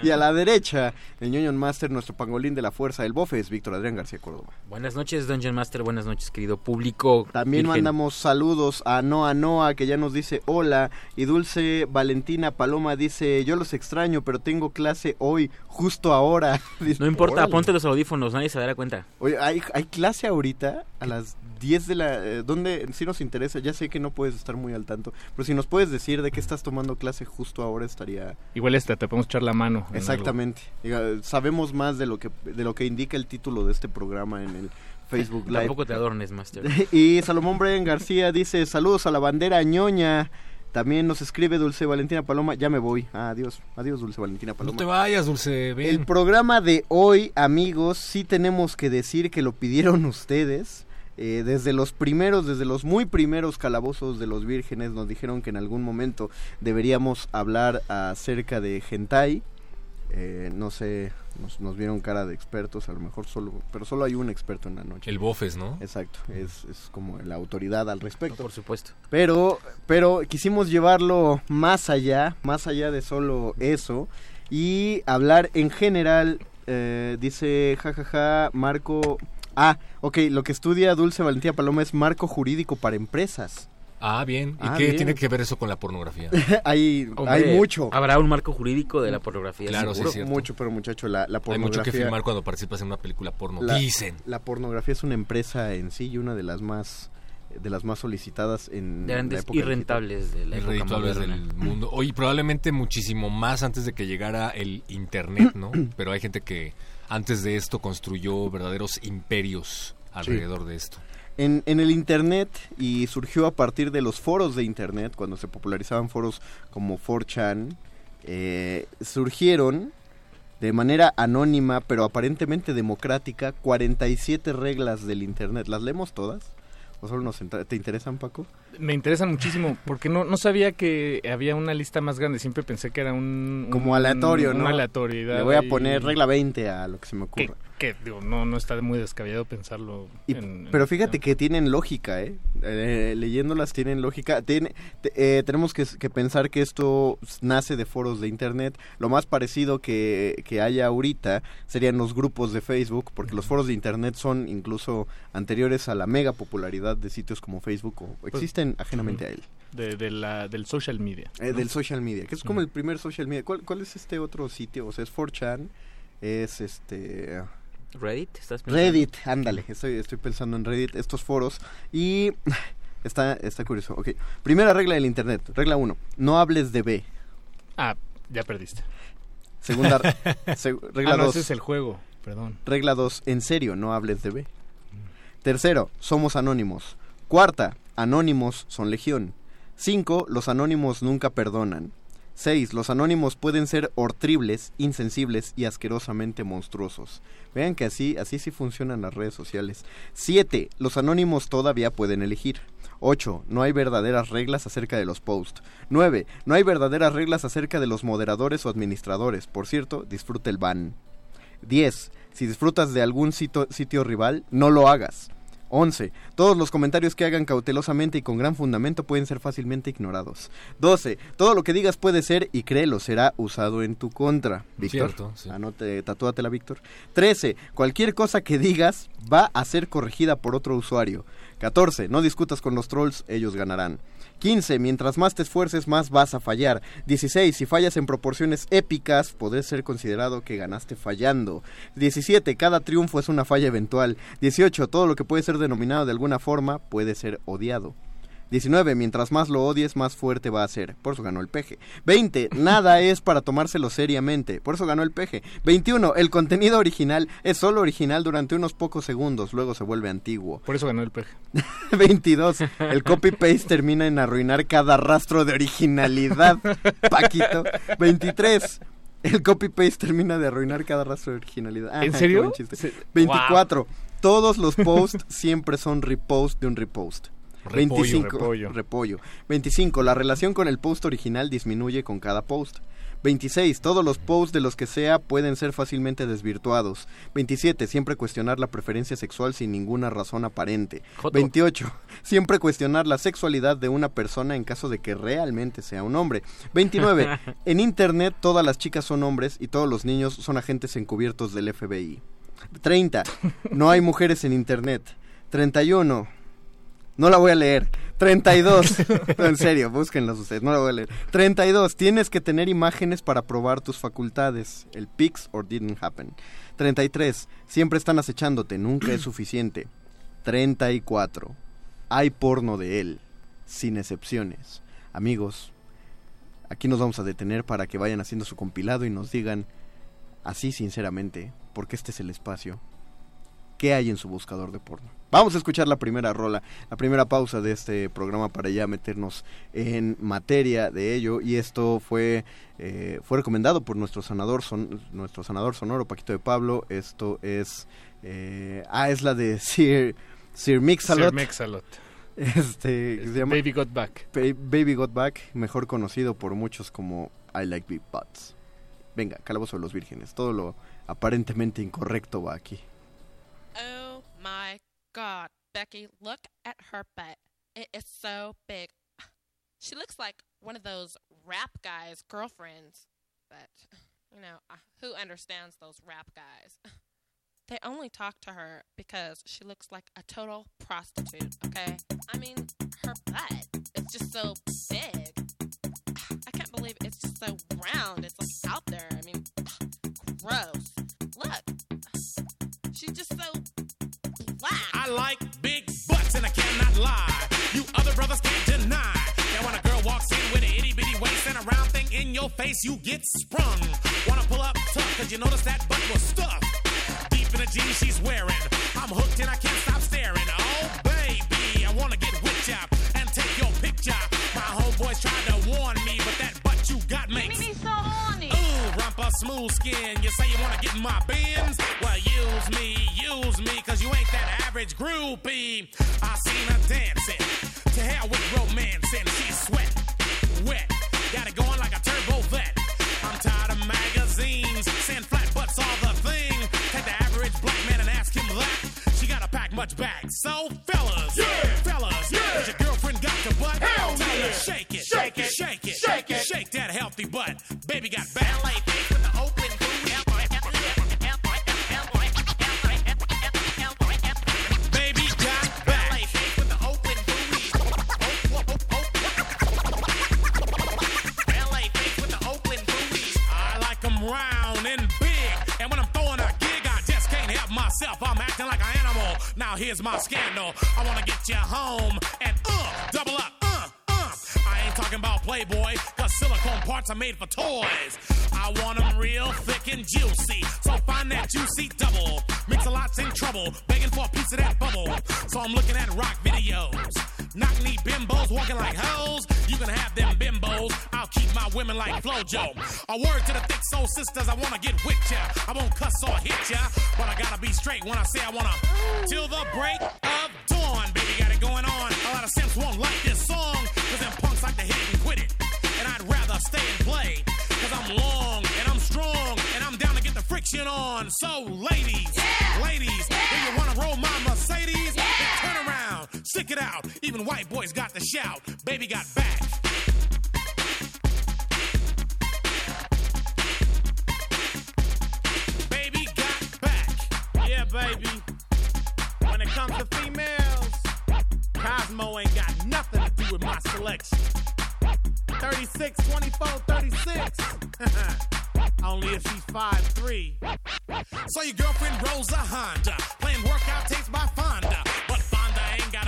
y a la derecha, el Ñoño Master, nuestro pangolín de la fuerza del bofe, es Víctor Adrián García Córdoba. Buenas noches, Dungeon Master. Buenas noches, querido público. También virgen. mandamos saludos a Noa Noa, que ya nos dice hola. Y Dulce Valentina Paloma dice: Yo los extraño, pero tengo clase hoy, justo ahora. Dice, No importa, "Órale". ponte los audífonos, nadie se dará cuenta. Oye, ¿hay, hay clase ahorita a las 10 de la... Eh, ¿Dónde? Si nos interesa, ya sé que no puedes estar muy al tanto, pero si nos puedes decir de qué estás tomando clase justo ahora estaría... Igual esta, te podemos echar la mano. en Exactamente. Diga, sabemos más de lo que de lo que indica el título de este programa en el Facebook Live. Tampoco te adornes, Master. y Salomón Brian García dice, saludos a la bandera ñoña. También nos escribe Dulce Valentina Paloma, ya me voy. Adiós, adiós Dulce Valentina Paloma. No te vayas, Dulce, ven. El programa de hoy, amigos, sí tenemos que decir que lo pidieron ustedes. Eh, desde los primeros, desde los muy primeros calabozos de los vírgenes, nos dijeron que en algún momento deberíamos hablar acerca de hentai. Eh, no sé, nos, nos vieron cara de expertos, a lo mejor solo, pero solo hay un experto en la noche. El Bofes, ¿no? Exacto, es, es como la autoridad al respecto. por supuesto. Pero, pero quisimos llevarlo más allá, más allá de solo eso, y hablar en general, eh, dice jajaja, marco... Ah, ok, lo que estudia Dulce Valentía Paloma es marco jurídico para empresas. Ah, bien. ¿Y Ah, qué bien. tiene que ver eso con la pornografía? hay, Hombre, hay mucho. Habrá un marco jurídico de la pornografía. Claro, sí, seguro. es cierto. Mucho, pero muchacho, la, la Hay pornografía... mucho que firmar cuando participas en una película porno. La, Dicen. la pornografía es una empresa en sí y una de las más de las más solicitadas en la Grandes época y rentables de la época del mundo. Oye, probablemente muchísimo más antes de que llegara el internet, ¿no? Pero hay gente que antes de esto construyó verdaderos imperios alrededor de esto. En, en el Internet y surgió a partir de los foros de Internet, cuando se popularizaban foros como 4chan, eh, surgieron de manera anónima pero aparentemente democrática 47 reglas del Internet. ¿Las leemos todas? ¿O solo nos ¿Te interesan, Paco? Me interesan muchísimo porque no, no sabía que había una lista más grande. Siempre pensé que era un... Como un- aleatorio, ¿no? Una aleatoriedad. Le voy a poner regla 20 a lo que se me Que, ocurra. que, digo, no, no está muy descabellado pensarlo. Y- en- pero fíjate que tienen lógica, ¿eh? Eh, leyéndolas tienen lógica. Tiene- te- eh, tenemos que, que pensar que esto nace de foros de Internet. Lo más parecido que, que haya ahorita serían los grupos de Facebook, porque los foros de Internet son incluso anteriores a la mega popularidad de sitios como Facebook o Pues, existen ajenamente a él. de, de la, del social media. Eh, ¿no? Del social media, que es como el primer social media. ¿Cuál, cuál es este otro sitio? O sea, es 4chan, es este... ¿Reddit? ¿Estás pensando? Reddit, ándale, estoy, estoy pensando en Reddit, estos foros. Y está, está curioso. Ok, primera regla del Internet, regla 1, no hables de B. Ah, ya perdiste. Segunda, seg- regla ah, no, 2. ese es el juego, perdón. Regla 2, en serio, no hables de B. Tercero, somos anónimos. Cuarta, anónimos son legión. 5. Los anónimos nunca perdonan. 6. Los anónimos pueden ser horribles, insensibles y asquerosamente monstruosos. Vean que así, así sí funcionan las redes sociales. 7. Los anónimos todavía pueden elegir. 8. No hay verdaderas reglas acerca de los posts. 9. No hay verdaderas reglas acerca de los moderadores o administradores. Por cierto, disfruta el ban. 10. Si disfrutas de algún sitio rival, no lo hagas. 11. Todos los comentarios que hagan cautelosamente y con gran fundamento pueden ser fácilmente ignorados. 12. Todo lo que digas puede ser y créelo será usado en tu contra. Víctor. Cierto, sí. Anote, tatúatela, Víctor. 13. Cualquier cosa que digas va a ser corregida por otro usuario. 14. No discutas con los trolls, ellos ganarán. 15. Mientras más te esfuerces, más vas a fallar. 16. Si fallas en proporciones épicas, podrás ser considerado que ganaste fallando. 17. Cada triunfo es una falla eventual. 18. Todo lo que puede ser denominado de alguna forma puede ser odiado. 19. Mientras más lo odies, más fuerte va a ser. Por eso ganó el peje. 20. Nada es para tomárselo seriamente. Por eso ganó el peje. 21. El contenido original es solo original durante unos pocos segundos, luego se vuelve antiguo. Por eso ganó el peje. 22. El copy-paste termina en arruinar cada rastro de originalidad. Paquito. 23. El copy-paste termina de arruinar cada rastro de originalidad. ¿En serio? qué buen chiste. Se- 24. Todos los posts siempre son repost de un repost. Repollo, 25. repollo. repollo. 25. La relación con el post original disminuye con cada post. 26. Todos los posts de los que sea pueden ser fácilmente desvirtuados. 27. Siempre cuestionar la preferencia sexual sin ninguna razón aparente. Joto. 28. Siempre cuestionar la sexualidad de una persona en caso de que realmente sea un hombre. 29. En Internet todas las chicas son hombres y todos los niños son agentes encubiertos del FBI. 30. No hay mujeres en Internet. 31. No la voy a leer. 32. No, en serio, búsquenlos ustedes. No la voy a leer. 32. Tienes que tener imágenes para probar tus facultades. El pics or didn't happen. 33. Siempre están acechándote. Nunca es suficiente. 34. Hay porno de él. Sin excepciones. Amigos, aquí nos vamos a detener para que vayan haciendo su compilado y nos digan, así sinceramente, porque este es el espacio, qué hay en su buscador de porno. Vamos a escuchar la primera rola, la primera pausa de este programa para ya meternos en materia de ello. Y esto fue, eh, fue recomendado por nuestro sanador, son, nuestro sanador sonoro, Paquito de Pablo. Esto es, eh, ah, es la de Sir, Sir Mix-a-Lot. Sir Mix-a-Lot. Este, que se llama Baby Got Back. Ba- Baby Got Back, mejor conocido por muchos como I Like Big Butts. Venga, Calabozo de los Vírgenes. Todo lo aparentemente incorrecto va aquí. Oh my god, Becky, look at her butt. It is so big. She looks like one of those rap guys' girlfriends. But, you know, uh, who understands those rap guys? They only talk to her because she looks like a total prostitute, okay? I mean, her butt is just so big. I can't believe it's just so round. It's like out there. I mean, gross. Look. She's just so black. I like big butts. and I cannot lie. You other brothers can't deny. That when a girl walks in with an itty bitty waist and a round thing in your face, you get sprung. Wanna pull up tough, cause you notice that butt was stuffed. Deep in the jeans she's wearing. I'm hooked and I can't stop staring. Oh, baby, I wanna get with ya and take your picture. My homeboys tried to warn me, smooth skin. You say you wanna get in my bins? Well, use me, use me, cause you ain't that average groupie. I seen her dancing. To hell with romance, and she's sweat, wet. Got it going like a turbo vet. I'm tired of magazines, saying flat butts all the thing. Take the average black man and ask him that. She gotta pack much back. So, fellas, yeah. fellas, yeah. your girlfriend got your butt? Hell Tell her shake it, shake it, shake it, shake it, shake that healthy butt. Baby got ballet Now here's my scandal. I wanna get you home and uh, double up, uh, uh. I ain't talking about Playboy, cause silicone parts are made for toys. I want them real thick and juicy. So find that juicy double. Mix a lot's in trouble, begging for a piece of that bubble. So I'm looking at rock videos. Knock knee bimbos walking like hoes. You can have them bimbos. I'll keep my women like Flojo. A word to the thick soul sisters, I wanna get with ya. I won't cuss or hit ya, but I gotta be straight when I say I wanna. Till the break of dawn, baby, got it going on. A lot of simps won't like this song, cause them punks like to hit it and quit it. And I'd rather stay and play, cause I'm long and I'm strong, and I'm down to get the friction on. So, ladies, ladies, if you wanna roll my stick it out. Even white boys got the shout. Baby got back. Baby got back. Yeah, baby. When it comes to females, Cosmo ain't got nothing to do with my selection. 36, 24, 36. Only if she's 5'3. So your girlfriend rolls a Honda, playing workout tapes by Fonda.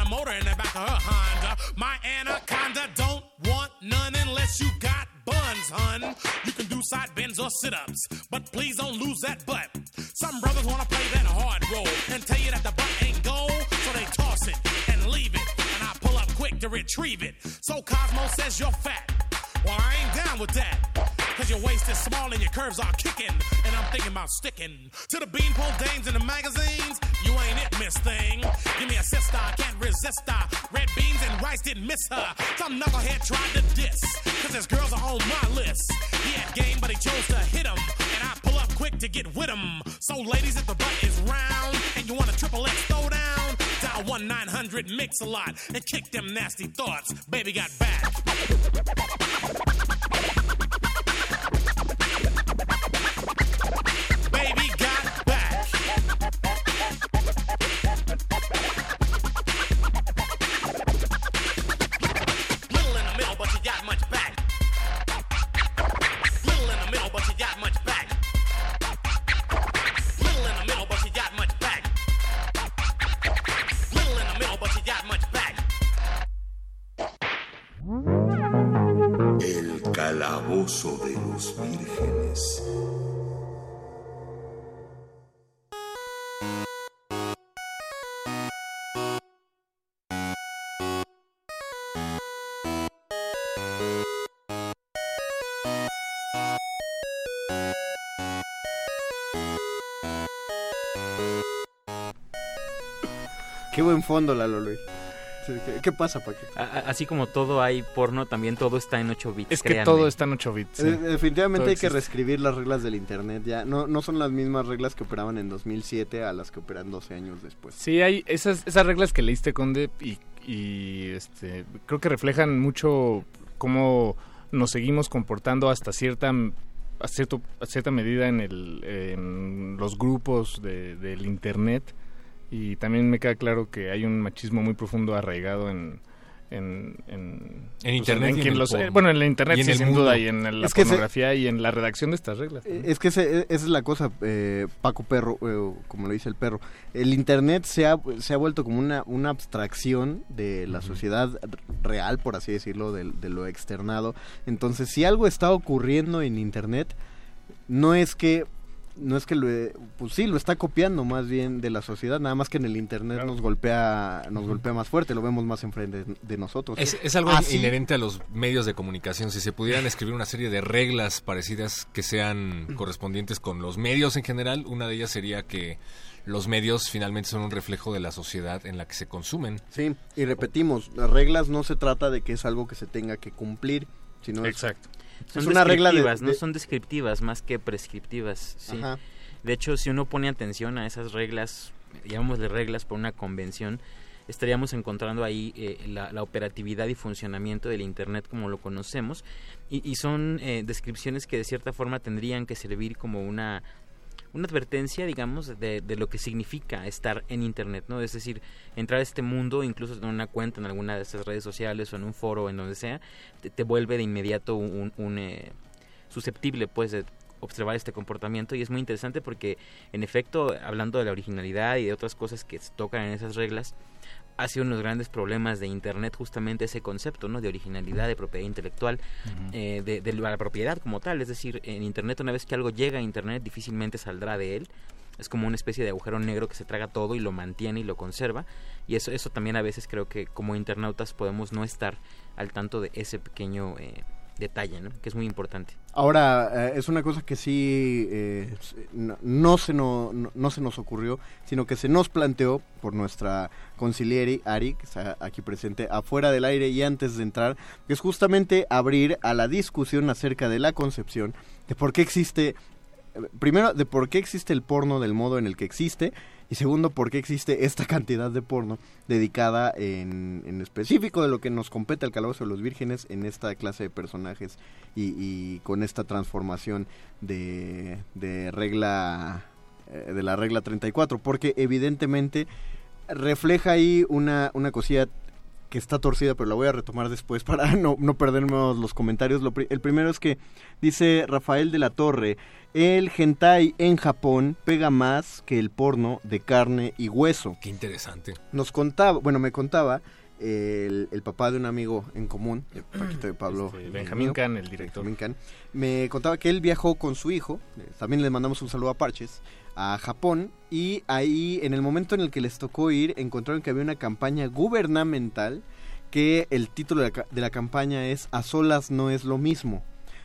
A motor in the back of her Honda. My anaconda don't want none unless you got buns, hun. You can do side bends or sit ups, but please don't lose that butt. Some brothers wanna play that hard role and tell you that the butt ain't gold, so they toss it and leave it. And I pull up quick to retrieve it. So Cosmo says you're fat. Well, I ain't down with that. Cause your waist is small and your curves are kicking. And I'm thinking about sticking to the beanpole dames in the magazines. You ain't it, miss thing. Give me a sister, I can't resist her. Red beans and rice didn't miss her. Some knucklehead tried to diss. Cause his girls are on my list. He had game, but he chose to hit him. And I pull up quick to get with him. So, ladies, if the butt is round and you want a triple X throwdown, dial 1 900 Mix a lot and kick them nasty thoughts. Baby got back. Qué buen fondo, Lalo Luis. ¿Qué, qué pasa, Paquito? Así como todo hay porno, también todo está en 8 bits. Es que créanme. todo está en 8 bits. sí. Eh, definitivamente Todo hay que reescribir las reglas del internet ya. No, no son las mismas reglas que operaban en 2007 a las que operan 12 años después. Sí, hay esas, esas reglas que leíste, Conde, y, y, este, creo que reflejan mucho cómo nos seguimos comportando hasta cierta a, cierto, a cierta medida en, el, en los grupos de- del Internet. Y también me queda claro que hay un machismo muy profundo arraigado en, en, en, En Internet en y en quien el los- bueno, en la internet sí, sin mundo. duda y en la Es se- pornografía y en la redacción de estas reglas. Es que ese- esa es la cosa, eh, Paco Perro, eh, como lo dice el perro. El Internet se ha, se ha vuelto como una, una abstracción de la sociedad real, por así decirlo, de, de lo externado. Entonces, si algo está ocurriendo en Internet, no es que... No es que lo, pues sí, lo está copiando más bien de la sociedad, nada más que en el internet nos golpea, nos golpea más fuerte, lo vemos más enfrente de, de nosotros. Es, es algo Así- inherente a los medios de comunicación. Si se pudieran escribir una serie de reglas parecidas que sean correspondientes con los medios en general, una de ellas sería que los medios finalmente son un reflejo de la sociedad en la que se consumen. Sí, y repetimos, las reglas no se trata de que es algo que se tenga que cumplir, sino es- Exacto. Son es una regla de, descriptivas, no son descriptivas más que prescriptivas. Sí. Ajá. De hecho, si uno pone atención a esas reglas, llamémosle reglas por una convención, estaríamos encontrando ahí eh, la, la operatividad y funcionamiento del Internet como lo conocemos. Y, y son eh, descripciones que de cierta forma tendrían que servir como una una advertencia, digamos, de, de lo que significa estar en Internet, ¿no? Es decir, entrar a este mundo, incluso en una cuenta en alguna de estas redes sociales o en un foro, en donde sea, te, vuelve de inmediato un, un, eh, susceptible, pues, de observar este comportamiento y es muy interesante porque, en efecto, hablando de la originalidad y de otras cosas que se tocan en esas reglas, ha sido uno de los grandes problemas de Internet justamente ese concepto, ¿no? De originalidad, de propiedad intelectual, eh, de, de la propiedad como tal. Es decir, en Internet una vez que algo llega a Internet difícilmente saldrá de él. Es como una especie de agujero negro que se traga todo y lo mantiene y lo conserva. Y eso, eso también a veces creo que como internautas podemos no estar al tanto de ese pequeño eh, detalle, ¿no? Que es muy importante. Ahora, eh, es una cosa que sí eh, no, se no, no, se nos ocurrió, sino que se nos planteó por nuestra conciliere Ari, que está aquí presente, afuera del aire y antes de entrar, que es justamente abrir a la discusión acerca de la concepción, de por qué existe, primero, de por qué existe el porno del modo en el que existe, y segundo, por qué existe esta cantidad de porno dedicada en, en específico de lo que nos compete al calabozo de los vírgenes en esta clase de personajes y, y con esta transformación de, de regla eh, de la regla 34 porque evidentemente refleja ahí una, una cosilla que está torcida, pero la voy a retomar después para no, no perdernos los comentarios. Lo el primero es que dice Rafael de la Torre, el hentai en Japón pega más que el porno de carne y hueso. Qué interesante. Nos contaba, bueno, me contaba el, el papá de un amigo en común, de Paquito de Pablo. Este, Benjamín Can, el director. Benjamín Can, me contaba que él viajó con su hijo, eh, también le mandamos un saludo a Parches, a Japón y ahí en el momento en el que les tocó ir encontraron que había una campaña gubernamental que el título de la, campaña es A solas no es lo mismo.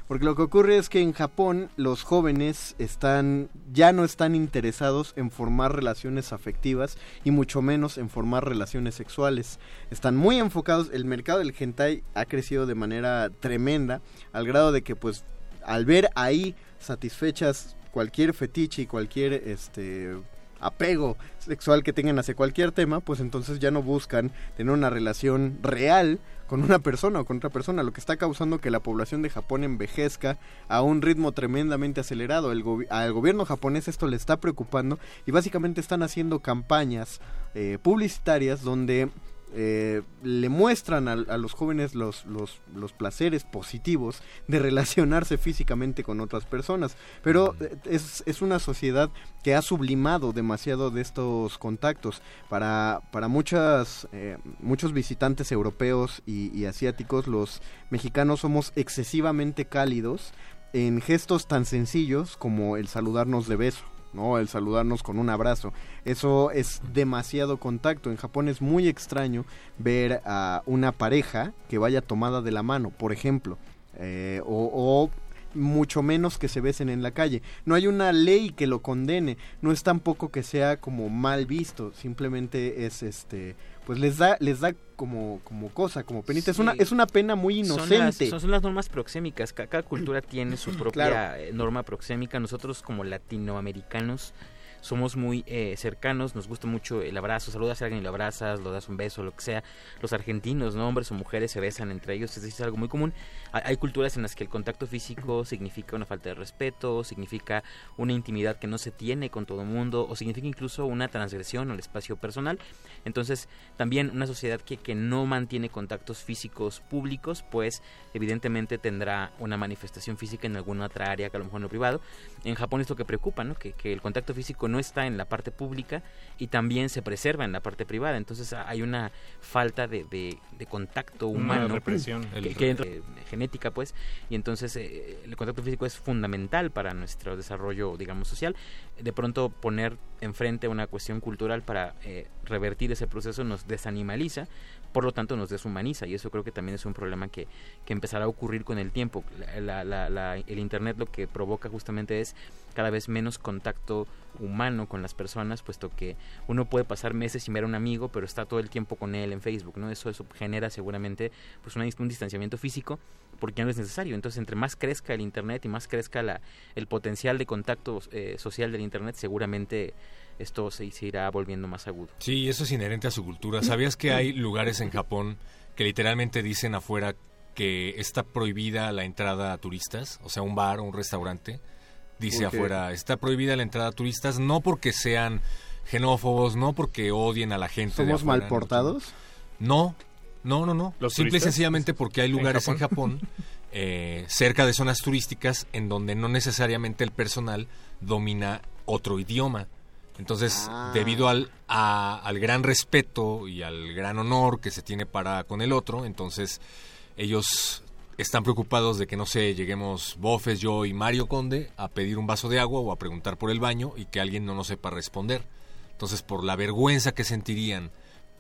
Porque lo que ocurre es que en Japón los jóvenes están ya no están interesados en formar relaciones afectivas y mucho menos en formar relaciones sexuales. Están muy enfocados, el mercado del hentai ha crecido de manera tremenda al grado de que pues al ver ahí satisfechas cualquier fetiche y cualquier este apego sexual que tengan hacia cualquier tema, pues entonces ya no buscan tener una relación real con una persona o con otra persona, lo que está causando que la población de Japón envejezca a un ritmo tremendamente acelerado. El al gobierno japonés esto le está preocupando y básicamente están haciendo campañas eh, publicitarias donde eh, le muestran a, a los jóvenes los, los, los placeres positivos de relacionarse físicamente con otras personas. Pero eh, es, es una sociedad que ha sublimado demasiado de estos contactos. Para, para muchas, eh, muchos visitantes europeos y, y asiáticos, los mexicanos somos excesivamente cálidos en gestos tan sencillos como el saludarnos de beso. ¿No? El saludarnos con un abrazo. Eso es demasiado contacto. En Japón es muy extraño ver a una pareja que vaya tomada de la mano, por ejemplo. eh, o, o mucho menos que se besen en la calle. No hay una ley que lo condene. No es tampoco que sea como mal visto. Simplemente es este. Pues les da, les da como, como cosa, como penita. Es una, es una pena muy Son las, inocente. son, son las normas proxémicas. Ca- Cada cultura tiene su propia Claro. eh, norma proxémica. Nosotros como latinoamericanos somos muy eh, cercanos, nos gusta mucho el abrazo, saludas a alguien y lo abrazas, lo das un beso, lo que sea. Los argentinos, ¿no? hombres o mujeres se besan entre ellos, es, es algo muy común. Hay, culturas en las que el contacto físico significa una falta de respeto, significa una intimidad que no se tiene con todo el mundo o significa incluso una transgresión al espacio personal. Entonces, también una sociedad que, que no mantiene contactos físicos públicos, pues evidentemente tendrá una manifestación física en alguna otra área que a lo mejor no privado. En Japón es lo que preocupa, ¿no? Que, que el contacto físico no está en la parte pública y también se preserva en la parte privada. Entonces hay una falta de, de- de contacto Una humano. represión. Que, que entra- eh, genética, pues. Y entonces eh, el contacto físico es fundamental para nuestro desarrollo, digamos, social. De pronto poner enfrente una cuestión cultural para eh, revertir ese proceso nos desanimaliza, por lo tanto nos deshumaniza y eso creo que también es un problema que, que empezará a ocurrir con el tiempo. La- la- la- la- el Internet lo que provoca justamente es cada vez menos contacto humano con las personas, puesto que uno puede pasar meses sin ver a un amigo, pero está todo el tiempo con él en Facebook, ¿no? Eso, eso genera seguramente pues un distanciamiento físico porque no es necesario. Entonces, entre más crezca el Internet y más crezca la, el potencial de contacto eh, social del Internet, seguramente esto se, se irá volviendo más agudo. Sí, eso es inherente a su cultura. ¿Sabías que hay lugares en Japón que literalmente dicen afuera que está prohibida la entrada a turistas? O sea, un bar o un restaurante dice afuera, está prohibida la entrada a turistas, no porque sean xenófobos, no porque odien a la gente. de ¿Somos afuera, mal portados? No, no, no, no. ¿Los Simple y sencillamente porque hay ¿En lugares en Japón? Japón, eh, cerca de zonas turísticas en donde no necesariamente el personal domina otro idioma. Entonces, Ah. debido al, a- al gran respeto y al gran honor que se tiene para con el otro, entonces ellos están preocupados de que, no sé, lleguemos Bofes, yo y Mario Conde a pedir un vaso de agua o a preguntar por el baño y que alguien no nos sepa responder. Entonces, por la vergüenza que sentirían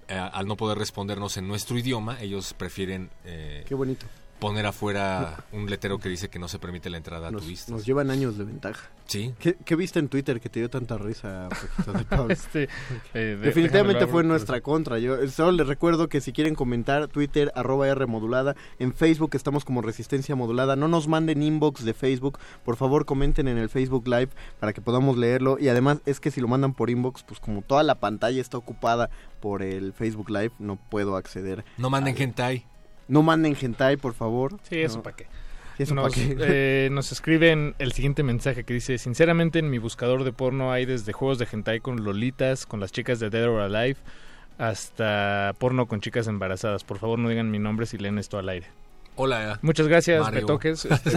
eh, al no poder respondernos en nuestro idioma, ellos prefieren eh, Qué bonito. Poner afuera un letrero que dice que no se permite la entrada a Nos, turistas. nos llevan años de ventaja. Sí. ¿Qué, qué viste en Twitter que te dio tanta risa, de? Este, eh, de- Definitivamente fue nuestra contra. Yo eh, solo les recuerdo que si quieren comentar, Twitter, arroba R modulada. En Facebook estamos como Resistencia Modulada. No nos manden inbox de Facebook. Por favor, comenten en el Facebook Live para que podamos leerlo. Y además es que si lo mandan por inbox, pues como toda la pantalla está ocupada por el Facebook Live, no puedo acceder. No manden al- hentai. No manden hentai, por favor. Sí, eso No. para qué. Eso nos, eh, nos escriben el siguiente mensaje que dice, sinceramente en mi buscador de porno hay desde juegos de hentai con lolitas, con las chicas de Dead or Alive, hasta porno con chicas embarazadas. Por favor no digan mi nombre si leen esto al aire. Hola. Muchas gracias, Mario. Betoques.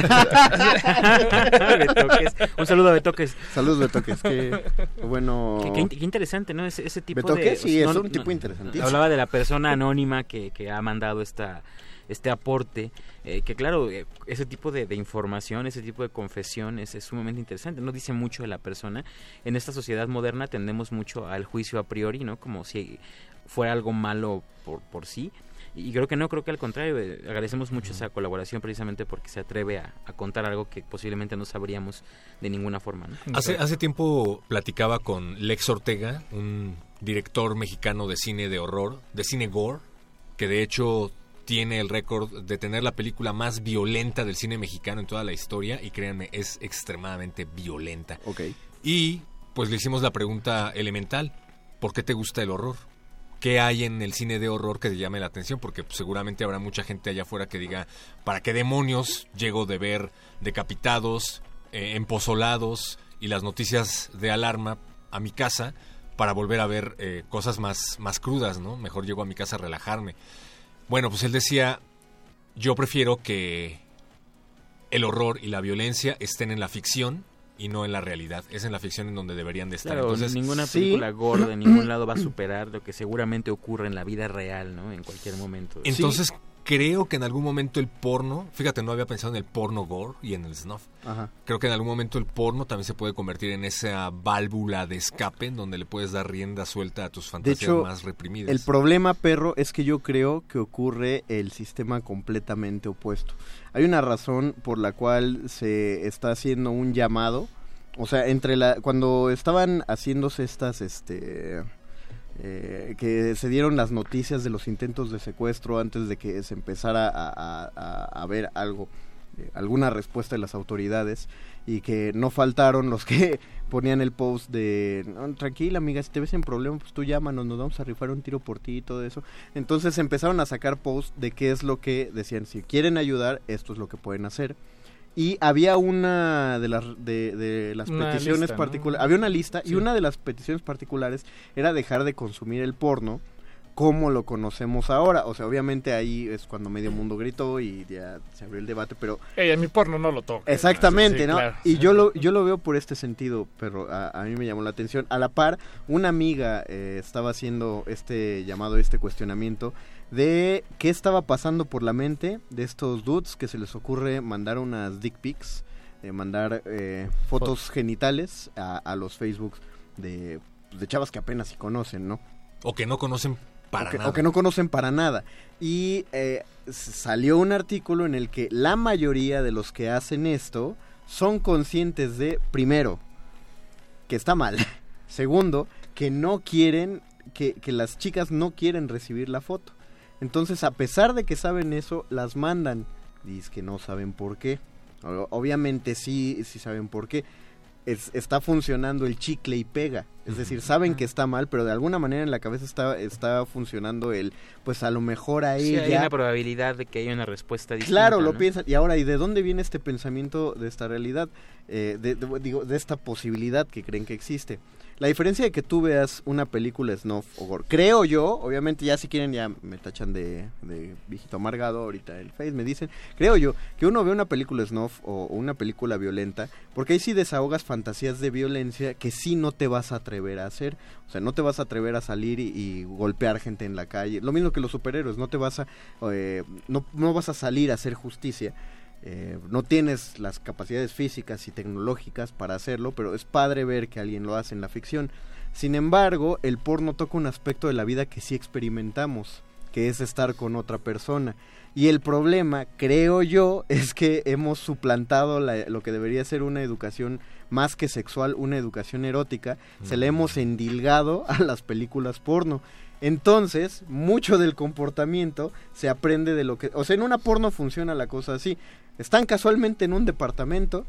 Betoques. Un saludo a Betoques. Saludos, Betoques. Qué bueno. Qué, qué in- qué interesante, ¿no? Ese, ese tipo de... Betoques, sí, no- es un no- tipo interesantísimo. Hablaba de la persona anónima que, que ha mandado esta este aporte, eh, que claro, eh, ese tipo de, de información, ese tipo de confesión es, sumamente interesante, no dice mucho de la persona. En esta sociedad moderna tendemos mucho al juicio a priori, ¿no? Como si fuera algo malo por, por sí. Y creo que no, creo que al contrario, eh, agradecemos mucho esa colaboración precisamente porque se atreve a, a contar algo que posiblemente no sabríamos de ninguna forma. ¿no? Hace, hace tiempo platicaba con Lex Ortega, un director mexicano de cine de horror, de cine gore, que de hecho tiene el récord de tener la película más violenta del cine mexicano en toda la historia y créanme, es extremadamente violenta. Ok. Y pues le hicimos la pregunta elemental, ¿por qué te gusta el horror? ¿Qué hay en el cine de horror que te llame la atención? Porque pues, seguramente habrá mucha gente allá afuera que diga, ¿para qué demonios llego de ver decapitados, eh, empozolados y las noticias de alarma a mi casa para volver a ver eh, cosas más, más crudas, ¿no? Mejor llego a mi casa a relajarme. Bueno, pues él decía, yo prefiero que el horror y la violencia estén en la ficción y no en la realidad. Es en la ficción en donde deberían de estar. Claro, Entonces, ninguna sí. película gorda de ningún lado va a superar lo que seguramente ocurre en la vida real, ¿no? En cualquier momento. Entonces, creo que en algún momento el porno, fíjate, no había pensado en el porno gore y en el snuff. Ajá. Creo que en algún momento el porno también se puede convertir en esa válvula de escape en donde le puedes dar rienda suelta a tus De fantasías hecho, más reprimidas. el problema, perro, es que yo creo que ocurre el sistema completamente opuesto. Hay una razón por la cual se está haciendo un llamado, o sea, entre la cuando estaban haciéndose estas, este, eh, que se dieron las noticias de los intentos de secuestro antes de que se empezara a, a- ver algo eh, alguna respuesta de las autoridades y que no faltaron los que ponían el post de "No, tranquila amiga si te ves en problema pues tú llámanos nos vamos a rifar un tiro por ti y todo eso entonces empezaron a sacar posts de qué es lo que decían si quieren ayudar esto es lo que pueden hacer y había una de las de, de las Una peticiones particulares había una lista y una de las peticiones particulares era dejar de consumir el porno como lo conocemos ahora. O sea, obviamente ahí es cuando medio mundo gritó y ya se abrió el debate, pero... Ey, a mi porno no lo toca. Exactamente, Sí, ¿no? claro. Y yo lo, yo lo veo por este sentido, pero a, a mí me llamó la atención. A la par, una amiga eh, estaba haciendo este llamado, este cuestionamiento de qué estaba pasando por la mente de estos dudes que se les ocurre mandar unas dick pics, de mandar eh, fotos genitales a, a los Facebooks de, de chavas que apenas si conocen, ¿no? O que no conocen para o que, nada. o que no conocen para nada. Y eh, salió un artículo en el que la mayoría de los que hacen esto son conscientes de, primero, que está mal. Segundo, que no quieren, que, que las chicas no quieren recibir la foto. Entonces, a pesar de que saben eso, las mandan. Es que no saben por qué. Obviamente sí, sí saben por qué. Es- está funcionando el chicle y pega. Es decir, saben que está mal, pero de alguna manera en la cabeza está, está funcionando el, pues a lo mejor a Sí, hay una probabilidad de que haya una respuesta distinta. Claro, lo ¿no? piensan. Y ahora, ¿y de dónde viene este pensamiento de esta realidad? Eh, de, de- digo, de esta posibilidad que creen que existe. La diferencia de que tú veas una película snuff o gore, creo yo, obviamente ya si quieren ya me tachan de, de viejito amargado ahorita el Face, me dicen, creo yo que uno ve una película snuff o, o una película violenta, porque ahí sí desahogas fantasías de violencia que sí no te vas a atrever a hacer. O sea, no te vas a atrever a salir y, golpear gente en la calle. Lo mismo que los superhéroes, no te vas a, eh, no, no vas a salir a hacer justicia. Eh, no tienes las capacidades físicas y tecnológicas para hacerlo, pero es padre ver que alguien lo hace en la ficción. Sin embargo, el porno toca un aspecto de la vida que sí experimentamos, que es estar con otra persona. Y el problema, creo yo, es que hemos suplantado la- lo que debería ser una educación más que sexual, una educación erótica, se le hemos endilgado a las películas porno. Entonces, mucho del comportamiento se aprende de lo que... O sea, en una porno funciona la cosa así. Están casualmente en un departamento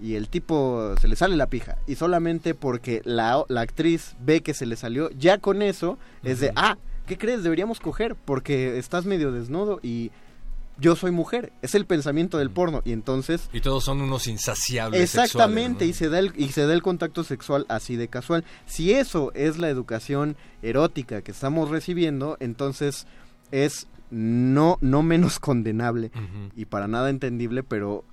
y el tipo se le sale la pija. Y solamente porque la, la actriz ve que se le salió, ya con eso es de, ah, ¿qué crees? Deberíamos coger porque estás medio desnudo y yo soy mujer. Es el pensamiento del porno. Y entonces... Y todos son unos insaciables Exactamente, y se da el, y se da el contacto sexual así de casual. Si eso es la educación erótica que estamos recibiendo, entonces es no no menos condenable y para nada entendible, pero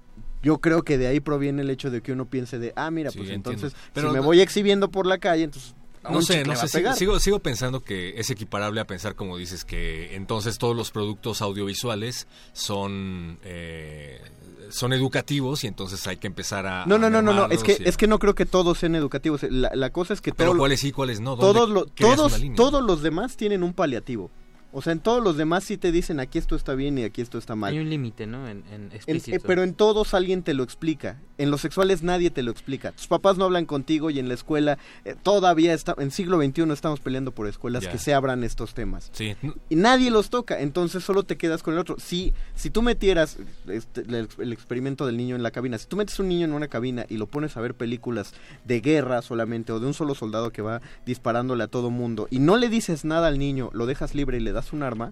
yo creo que de ahí proviene el hecho de que uno piense de, ah, mira, Sí, pues entiendo. entonces Pero si me voy exhibiendo por la calle, entonces No sé, no sé, sigo, sigo, sigo pensando que es equiparable a pensar, como dices, que entonces todos los productos audiovisuales son eh, son educativos y entonces hay que empezar a... No, a no, no, no, no, es que y es que no creo que todos sean educativos. La, la cosa es que Pero cuáles sí, cuáles no. ¿Dónde todos, lo- todos, todos los demás tienen un paliativo. O sea, en todos los demás sí te dicen aquí esto está bien y aquí esto está mal. Hay un límite, ¿no? En, en En- explícito. eh, pero en todos alguien te lo explica. En los sexuales nadie te lo explica. Tus papás no hablan contigo y en la escuela eh, todavía está, en siglo XXI estamos peleando por escuelas que se abran estos temas. Sí, Y nadie los toca, entonces solo te quedas con el otro. Si, si tú metieras este, el, el experimento del niño en la cabina, si tú metes un niño en una cabina y lo pones a ver películas de guerra solamente o de un solo soldado que va disparándole a todo mundo y no le dices nada al niño, lo dejas libre y le das un arma,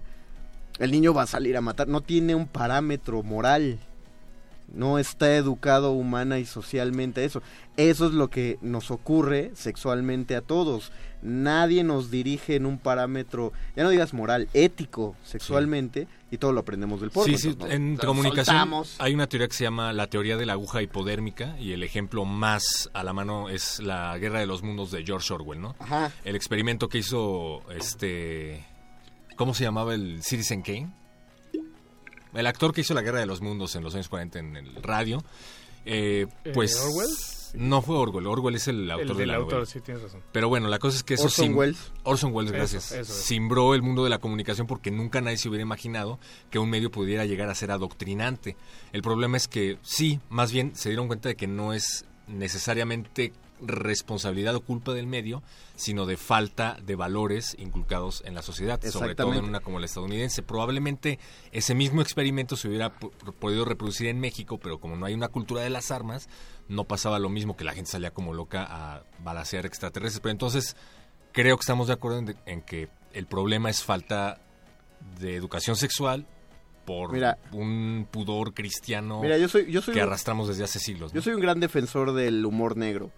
el niño va a salir a matar. No tiene un parámetro moral. No está educado humana y socialmente a eso. Eso es lo que nos ocurre sexualmente a todos. Nadie nos dirige en un parámetro, ya no digas moral, ético sexualmente y todo lo aprendemos del porno. Sí, sí, en comunicación soltamos. hay una teoría que se llama la teoría de la aguja hipodérmica y el ejemplo más a la mano es la Guerra de los Mundos de George Orwell, ¿no? Ajá. El experimento que hizo este ¿cómo se llamaba el Citizen Kane? El actor que hizo la Guerra de los Mundos en los años 40 en el radio, eh, Eh, pues ¿Orwell? no fue Orwell, Orwell es el autor El de del la autor, novela. sí, tienes razón. Pero bueno, la cosa es que eso Orson sim- Welles. Orson Welles, gracias. eso. Simbró el mundo de la comunicación porque nunca nadie se hubiera imaginado que un medio pudiera llegar a ser adoctrinante. El problema es que sí, más bien se dieron cuenta de que no es necesariamente responsabilidad o culpa del medio, sino de falta de valores inculcados en la sociedad, sobre todo en una como la estadounidense. Probablemente ese mismo experimento se hubiera po- podido reproducir en México, pero como no hay una cultura de las armas, no pasaba lo mismo que la gente salía como loca a balasear extraterrestres. Pero entonces creo que estamos de acuerdo en, de- en que el problema es falta de educación sexual por Mira. un pudor cristiano Mira, yo soy- yo soy que un- arrastramos desde hace siglos. ¿no? Yo soy un gran defensor del humor negro.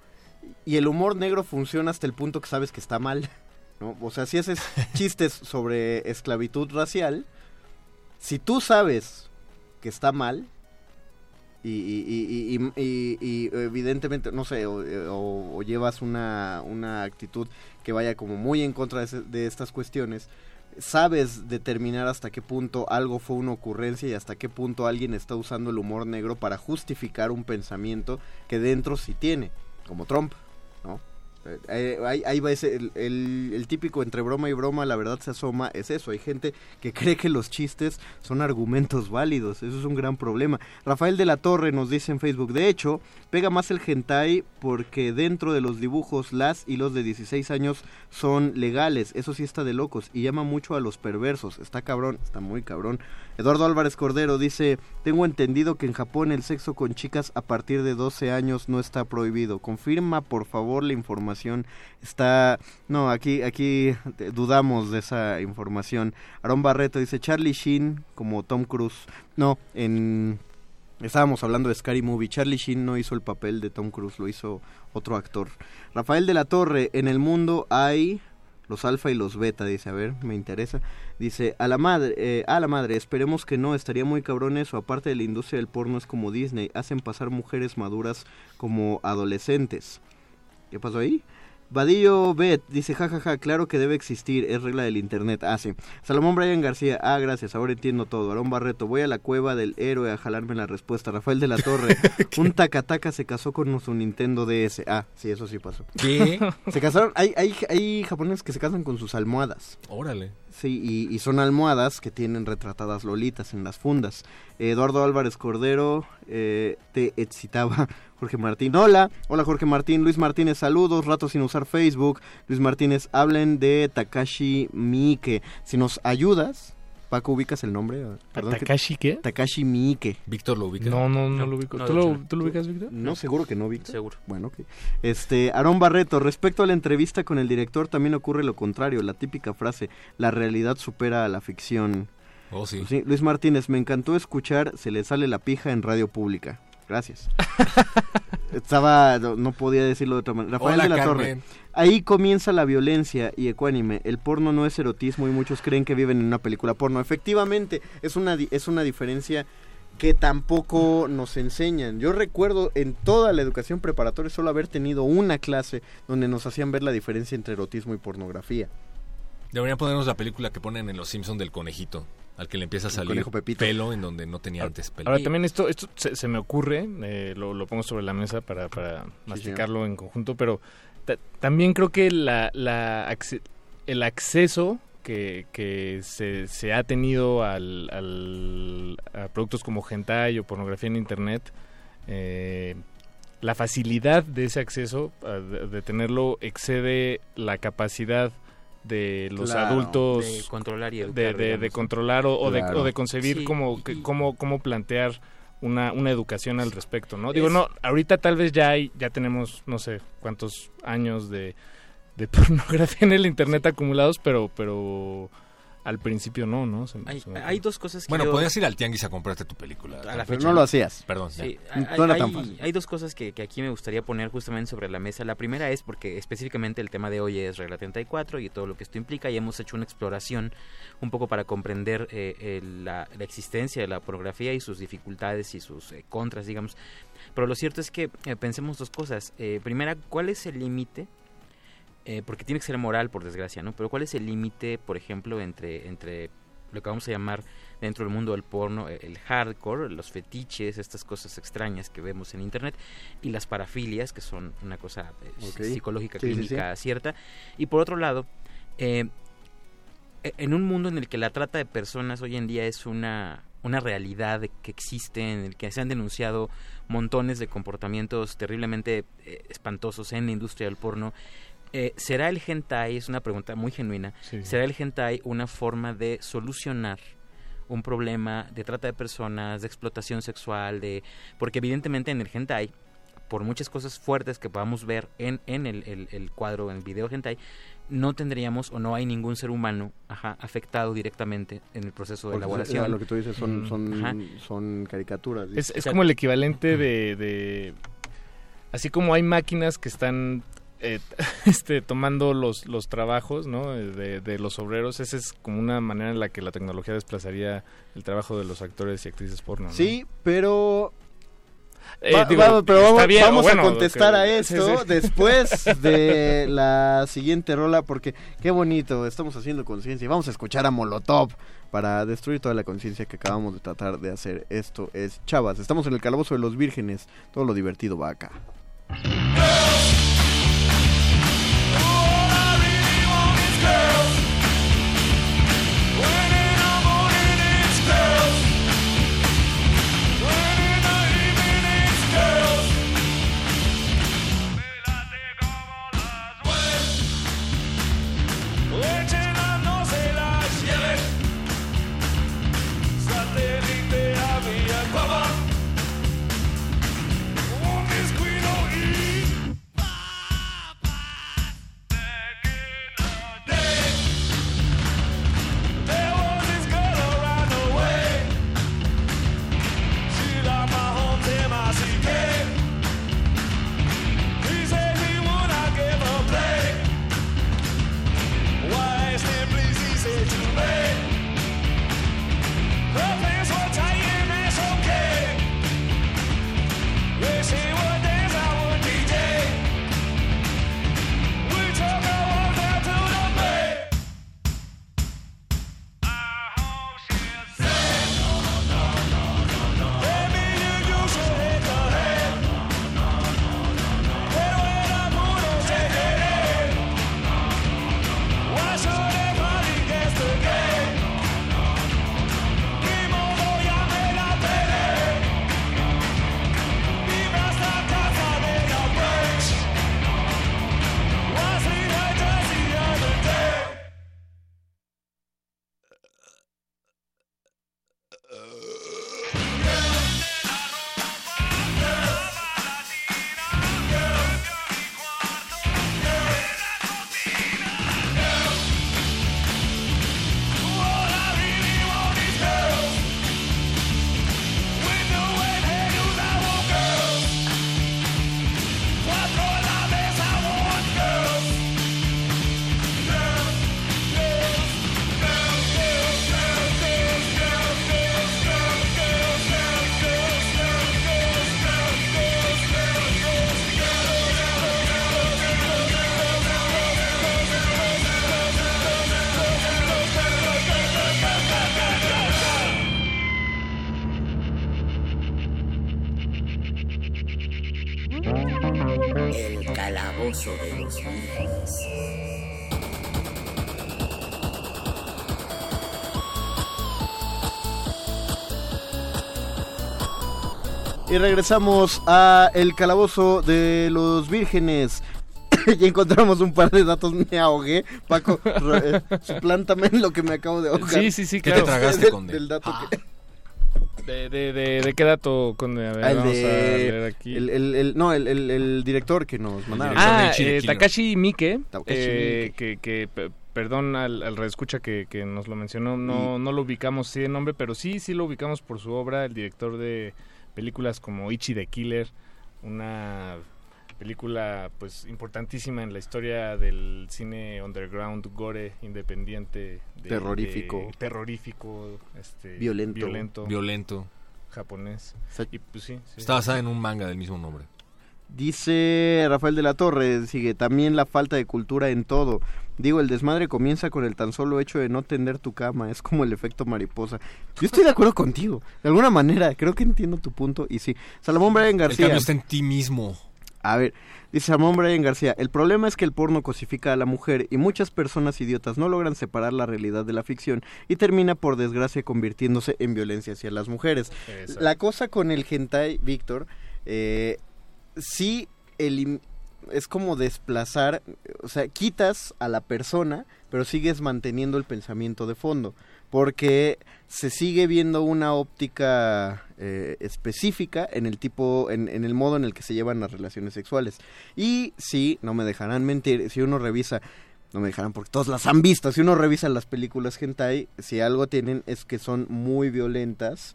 Y el humor negro funciona hasta el punto que sabes que está mal. ¿no? O sea, si haces chistes sobre esclavitud racial, si tú sabes que está mal, y, y- y- y- evidentemente, no sé, o, o- o llevas una, una actitud que vaya como muy en contra de, de estas cuestiones, sabes determinar hasta qué punto algo fue una ocurrencia y hasta qué punto alguien está usando el humor negro para justificar un pensamiento que dentro sí tiene, como Trump. Eh, eh, ahí, va ese, el, el- el típico entre broma y broma, la verdad se asoma, es eso, hay gente que cree que los chistes son argumentos válidos, eso es un gran problema. Rafael de la Torre nos dice en Facebook, de hecho, pega más el hentai porque dentro de los dibujos las y los de 16 años son legales, eso sí está de locos y llama mucho a los perversos, está cabrón, está muy cabrón. Eduardo Álvarez Cordero dice, tengo entendido que en Japón el sexo con chicas a partir de 12 años no está prohibido. Confirma por favor la información. Está... No, aquí, aquí eh, dudamos de esa información. Aaron Barreto dice, Charlie Sheen como Tom Cruise. No, en... Estábamos hablando de Scary Movie. Charlie Sheen no hizo el papel de Tom Cruise, lo hizo otro actor. Rafael de la Torre, en el mundo hay los alfa y los beta, dice, a ver, me interesa. Dice, a la madre, eh, a la madre, esperemos que no, estaría muy cabrón eso, aparte de la industria del porno es como Disney, hacen pasar mujeres maduras como adolescentes. ¿Qué pasó ahí? Vadillo Bet dice, jajaja, claro que debe existir, es regla del internet. Ah, sí. Salomón Brian García, ah, gracias, ahora entiendo todo. Aarón Barreto, voy a la cueva del héroe a jalarme la respuesta. Rafael de la Torre, un tacataca se casó con su Nintendo DS. Ah, sí, eso sí pasó. ¿Qué? Se casaron, hay, hay, hay japoneses que se casan con sus almohadas. Órale. Sí, y, y son almohadas que tienen retratadas lolitas en las fundas. Eduardo Álvarez Cordero, eh, te excitaba Jorge Martín. Hola, hola Jorge Martín. Luis Martínez, saludos. Rato sin usar Facebook. Luis Martínez, hablen de Takashi Miike. Si nos ayudas, Paco, ¿ubicas el nombre? Perdón, que- ¿Takashi qué? Takashi Miike. Víctor lo ubica. No, no, no lo ubico. no, ¿Tú, lo, hecho no. ¿Tú lo ubicas, Víctor? No, seguro que no, Víctor. Seguro. Bueno, ok. Este, Aarón Barreto, respecto a la entrevista con el director, también ocurre lo contrario, la típica frase, la realidad supera a la ficción. Oh, sí. Sí, Luis Martínez, me encantó escuchar Se le sale la pija en radio pública. Gracias. Estaba, no, no podía decirlo de otra manera. Rafael Hola, de la Carmen. Torre. Ahí comienza la violencia y ecuánime. El porno no es erotismo y muchos creen que viven en una película porno. Efectivamente, es una, es una diferencia que tampoco nos enseñan. Yo recuerdo en toda la educación preparatoria solo haber tenido una clase donde nos hacían ver la diferencia entre erotismo y pornografía. Deberían ponernos la película que ponen en Los Simpsons del conejito, al que le empieza a salir pelo en donde no tenía antes pelo. Ahora también esto, esto se, se me ocurre, eh, lo, lo pongo sobre la mesa para, para masticarlo en conjunto, pero ta- también creo que la, la el acceso que, que se, se ha tenido al, al- a productos como hentai o pornografía en internet, eh, la facilidad de ese acceso, de, de tenerlo, excede la capacidad de los Claro, adultos de controlar y de, educar, de- controlar o, o de, Claro. o de concebir Sí, cómo, cómo, cómo plantear una, una educación al respecto, ¿no? Digo, Es- no, ahorita tal vez ya hay, ya tenemos, no sé, cuántos años de, de pornografía en el internet acumulados, pero, pero al principio no, ¿no? Se me- Hay, se me- hay dos cosas que Bueno, yo- podías ir al tianguis a comprarte tu película. a la Pero fecha, no lo hacías. Perdón. Sí, No hay, era tan hay- fácil. hay dos cosas que, que aquí me gustaría poner justamente sobre la mesa. La primera es porque específicamente el tema de hoy es regla 34 y todo lo que esto implica y hemos hecho una exploración un poco para comprender eh, el- la, la existencia de la pornografía y sus dificultades y sus eh, contras, digamos. Pero lo cierto es que eh, pensemos dos cosas. Eh, primera, ¿cuál es el límite? Eh, porque tiene que ser moral, por desgracia, ¿no? Pero ¿cuál es el límite, por ejemplo, entre, entre lo que vamos a llamar dentro del mundo del porno, eh, el hardcore, los fetiches, estas cosas extrañas que vemos en internet, y las parafilias, que son una cosa eh, psicológica, Sí, sí, clínica cierta. Y por otro lado, eh, e- en un mundo en el que la trata de personas hoy en día es una una realidad que existe, en el que se han denunciado montones de comportamientos terriblemente eh, espantosos en la industria del porno. Eh, ¿Será el hentai, es una pregunta muy genuina, Sí. ¿será el hentai una forma de solucionar un problema de trata de personas, de explotación sexual, de porque evidentemente en el hentai, por muchas cosas fuertes que podamos ver en, en el, el- el cuadro, en el video hentai, no tendríamos o no hay ningún ser humano ajá, afectado directamente en el proceso de Porque elaboración. eh, Lo que tú dices son, son, son caricaturas. Es, es como el equivalente de, de- Así como hay máquinas que están eh, este, tomando los, los trabajos ¿no? de, de los obreros, esa es como una manera en la que la tecnología desplazaría el trabajo de los actores y actrices porno. ¿no? Sí, pero... Eh, Va- digo, va- pero está vamos, bien, o vamos bueno, a contestar que- a sí, esto sí. después de la siguiente rola porque qué bonito, estamos haciendo conciencia y vamos a escuchar a Molotov para destruir toda la conciencia que acabamos de tratar de hacer. Esto es Chavas, estamos en el calabozo de los vírgenes, todo lo divertido va acá. Y regresamos a el calabozo de los vírgenes. y encontramos un par de datos, me ahogué. Paco, eh, suplántame en lo que me acabo de ahogar. Sí, sí, sí, ¿Qué te claro. tragaste, Conde? del dato que- ¿De, de, de, de qué dato? Con, a ver, Ah, el vamos de- a leer aquí. El, el- el- no, el, el- el director que nos mandaron. Ah, eh, Takashi Miike, Takashi eh, que, que, pe- perdón al, al reescucha que, que nos lo mencionó, no, no lo ubicamos sí de nombre, pero sí, sí lo ubicamos por su obra, el director de películas como Ichi the Killer, una película pues importantísima en la historia del cine underground, gore, independiente, de- Terrorífico. de- terrorífico, este, Violento. violento, Violento. japonés. Y pues sí, sí. Está basada en un manga del mismo nombre. Dice Rafael de la Torre, sigue también la falta de cultura en todo. Digo, el desmadre comienza con el tan solo hecho de no tender tu cama, es como el efecto mariposa. Yo estoy de acuerdo contigo, de alguna manera, creo que entiendo tu punto y sí. Salomón Brian El García. cambio está en ti mismo. A ver, dice Ramón Brian García, el problema es que el porno cosifica a la mujer y muchas personas idiotas no logran separar la realidad de la ficción y termina por desgracia convirtiéndose en violencia hacia las mujeres. Exacto. La cosa con el hentai, Víctor, eh, sí elim- es como desplazar, o sea, quitas a la persona, pero sigues manteniendo el pensamiento de fondo, porque se sigue viendo una óptica eh, específica en el tipo, en, en el modo en el que se llevan las relaciones sexuales. Y sí, no me dejarán mentir, si uno revisa no me dejarán porque todos las han visto. Si uno revisa las películas hentai, si algo tienen es que son muy violentas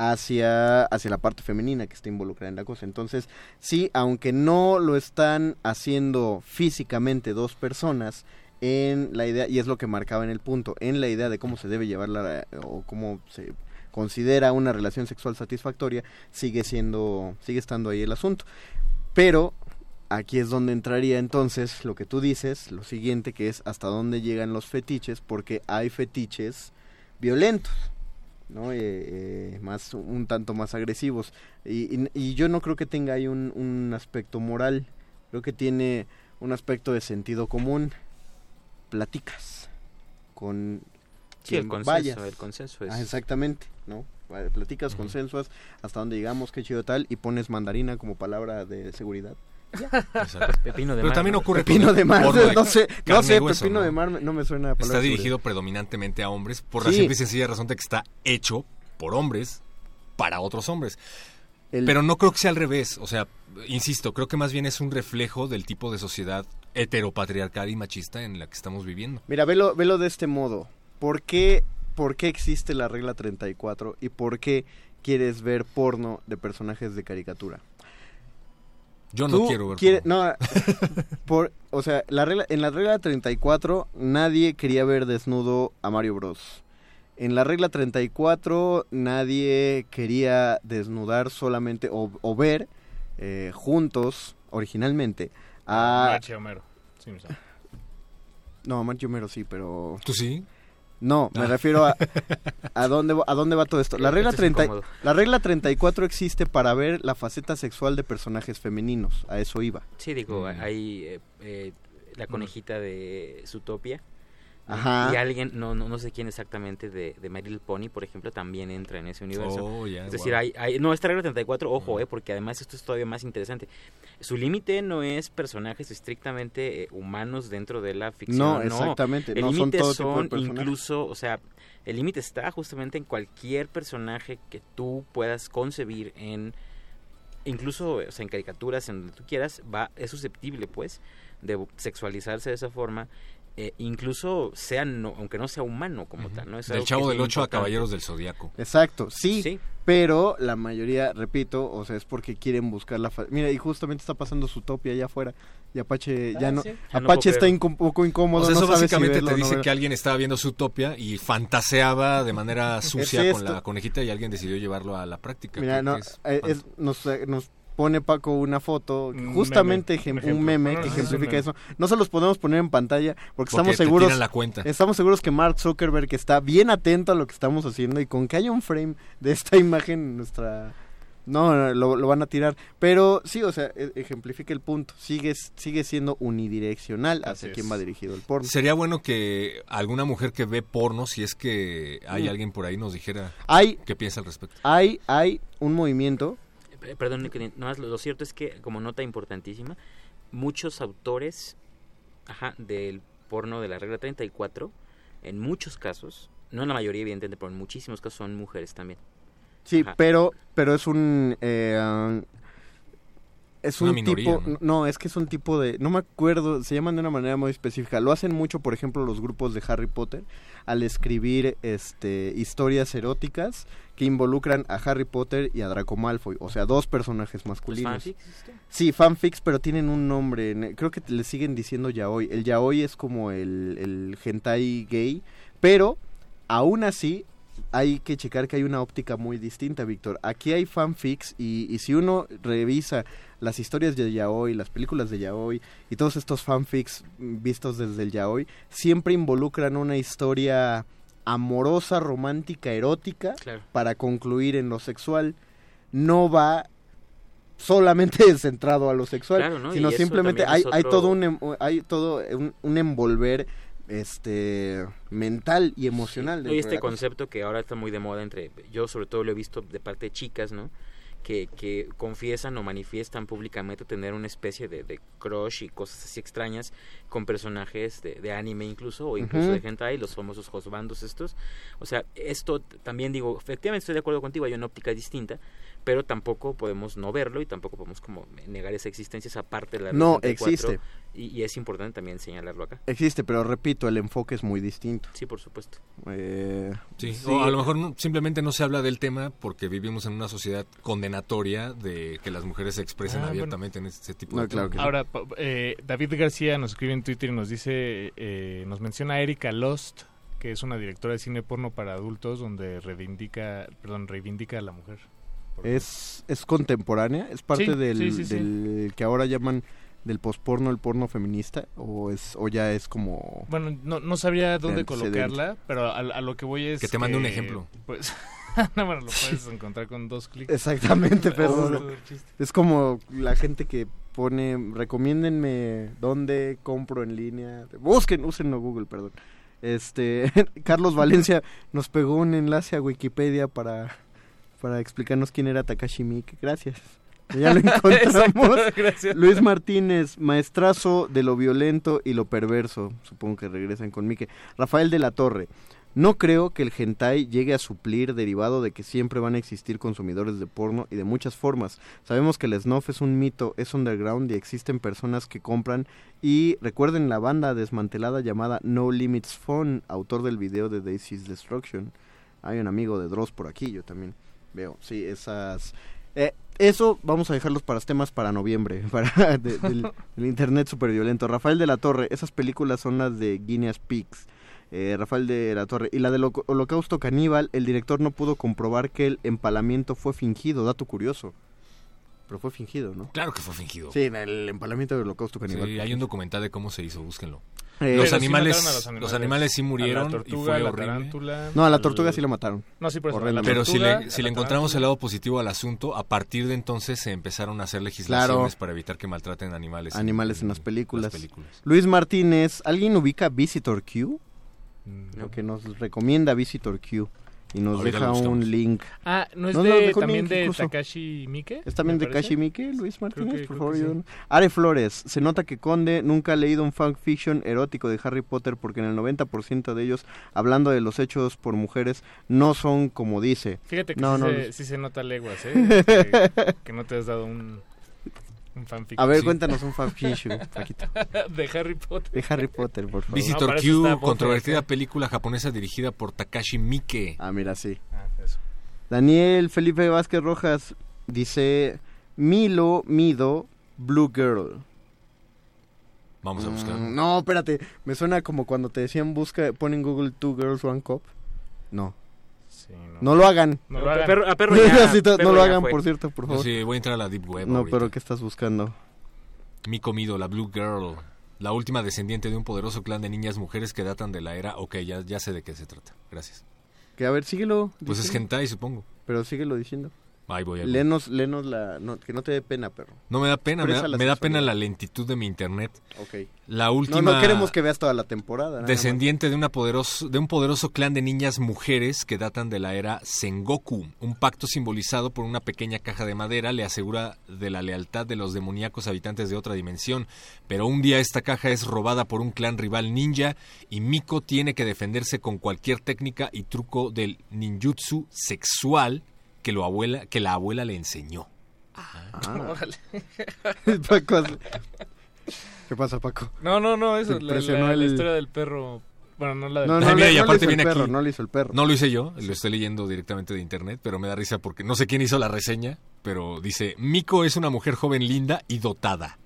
hacia, hacia la parte femenina que está involucrada en la cosa. Entonces, sí, aunque no lo están haciendo físicamente dos personas, en la idea, y es lo que marcaba en el punto, en la idea de cómo se debe llevar la, o cómo se considera una relación sexual satisfactoria, sigue siendo, sigue estando ahí el asunto. Pero aquí es donde entraría entonces lo que tú dices, lo siguiente que es hasta dónde llegan los fetiches, porque hay fetiches violentos. ¿No? Eh, eh, más un tanto más agresivos. Y, y- y yo no creo que tenga ahí un, un aspecto moral. Creo que tiene un aspecto de sentido común. Platicas con Sí, el consenso, vayas. el consenso es- Ah, exactamente no platicas consensuas hasta dónde llegamos qué chido tal y pones mandarina como palabra de seguridad Pepino de Pero mar, también ¿no? ocurre Pepino de mar, de no sé, no sé, hueso, pepino ¿no? de mar no me suena a palabra Está dirigido predominantemente a hombres por la simple y sencilla razón de que está hecho por hombres para otros hombres. El- Pero no creo que sea al revés. O sea, insisto, creo que más bien es un reflejo del tipo de sociedad heteropatriarcal y machista en la que estamos viviendo. Mira, velo, velo de este modo. ¿Por qué, ¿Por qué existe la regla 34 y por qué quieres ver porno de personajes de caricatura? Yo no quiero ver quiere- porno. No, por, o sea, la regla, en la regla 34 nadie quería ver desnudo a Mario Bros. En la regla 34 nadie quería desnudar solamente o, o ver eh, juntos, originalmente, a... Homero. Sí. No, a Marcio Homero sí, pero... ¿Tú sí? No, me Ah. refiero a a dónde va- a dónde va todo esto. La regla Esto es 30 incómodo. la regla 34 existe para ver la faceta sexual de personajes femeninos, a eso iba. Sí, digo, Mm. hay eh, eh, la conejita de Zootopia. ¿No? Ajá. Y alguien, no, no, no sé quién exactamente, de, de My Little Pony, por ejemplo, también entra en ese universo. Oh, es decir, wow. hay, hay- no, esta regla 34, ojo, eh, porque además esto es todavía más interesante. Su límite no es personajes estrictamente eh, humanos dentro de la ficción. No, exactamente, El no son límite todo tipo de son incluso, o sea, el límite está justamente en cualquier personaje que tú puedas concebir en incluso o sea, en caricaturas, en donde tú quieras, va, es susceptible, pues, de sexualizarse de esa forma, eh, incluso sea, no, aunque no sea humano como tal, ¿no? Es Del Chavo del muy 8 a. Caballeros del Zodiaco. Exacto, sí, Sí. pero la mayoría, repito, o sea, es porque quieren buscar la fa- Mira, y justamente está pasando su topia allá afuera y Apache ya Ah, no sí. Ya no Apache está un poco incómodo, O sea, eso no sabe si básicamente verlo te dice que alguien estaba viendo Zootopia y fantaseaba de manera sucia Es con la conejita y alguien decidió llevarlo a la práctica. Mira, no, es eh, es- nos, eh, nos pone Paco una foto, Un justamente meme, un meme No, que es un ejemplifica meme. eso. No se los podemos poner en pantalla porque, Porque estamos seguros tiran la cuenta. estamos seguros que Mark Zuckerberg está bien atento a lo que estamos haciendo y con que haya un frame de esta imagen en nuestra no, no, lo, lo van a tirar, pero sí, o sea, e- ejemplifica el punto. Sigue sigue siendo unidireccional hacia Así quién es. va dirigido el porno. Sería bueno que alguna mujer que ve porno, si es que hay Mm. alguien por ahí, nos dijera Hay qué piensa al respecto. hay hay un movimiento Perdón, Nicolín, nada más lo, lo cierto es que, como nota importantísima, muchos autores ajá, del porno de la regla 34, en muchos casos, no en la mayoría evidentemente, pero en muchísimos casos son mujeres también. Sí, Ajá. pero pero es un eh, es Una un minoría, tipo ¿no? ¿no? es que es un tipo de no me acuerdo, se llaman de una manera muy específica. Lo hacen mucho, por ejemplo, los grupos de Harry Potter al escribir este historias eróticas que involucran a Harry Potter y a Draco Malfoy, o sea, dos personajes masculinos. fanfics, esto? Sí, fanfics, pero tienen un nombre. Creo que le siguen diciendo yaoi. El yaoi es como el, el hentai gay, pero aún así hay que checar que hay una óptica muy distinta, Víctor. Aquí hay fanfics y, y si uno revisa las historias de yaoi, las películas de yaoi y todos estos fanfics vistos desde el yaoi, siempre involucran una historia amorosa, romántica, erótica Claro. para concluir en lo sexual. No va solamente centrado a lo sexual, Claro, ¿no? Sino simplemente también hay, todo un em- hay todo un, un envolver este mental y emocional y este concepto que ahora está muy de moda entre, yo sobre todo lo he visto de parte de chicas, ¿no? Que, que confiesan o manifiestan públicamente tener una especie de, de crush y cosas así extrañas con personajes de, de anime incluso, o incluso de hentai, los famosos hosbandos estos. O sea, esto también digo, efectivamente estoy de acuerdo contigo, hay una óptica distinta, pero tampoco podemos no verlo y tampoco podemos como negar esa existencia, esa parte de la No, red 34, existe. Y, y es importante también señalarlo acá. Existe, pero repito, el enfoque es muy distinto. Sí, por supuesto. Eh, Sí, sí. o a lo mejor no- simplemente no se habla del tema porque vivimos en una sociedad condenatoria de que las mujeres se expresen Ah, bueno. abiertamente en este tipo No, de claro. Ahora, eh, David García nos escribe en Twitter y nos dice, eh, nos menciona a Erika Lost, que es una directora de cine porno para adultos donde reivindica, perdón, reivindica a la mujer. Es es contemporánea, es parte Sí, del, sí, sí, sí. del que ahora llaman del posporno el porno feminista o es o ya es como Bueno, no, no sabría dónde colocarla, pero a, a lo que voy es Que te mande un ejemplo. Pues, no, bueno, lo puedes encontrar con dos clics. Exactamente, chiste. Es como la gente que pone, recomiéndenme dónde compro en línea. Busquen, úsenlo Google, perdón. Este, Carlos Valencia nos pegó un enlace a Wikipedia para, para explicarnos quién era Takashi Miike. Gracias. Ya lo encontramos. Exacto, gracias. Luis Martínez, maestrazo de lo violento y lo perverso. Supongo que regresan con Mike. Rafael de la Torre. No creo que el hentai llegue a suplir derivado de que siempre van a existir consumidores de porno y de muchas formas. Sabemos que el snuff es un mito, es underground y existen personas que compran y recuerden la banda desmantelada llamada No Limits Phone, autor del video de Daisy's Destruction. Hay un amigo de Dross por aquí, yo también veo. Sí, esas... Eh, eso vamos a dejarlos para temas para noviembre, para de- del, del internet super violento. Rafael de la Torre, esas películas son las de Guinness Peaks. Eh, Rafael de la Torre. Y la del Holocausto Caníbal, el director no pudo comprobar que el empalamiento fue fingido, dato curioso. Pero fue fingido, ¿no? Claro que fue fingido. Sí, en el empalamiento del Holocausto Caníbal. Sí, hay un documental de cómo se hizo, búsquenlo. Eh, los, sí animales, a los animales. sí A la murieron tortuga, y fue la horrible. tarántula, No, a la tortuga sí la mataron. No, sí, por eso. Horrendamente. Pero si tortuga, le, si le encontramos el lado positivo al asunto, a partir de entonces se empezaron a hacer legislaciones Claro. para evitar que maltraten animales. en- Animales en las películas. las películas. Luis Martínez, ¿alguien ubica Visitor Q? Mm, Lo que nos recomienda Visitor Q. Y nos Ahorita deja un link. Ah, ¿no es No, de, también link de incluso. Takashi Miike? ¿Es también de parece? Kashi Miike, Luis Martínez? que- por favor, sí. Are Flores, se nota que Conde nunca ha leído un fanfiction erótico de Harry Potter porque en el 90% de ellos, hablando de los hechos por mujeres, no son como dice. Fíjate que no, sí, no, se, sí se nota leguas, ¿eh? que, que no te has dado un, un fanfic. A ver, Sí. cuéntanos un fanfiction, Paquito. de Harry Potter. De Harry Potter, por favor. Visitor No, Q, controvertida Esponja. película japonesa dirigida por Takashi Miike. Ah, mira, sí. Ah, eso. Daniel Felipe Vázquez Rojas dice Milo Mido Blue Girl. Vamos a buscar. Mm, no, espérate, me suena como cuando te decían busca, pon en Google Two Girls One Cup. No, Sí, no lo hagan. No lo hagan. Perro- a perro ya- Sí, to- perro no lo hagan, fue. por cierto, por favor. sí, voy a entrar a la Deep Web. No, ahorita. pero ¿qué estás buscando? Mi comido, la Blue Girl. La última descendiente de un poderoso clan de niñas mujeres que datan de la era. Ok, ya, ya sé de qué se trata. Gracias. Que a ver, síguelo. Pues es diciendo. hentai, supongo. Pero síguelo diciendo. Ahí voy, ahí voy. Lenos, lenos la... no, que no te dé pena, perro. No me da pena, me da, la me da pena la lentitud de mi internet. Ok. La última No, no queremos que veas toda la temporada. más. descendiente de, una poderoso, de un poderoso clan de niñas mujeres que datan de la era Sengoku. Un pacto simbolizado por una pequeña caja de madera le asegura de la lealtad de los demoníacos habitantes de otra dimensión. Pero un día esta caja es robada por un clan rival ninja y Miko tiene que defenderse con cualquier técnica y truco del ninjutsu sexual que, lo abuela, que la abuela le enseñó. Ah. Órale. Paco, hace- ¿Qué pasa, Paco? No, no, no, eso, Te la, la- el- historia del perro. Bueno, no la del No, Ay, no, mira, y no le aparte viene perro, aquí. no le hizo el perro. No lo hice yo, lo estoy leyendo directamente de internet, pero me da risa porque no sé quién hizo la reseña, pero dice, Miko es una mujer joven linda y dotada.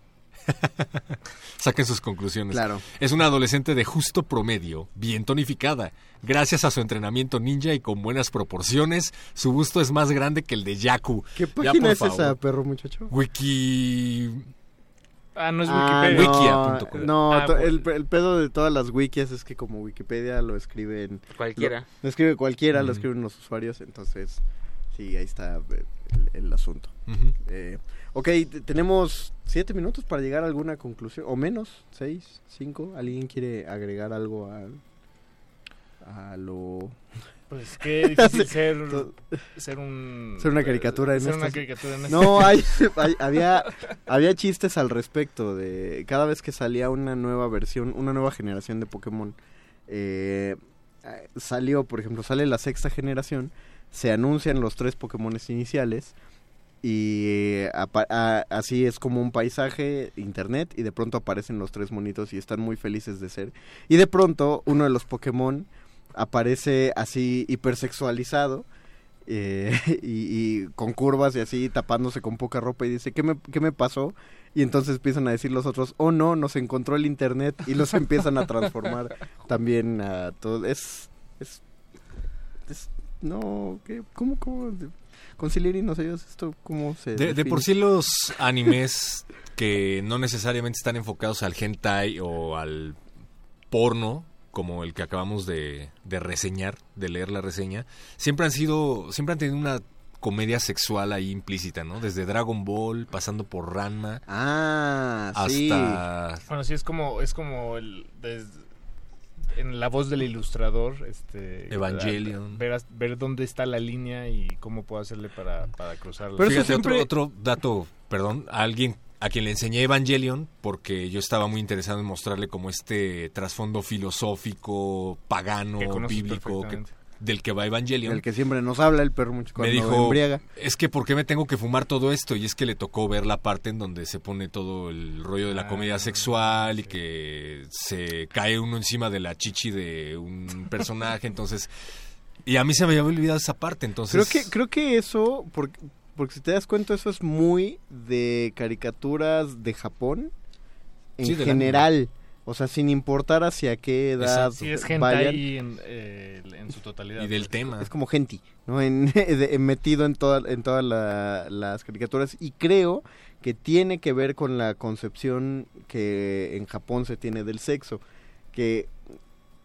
Saquen sus conclusiones. Claro. Es una adolescente de justo promedio, bien tonificada. Gracias a su entrenamiento ninja y con buenas proporciones, su busto es más grande que el de Yaku. ¿Qué página es esa, perro muchacho? Wiki... Ah, no es Ah, Wikipedia. no, Ah, to- bueno. el, el pedo de todas las wikis es que como Wikipedia lo escriben... Cualquiera. Lo, lo escribe cualquiera, lo Mm. escriben los usuarios, entonces Sí, ahí está eh, el, el asunto. Eh, ok, tenemos siete minutos para llegar a alguna conclusión, o menos, seis, cinco. ¿Alguien quiere agregar algo a, a lo... Pues qué difícil ser, to- ser un... Ser una caricatura en ser una estos- caricatura en No, este- hay, hay- había, había chistes al respecto de cada vez que salía una nueva versión, una nueva generación de Pokémon. eh, salió, por ejemplo, sale la sexta generación, se anuncian los tres Pokémones iniciales y eh, así es como un paisaje, internet, y de pronto aparecen los tres monitos y están muy felices de ser. Y de pronto uno de los Pokémon aparece así hipersexualizado eh, y, con curvas y así tapándose con poca ropa y dice, ¿qué me, ¿qué me pasó? Y entonces empiezan a decir los otros, oh no, nos encontró el internet y los empiezan a transformar también a todo. Es, es- no, ¿qué? ¿cómo, cómo? Conciliar y no sé, esto, ¿cómo se De, por sí los animes que no necesariamente están enfocados al hentai o al porno, como el que acabamos de, de reseñar, de leer la reseña, siempre han sido, siempre han tenido una comedia sexual ahí implícita, ¿no? Desde Dragon Ball, pasando por Ranma, Ah, sí. hasta Bueno, sí, es como, es como el... en la voz del ilustrador, este... Evangelion. Ver, ver dónde está la línea y cómo puedo hacerle para, para cruzarla. Fíjate, otro, otro dato, perdón, a alguien a quien le enseñé Evangelion, porque yo estaba muy interesado en mostrarle como este trasfondo filosófico, pagano, Que bíblico, que-. Del que va Evangelion. El que siempre nos habla, el perro mucho me cuando dijo, embriaga. es que ¿por qué me tengo que fumar todo esto? Y es que le tocó ver la parte en donde se pone todo el rollo de la Ah, comedia sexual y que se cae uno encima de la chichi de un personaje, entonces... Y a mí se me había olvidado esa parte, entonces... Creo que, creo que eso, porque, porque si te das cuenta, eso es muy de caricaturas de Japón en Sí, del general. O sea, sin importar hacia qué edad Sí, es vayan. en, eh, en su totalidad. Y del pues. tema. Es como genti, ¿no? En, de- metido en, toda, en todas la- las caricaturas. Y creo que tiene que ver con la concepción que en Japón se tiene del sexo. Que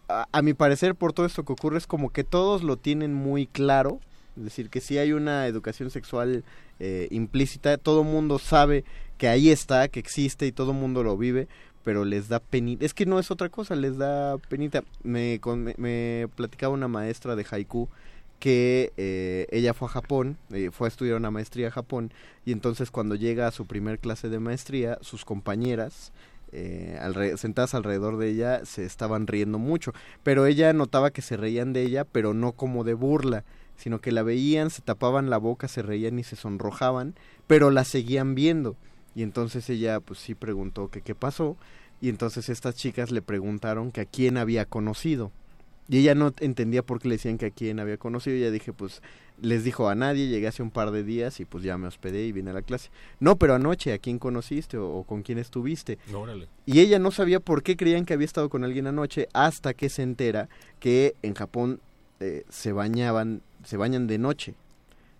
a, a mi parecer, por todo esto que ocurre, es como que todos lo tienen muy claro. Es decir, que si hay una educación sexual eh, implícita, todo mundo sabe que ahí está, que existe y todo mundo lo vive, pero les da penita. Es que no es otra cosa, les da penita. Me, con- me, me platicaba una maestra de haiku que eh, ella fue a Japón, eh, fue a estudiar una maestría a Japón, y entonces cuando llega a su primer clase de maestría, sus compañeras, eh, alre- sentadas alrededor de ella, se estaban riendo mucho, pero ella notaba que se reían de ella, pero no como de burla, sino que la veían, se tapaban la boca, se reían y se sonrojaban, pero la seguían viendo. Y entonces ella pues sí preguntó que qué pasó, y entonces estas chicas le preguntaron que a quién había conocido. Y ella no entendía por qué le decían que a quién había conocido. Y ella dije, pues, les dijo a nadie, llegué hace un par de días y pues ya me hospedé y vine a la clase. No, pero anoche, ¿a quién conociste o, o con quién estuviste? Órale. Y ella no sabía por qué creían que había estado con alguien anoche hasta que se entera que en Japón eh, se bañaban, se bañan de noche.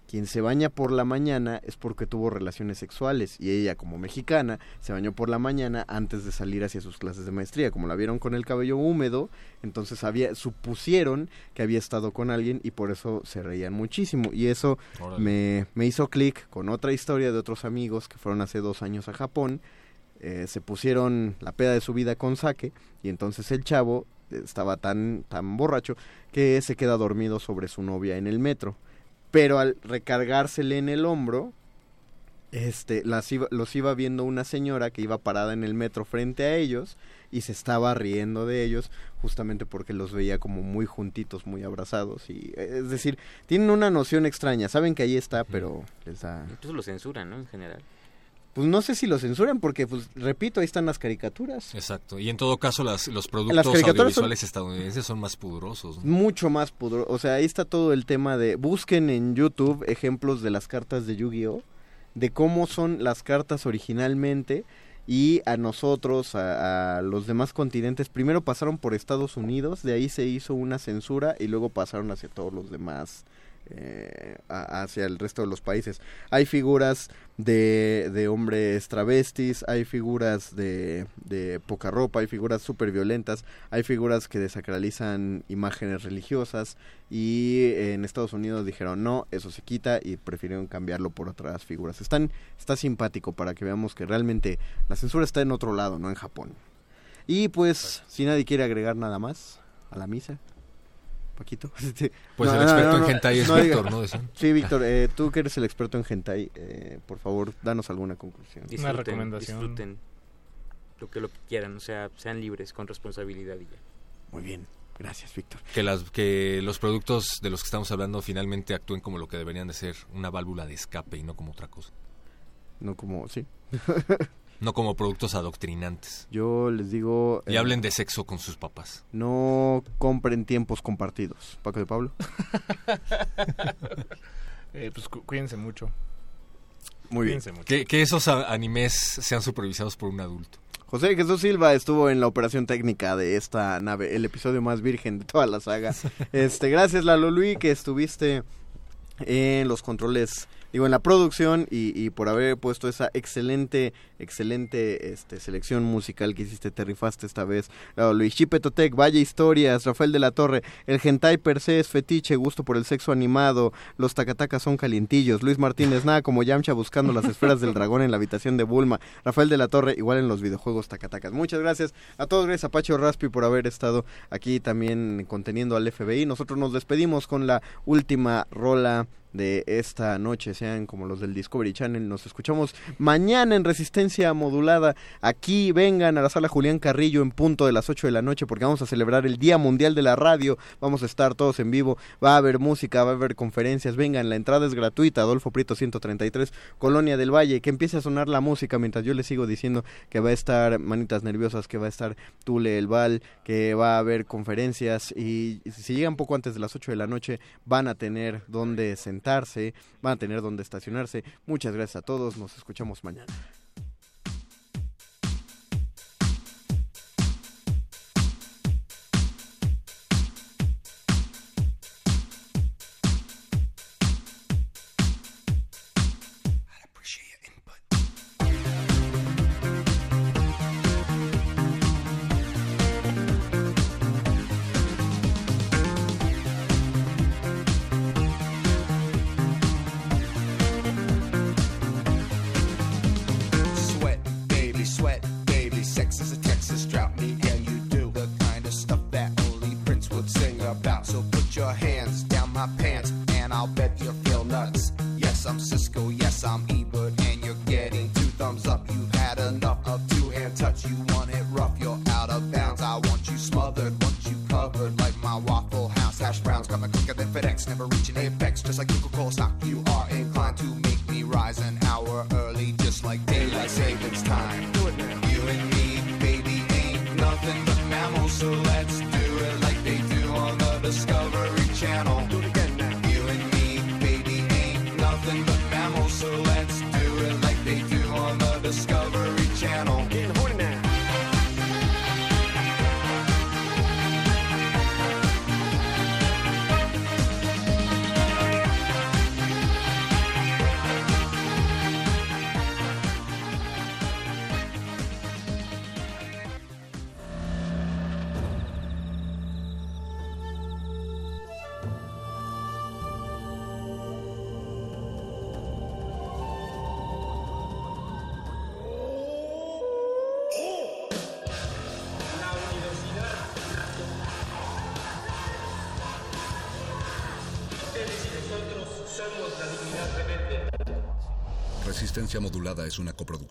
Quien se baña por la mañana es porque tuvo relaciones sexuales y ella como mexicana se bañó por la mañana antes de salir hacia sus clases de maestría. Como la vieron con el cabello húmedo, entonces había, supusieron que había estado con alguien y por eso se reían muchísimo. Y eso me, me hizo clic con otra historia de otros amigos que fueron hace dos años a Japón eh, se pusieron la peda de su vida con saque y entonces el chavo estaba tan tan borracho que se queda dormido sobre su novia en el metro pero al recargársele en el hombro este las iba- los iba viendo una señora que iba parada en el metro frente a ellos y se estaba riendo de ellos justamente porque los veía como muy juntitos muy abrazados y es decir tienen una noción extraña saben que ahí está pero les da Incluso lo censuran, ¿no? En general. Pues no sé si lo censuran porque, pues, repito, ahí están las caricaturas. Exacto. Y en todo caso, las, los productos Las caricaturas son- audiovisuales estadounidenses son más pudorosos. ¿no? Mucho más pudor. O sea, ahí está todo el tema de... Busquen en YouTube ejemplos de las cartas de Yu-Gi-Oh! De cómo son las cartas originalmente y a nosotros, a, a los demás continentes, primero pasaron por Estados Unidos, de ahí se hizo una censura y luego pasaron hacia todos los demás eh, hacia el resto de los países. Hay figuras de, de hombres travestis, hay figuras de, de poca ropa, hay figuras súper violentas, hay figuras que desacralizan imágenes religiosas y en Estados Unidos dijeron no, eso se quita y prefirieron cambiarlo por otras figuras. Están, está simpático para que veamos que realmente la censura está en otro lado, no en Japón. Y pues, si nadie quiere agregar nada más a la misa. Paquito. Este, Pues el experto en hentai es Víctor, ¿no? Decían. Sí, Víctor, eh, tú que eres el experto en hentai, eh, por favor, danos alguna conclusión. Disfruten, Disfruten lo que, lo que quieran, o sea, sean libres, con responsabilidad y ya. Muy bien, gracias, Víctor. Que, las, que los productos de los que estamos hablando finalmente actúen como lo que deberían de ser, una válvula de escape y no como otra cosa. No como, sí. No como productos adoctrinantes. Yo les digo... Y eh, hablen de sexo con sus papás. No compren tiempos compartidos. Paco de Pablo. Eh, pues cu- cuídense mucho. Muy bien. Mucho. Que, que esos animes sean supervisados por un adulto. José Jesús Silva estuvo en la operación técnica de esta nave, el episodio más virgen de toda la saga. Este, gracias Lalo Luis que estuviste en los controles, digo en la producción y, y por haber puesto esa excelente, excelente este, selección musical que hiciste, te rifaste esta vez. Luis, Chipetotec, Valle Historias, Rafael de la Torre, el hentai per se es fetiche, gusto por el sexo animado, los tacatacas son calientillos, Luis Martínez, nada como Yamcha buscando las esferas del dragón en la habitación de Bulma, Rafael de la Torre, igual en los videojuegos tacatacas. Muchas gracias a todos, gracias a Pacho Raspi por haber estado aquí también conteniendo al FBI. Nosotros nos despedimos con la última rola de esta noche, sean como los del Discovery Channel. Nos escuchamos mañana en Resistencia Modulada. Aquí vengan a la sala Julián Carrillo en punto de las 8 de la noche porque vamos a celebrar el Día Mundial de la Radio. Vamos a estar todos en vivo. Va a haber música, va a haber conferencias. Vengan, la entrada es gratuita. Adolfo Prieto 133, Colonia del Valle. Que empiece a sonar la música mientras yo les sigo diciendo que va a estar Manitas Nerviosas, que va a estar Tule El Val, que va a haber conferencias. Y si llegan poco antes de las 8 de la noche, van a tener donde sentarse, van a tener donde estacionarse. Muchas gracias a todos. Nos escuchamos mañana.